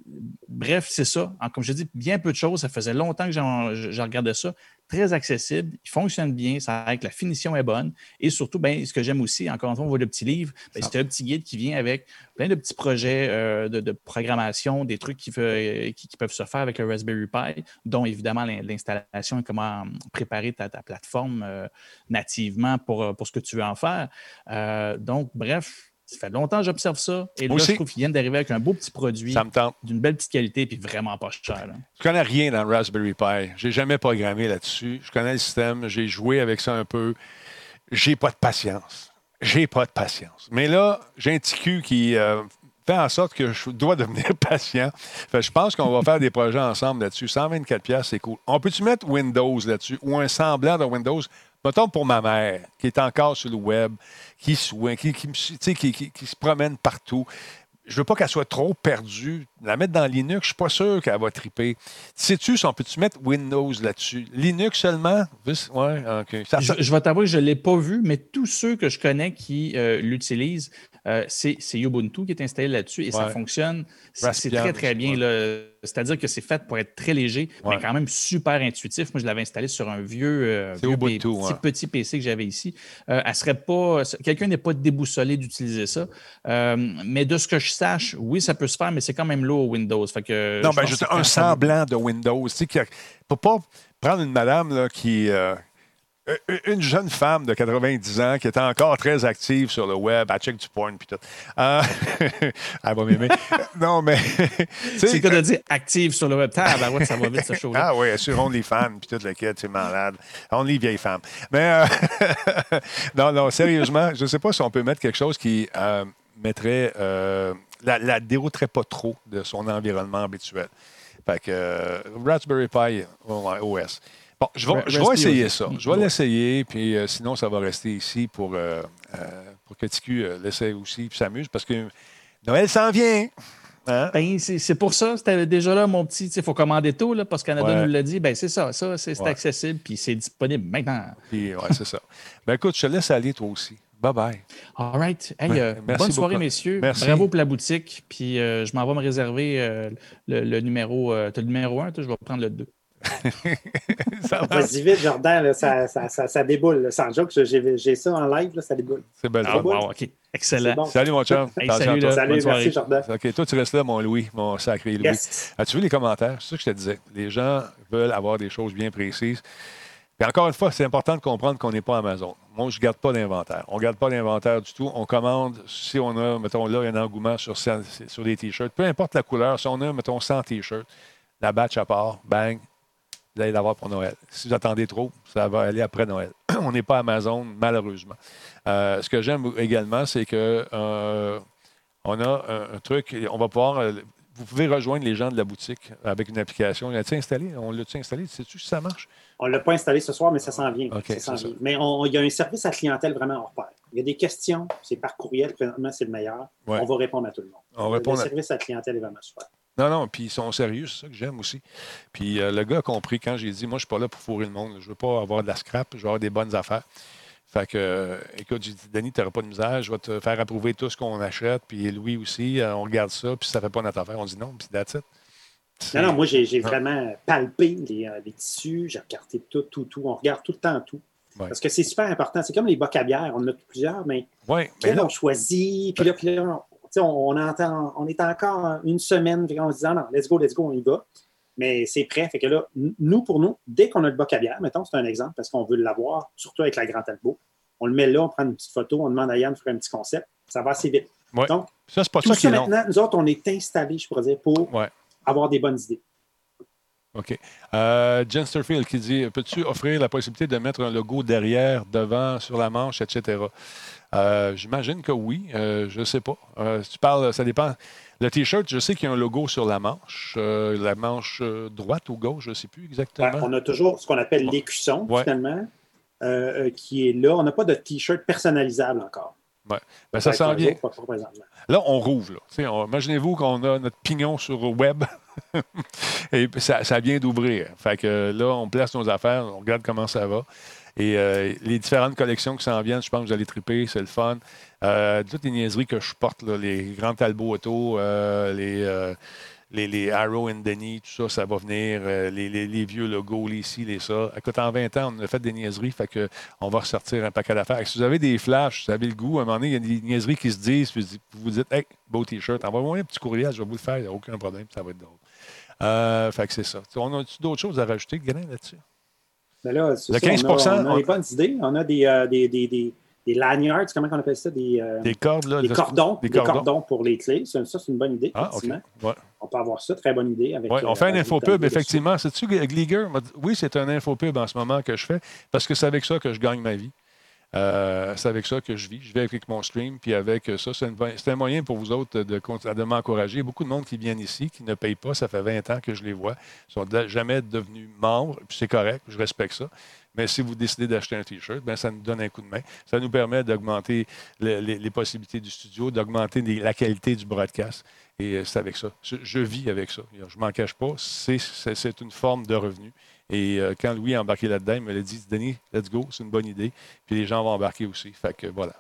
bref, c'est ça. comme je dis, bien peu de choses. Ça faisait longtemps que je regardais ça. Très accessible, il fonctionne bien, ça avec la finition est bonne. Et surtout, ben, ce que j'aime aussi, encore une fois, on voit le petit livre, ben, c'est un petit guide qui vient avec plein de petits projets euh, de, programmation, des trucs qui, qui, peuvent se faire avec le Raspberry Pi, dont évidemment l'installation et comment préparer ta, plateforme nativement pour ce que tu veux en faire. Euh, donc, bref, ça fait longtemps que j'observe ça. Et là, je trouve qu'ils viennent d'arriver avec un beau petit produit. D'une belle petite qualité puis vraiment pas cher. Je connais rien dans le Raspberry Pi. J'ai jamais programmé là-dessus. Je connais le système. J'ai joué avec ça un peu. J'ai pas de patience. J'ai pas de patience. Mais là, j'ai un TQ qui euh, fait en sorte que je dois devenir patient. je pense qu'on va faire des projets ensemble là-dessus. 124$, c'est cool. On peut-tu mettre Windows là-dessus ou un semblant de Windows? Mettons pour ma mère, qui est encore sur le web, qui, qui, qui, qui se promène partout. Je veux pas qu'elle soit trop perdue. La mettre dans Linux, je suis pas sûr qu'elle va triper. Sais-tu si on peut-tu mettre Windows là-dessus? Linux seulement? Ouais, je, vais t'avouer que je ne l'ai pas vu, mais tous ceux que je connais qui euh, l'utilisent, euh, c'est Ubuntu qui est installé là-dessus et ça fonctionne. C'est très, très bien. C'est-à-dire que c'est fait pour être très léger, mais quand même super intuitif. Moi, je l'avais installé sur un vieux, euh, petit, PC que j'avais ici. Euh, serait pas. Quelqu'un n'est pas déboussolé d'utiliser ça. mais de ce que je sache, oui, ça peut se faire, mais c'est quand même lourd Windows. Fait que, non, ben, un semblant de Windows. Tu sais, ne pas prendre une madame là, qui euh, une jeune femme de 90 ans qui était encore très active sur le web, elle check du porn puis tout. Euh, elle va m'aimer. non, mais. c'est quoi de dire active sur le web? ça va vite ce show-là. Ah oui, sur OnlyFans puis tout le kit, c'est malade. Only vieille femme. Mais euh, non, non, sérieusement, je ne sais pas si on peut mettre quelque chose qui mettrait. la, la dérouterait pas trop de son environnement habituel. Fait que Raspberry Pi OS. Bon, je vais, essayer ça. Je vais l'essayer, puis euh, sinon, ça va rester ici pour, euh, euh, pour que TQ l'essaye aussi, puis s'amuse, parce que Noël s'en vient. Hein? Ben, c'est pour ça, c'était déjà là, mon petit. Il faut commander tôt, là, parce que Canada nous l'a dit. Ben, c'est ça, ça c'est accessible, puis c'est disponible maintenant. Oui, c'est ça. Ben, écoute, je te laisse aller, toi aussi. Bye bye. All right. Hey, bonne soirée, messieurs. Merci. Bravo pour la boutique. Puis je m'en vais me réserver le, numéro. tu as le numéro 1, je vais prendre le 2. Vas-y vite, Jordan, ça, ça, ça, ça, déboule. Sans joke, j'ai ça en live, là, ça déboule. C'est belle ah, OK. Excellent. Salut, mon chum. salut, salut merci, Jordan. OK, toi, tu restes là, mon Louis, mon sacré Louis. As-tu vu les commentaires? C'est ça que je te disais. Les gens veulent avoir des choses bien précises. Puis encore une fois, c'est important de comprendre qu'on n'est pas Amazon. Moi, je ne garde pas d'inventaire. On ne garde pas d'inventaire du tout. On commande, si on a, mettons là, un engouement sur, sur des T-shirts, peu importe la couleur, si on a, mettons, 100 T-shirts, la batch à part, bang, vous allez l'avoir pour Noël. Si vous attendez trop, ça va aller après Noël. on n'est pas Amazon, malheureusement. Euh, ce que j'aime également, c'est que euh, on a un, truc, on va pouvoir. Euh, vous pouvez rejoindre les gens de la boutique avec une application. L'as-tu installé? On l'a-tu installé? Sais-tu si ça marche? On ne l'a pas installé ce soir, mais ça s'en vient. Mais il y a un service à clientèle vraiment hors pair. Il y a des questions, c'est par courriel, présentement, c'est le meilleur. On va répondre à tout le monde. On le service à clientèle est vraiment super. Non, non, puis ils sont sérieux, c'est ça que j'aime aussi. Puis euh, le gars a compris quand j'ai dit, moi, je ne suis pas là pour fourrer le monde. Je ne veux pas avoir de la scrap, je veux avoir des bonnes affaires. Fait que, euh, écoute, j'ai dit, Denis, tu n'auras pas de misère, je vais te faire approuver tout ce qu'on achète. Puis Louis aussi, euh, on regarde ça, puis ça ne fait pas notre affaire. On dit non, puis that's it. Non, non, moi, j'ai ah. vraiment palpé les, tissus, j'ai regardé tout, tout, tout. On regarde tout le temps tout. Parce que c'est super important. C'est comme les bocs à bière, on en a plusieurs, mais ouais, on choisit, puis là, puis là on, entend, on est encore une semaine en se disant non, let's go, let's go, on y va. Mais c'est prêt. Fait que là, nous, pour nous, dès qu'on a le bac à bière, mettons, c'est un exemple parce qu'on veut l'avoir, surtout avec la Grande Albo, on le met là, on prend une petite photo, on demande à Yann de faire un petit concept. Ça va assez vite. Donc, ça, c'est pas tout ça, maintenant, nous autres, on est installés, je pourrais dire, pour avoir des bonnes idées. OK. Euh, Jen Sterfield qui dit Peux-tu offrir la possibilité de mettre un logo derrière, devant, sur la manche, etc. Euh, j'imagine que oui. Euh, je ne sais pas. Euh, tu parles, ça dépend. Le T-shirt, je sais qu'il y a un logo sur la manche. la manche droite ou gauche, je ne sais plus exactement. on a toujours ce qu'on appelle l'écusson, finalement. qui est là. On n'a pas de T-shirt personnalisable encore. Ouais. Ben, ça pour présentement. Là, on rouvre. Imaginez-vous qu'on a notre pignon sur le web et ça, ça vient d'ouvrir. Fait que là, on place nos affaires, on regarde comment ça va. Et euh, les différentes collections qui s'en viennent, je pense que vous allez triper, c'est le fun. Euh, toutes les niaiseries que je porte, les grands Talbot Auto, euh, les, Arrow and Denny, tout ça, ça va venir. les, vieux logos, les ci, les ça. Écoute, en 20 ans, on a fait des niaiseries, fait que on va ressortir un paquet d'affaires. Si vous avez des flashs, si vous avez le goût, à un moment donné, il y a des niaiseries qui se disent, puis vous vous dites, hey, beau T-shirt, envoie-moi un petit courriel, je vais vous le faire, il n'y a aucun problème, ça va être drôle. Fait que c'est ça. On a d'autres choses à rajouter, Glenn, là-dessus? Mais là, c'est Le ça, 15 on a, on a des bonnes idées. On a des, euh, des, des, des, des lanyards, comment on appelle ça? Des, euh, Des cordes, là. des cordons. Des cordons. cordons pour les clés. Ça, ça, c'est une bonne idée, Ah, effectivement. Ouais. On peut avoir ça, très bonne idée. Avec, Ouais, on euh, fait un infopub, effectivement. M'a dit- Oui, c'est un infopub en ce moment que je fais parce que c'est avec ça que je gagne ma vie. Euh, c'est avec ça que je vis. Je vis avec mon stream, puis avec ça, c'est, un moyen pour vous autres de, de m'encourager. Il y a beaucoup de monde qui viennent ici, qui ne payent pas. Ça fait 20 ans que je les vois. Ils sont de- jamais devenus membres, puis c'est correct, je respecte ça. Mais si vous décidez d'acheter un T-shirt, ben, ça nous donne un coup de main. Ça nous permet d'augmenter le- les, possibilités du studio, d'augmenter la qualité du broadcast. Et euh, c'est avec ça. Je, vis avec ça. Je ne m'en cache pas. C'est une forme de revenu. Et euh, quand Louis a embarqué là-dedans, il me l'a dit Denis, let's go, c'est une bonne idée. Puis les gens vont embarquer aussi. Fait que voilà.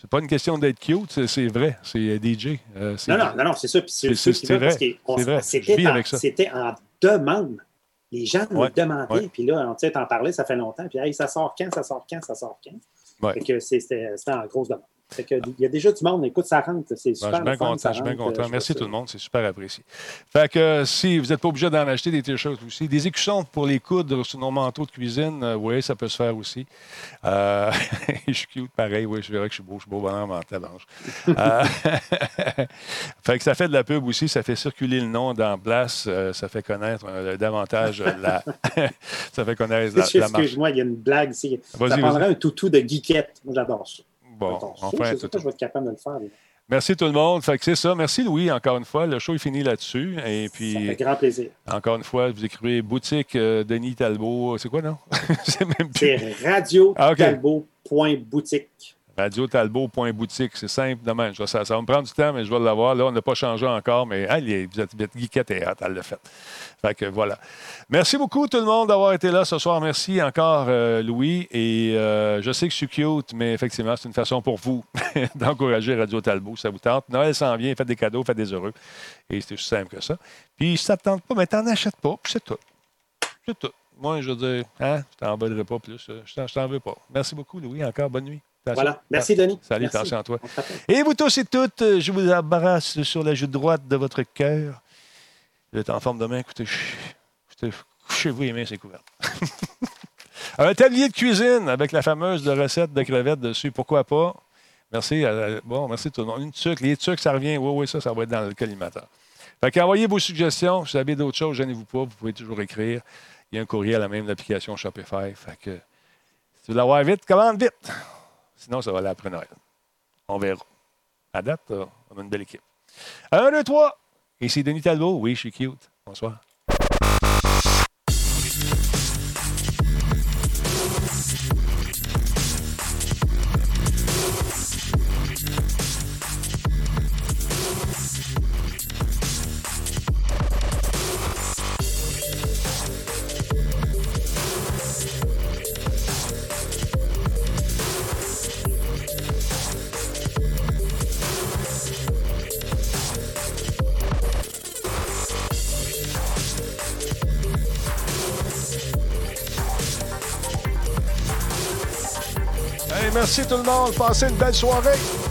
C'est pas une question d'être cute, c'est, vrai. C'est euh, DJ. euh, Non, non, non, non, c'est ça. C'est- vrai. C'était en- en demande. Les gens nous Ouais. demandaient. Ouais. Puis là, on tu t'en parlais, ça fait longtemps. Puis, hey, ça sort quand, ça sort quand, ça sort quand? Ouais. Fait que c'était en grosse demande. Il y a déjà du monde. Écoute, ça rentre. C'est Ben, super. je suis bien content. ça Je suis bien content. Merci tout le monde. C'est super apprécié. Fait que euh, si vous n'êtes pas obligé d'en acheter des t-shirts aussi, des écussons pour les coudre sur nos manteaux de cuisine, euh, oui, ça peut se faire aussi. Euh, je suis cute, pareil. Oui, je verrai que je suis beau. Je suis beau bonhomme en. Euh, fait que ça fait de la pub aussi. Ça fait circuler le nom dans euh, ça fait connaître euh, davantage euh, la... ça fait connaître la, marche. Excuse-moi, il y a une blague ici. Ça prendrait un toutou de geekette. Moi, j'adore ça. Bon, ça. enfin, je sais pas je vais être capable de le faire. Merci tout le monde. Fait que c'est ça. Merci Louis, encore une fois. Le show est fini là-dessus. Et Ça puis, fait grand plaisir. encore une fois, vous écrivez boutique euh, Denis Talbot. C'est quoi, non? c'est même plus. C'est radio Ah, OK. talbot.boutique. Radiotalbot.boutique. C'est simple de même. Je vais- Ça, ça va me prendre du temps, mais je vais l'avoir. Là, on n'a pas changé encore, mais allez, vous êtes, êtes geekette et hâte, elle l'a fait. Fait que voilà. Merci beaucoup tout le monde d'avoir été là ce soir. Merci encore, euh, Louis. Et euh, je sais que je suis cute, mais effectivement, c'est une façon pour vous d'encourager Radio Talbot. Ça vous tente. Noël s'en vient, faites des cadeaux, faites des heureux. Et c'est aussi simple que ça. Puis si ça ne te tente pas, mais t'en achètes pas, puis c'est tout. C'est tout. Moi, je veux dire, hein, je t'en voudrais pas plus. euh, je t'en veux pas. Merci beaucoup, Louis. Encore bonne nuit. Voilà. Merci, Denis. Salut, Merci. attention à toi. Et vous tous et toutes, euh, je vous embrasse sur la joue droite de votre cœur. Vous êtes en forme demain, écoutez, ch- écoutez, couchez-vous les mains, c'est couvert. Un tablier de cuisine avec la fameuse de recette de crevettes dessus, pourquoi pas? Merci. à- bon, merci tout le monde. Une tuque, les tucs, ça revient. Oui, oui, ça, ça va être dans le collimateur. Fait qu'envoyez vos suggestions. Si vous avez d'autres choses, gênez-vous pas. Vous pouvez toujours écrire. Il y a un courriel à même l'application Shopify. Fait que si vous voulez l'avoir vite, commande vite. Sinon, ça va aller après Noël. On verra. À date, euh, on a une belle équipe. Un, deux, trois. Ici Denis Talbot. Oui, je suis cute. Bonsoir. Monde. Passez une belle soirée.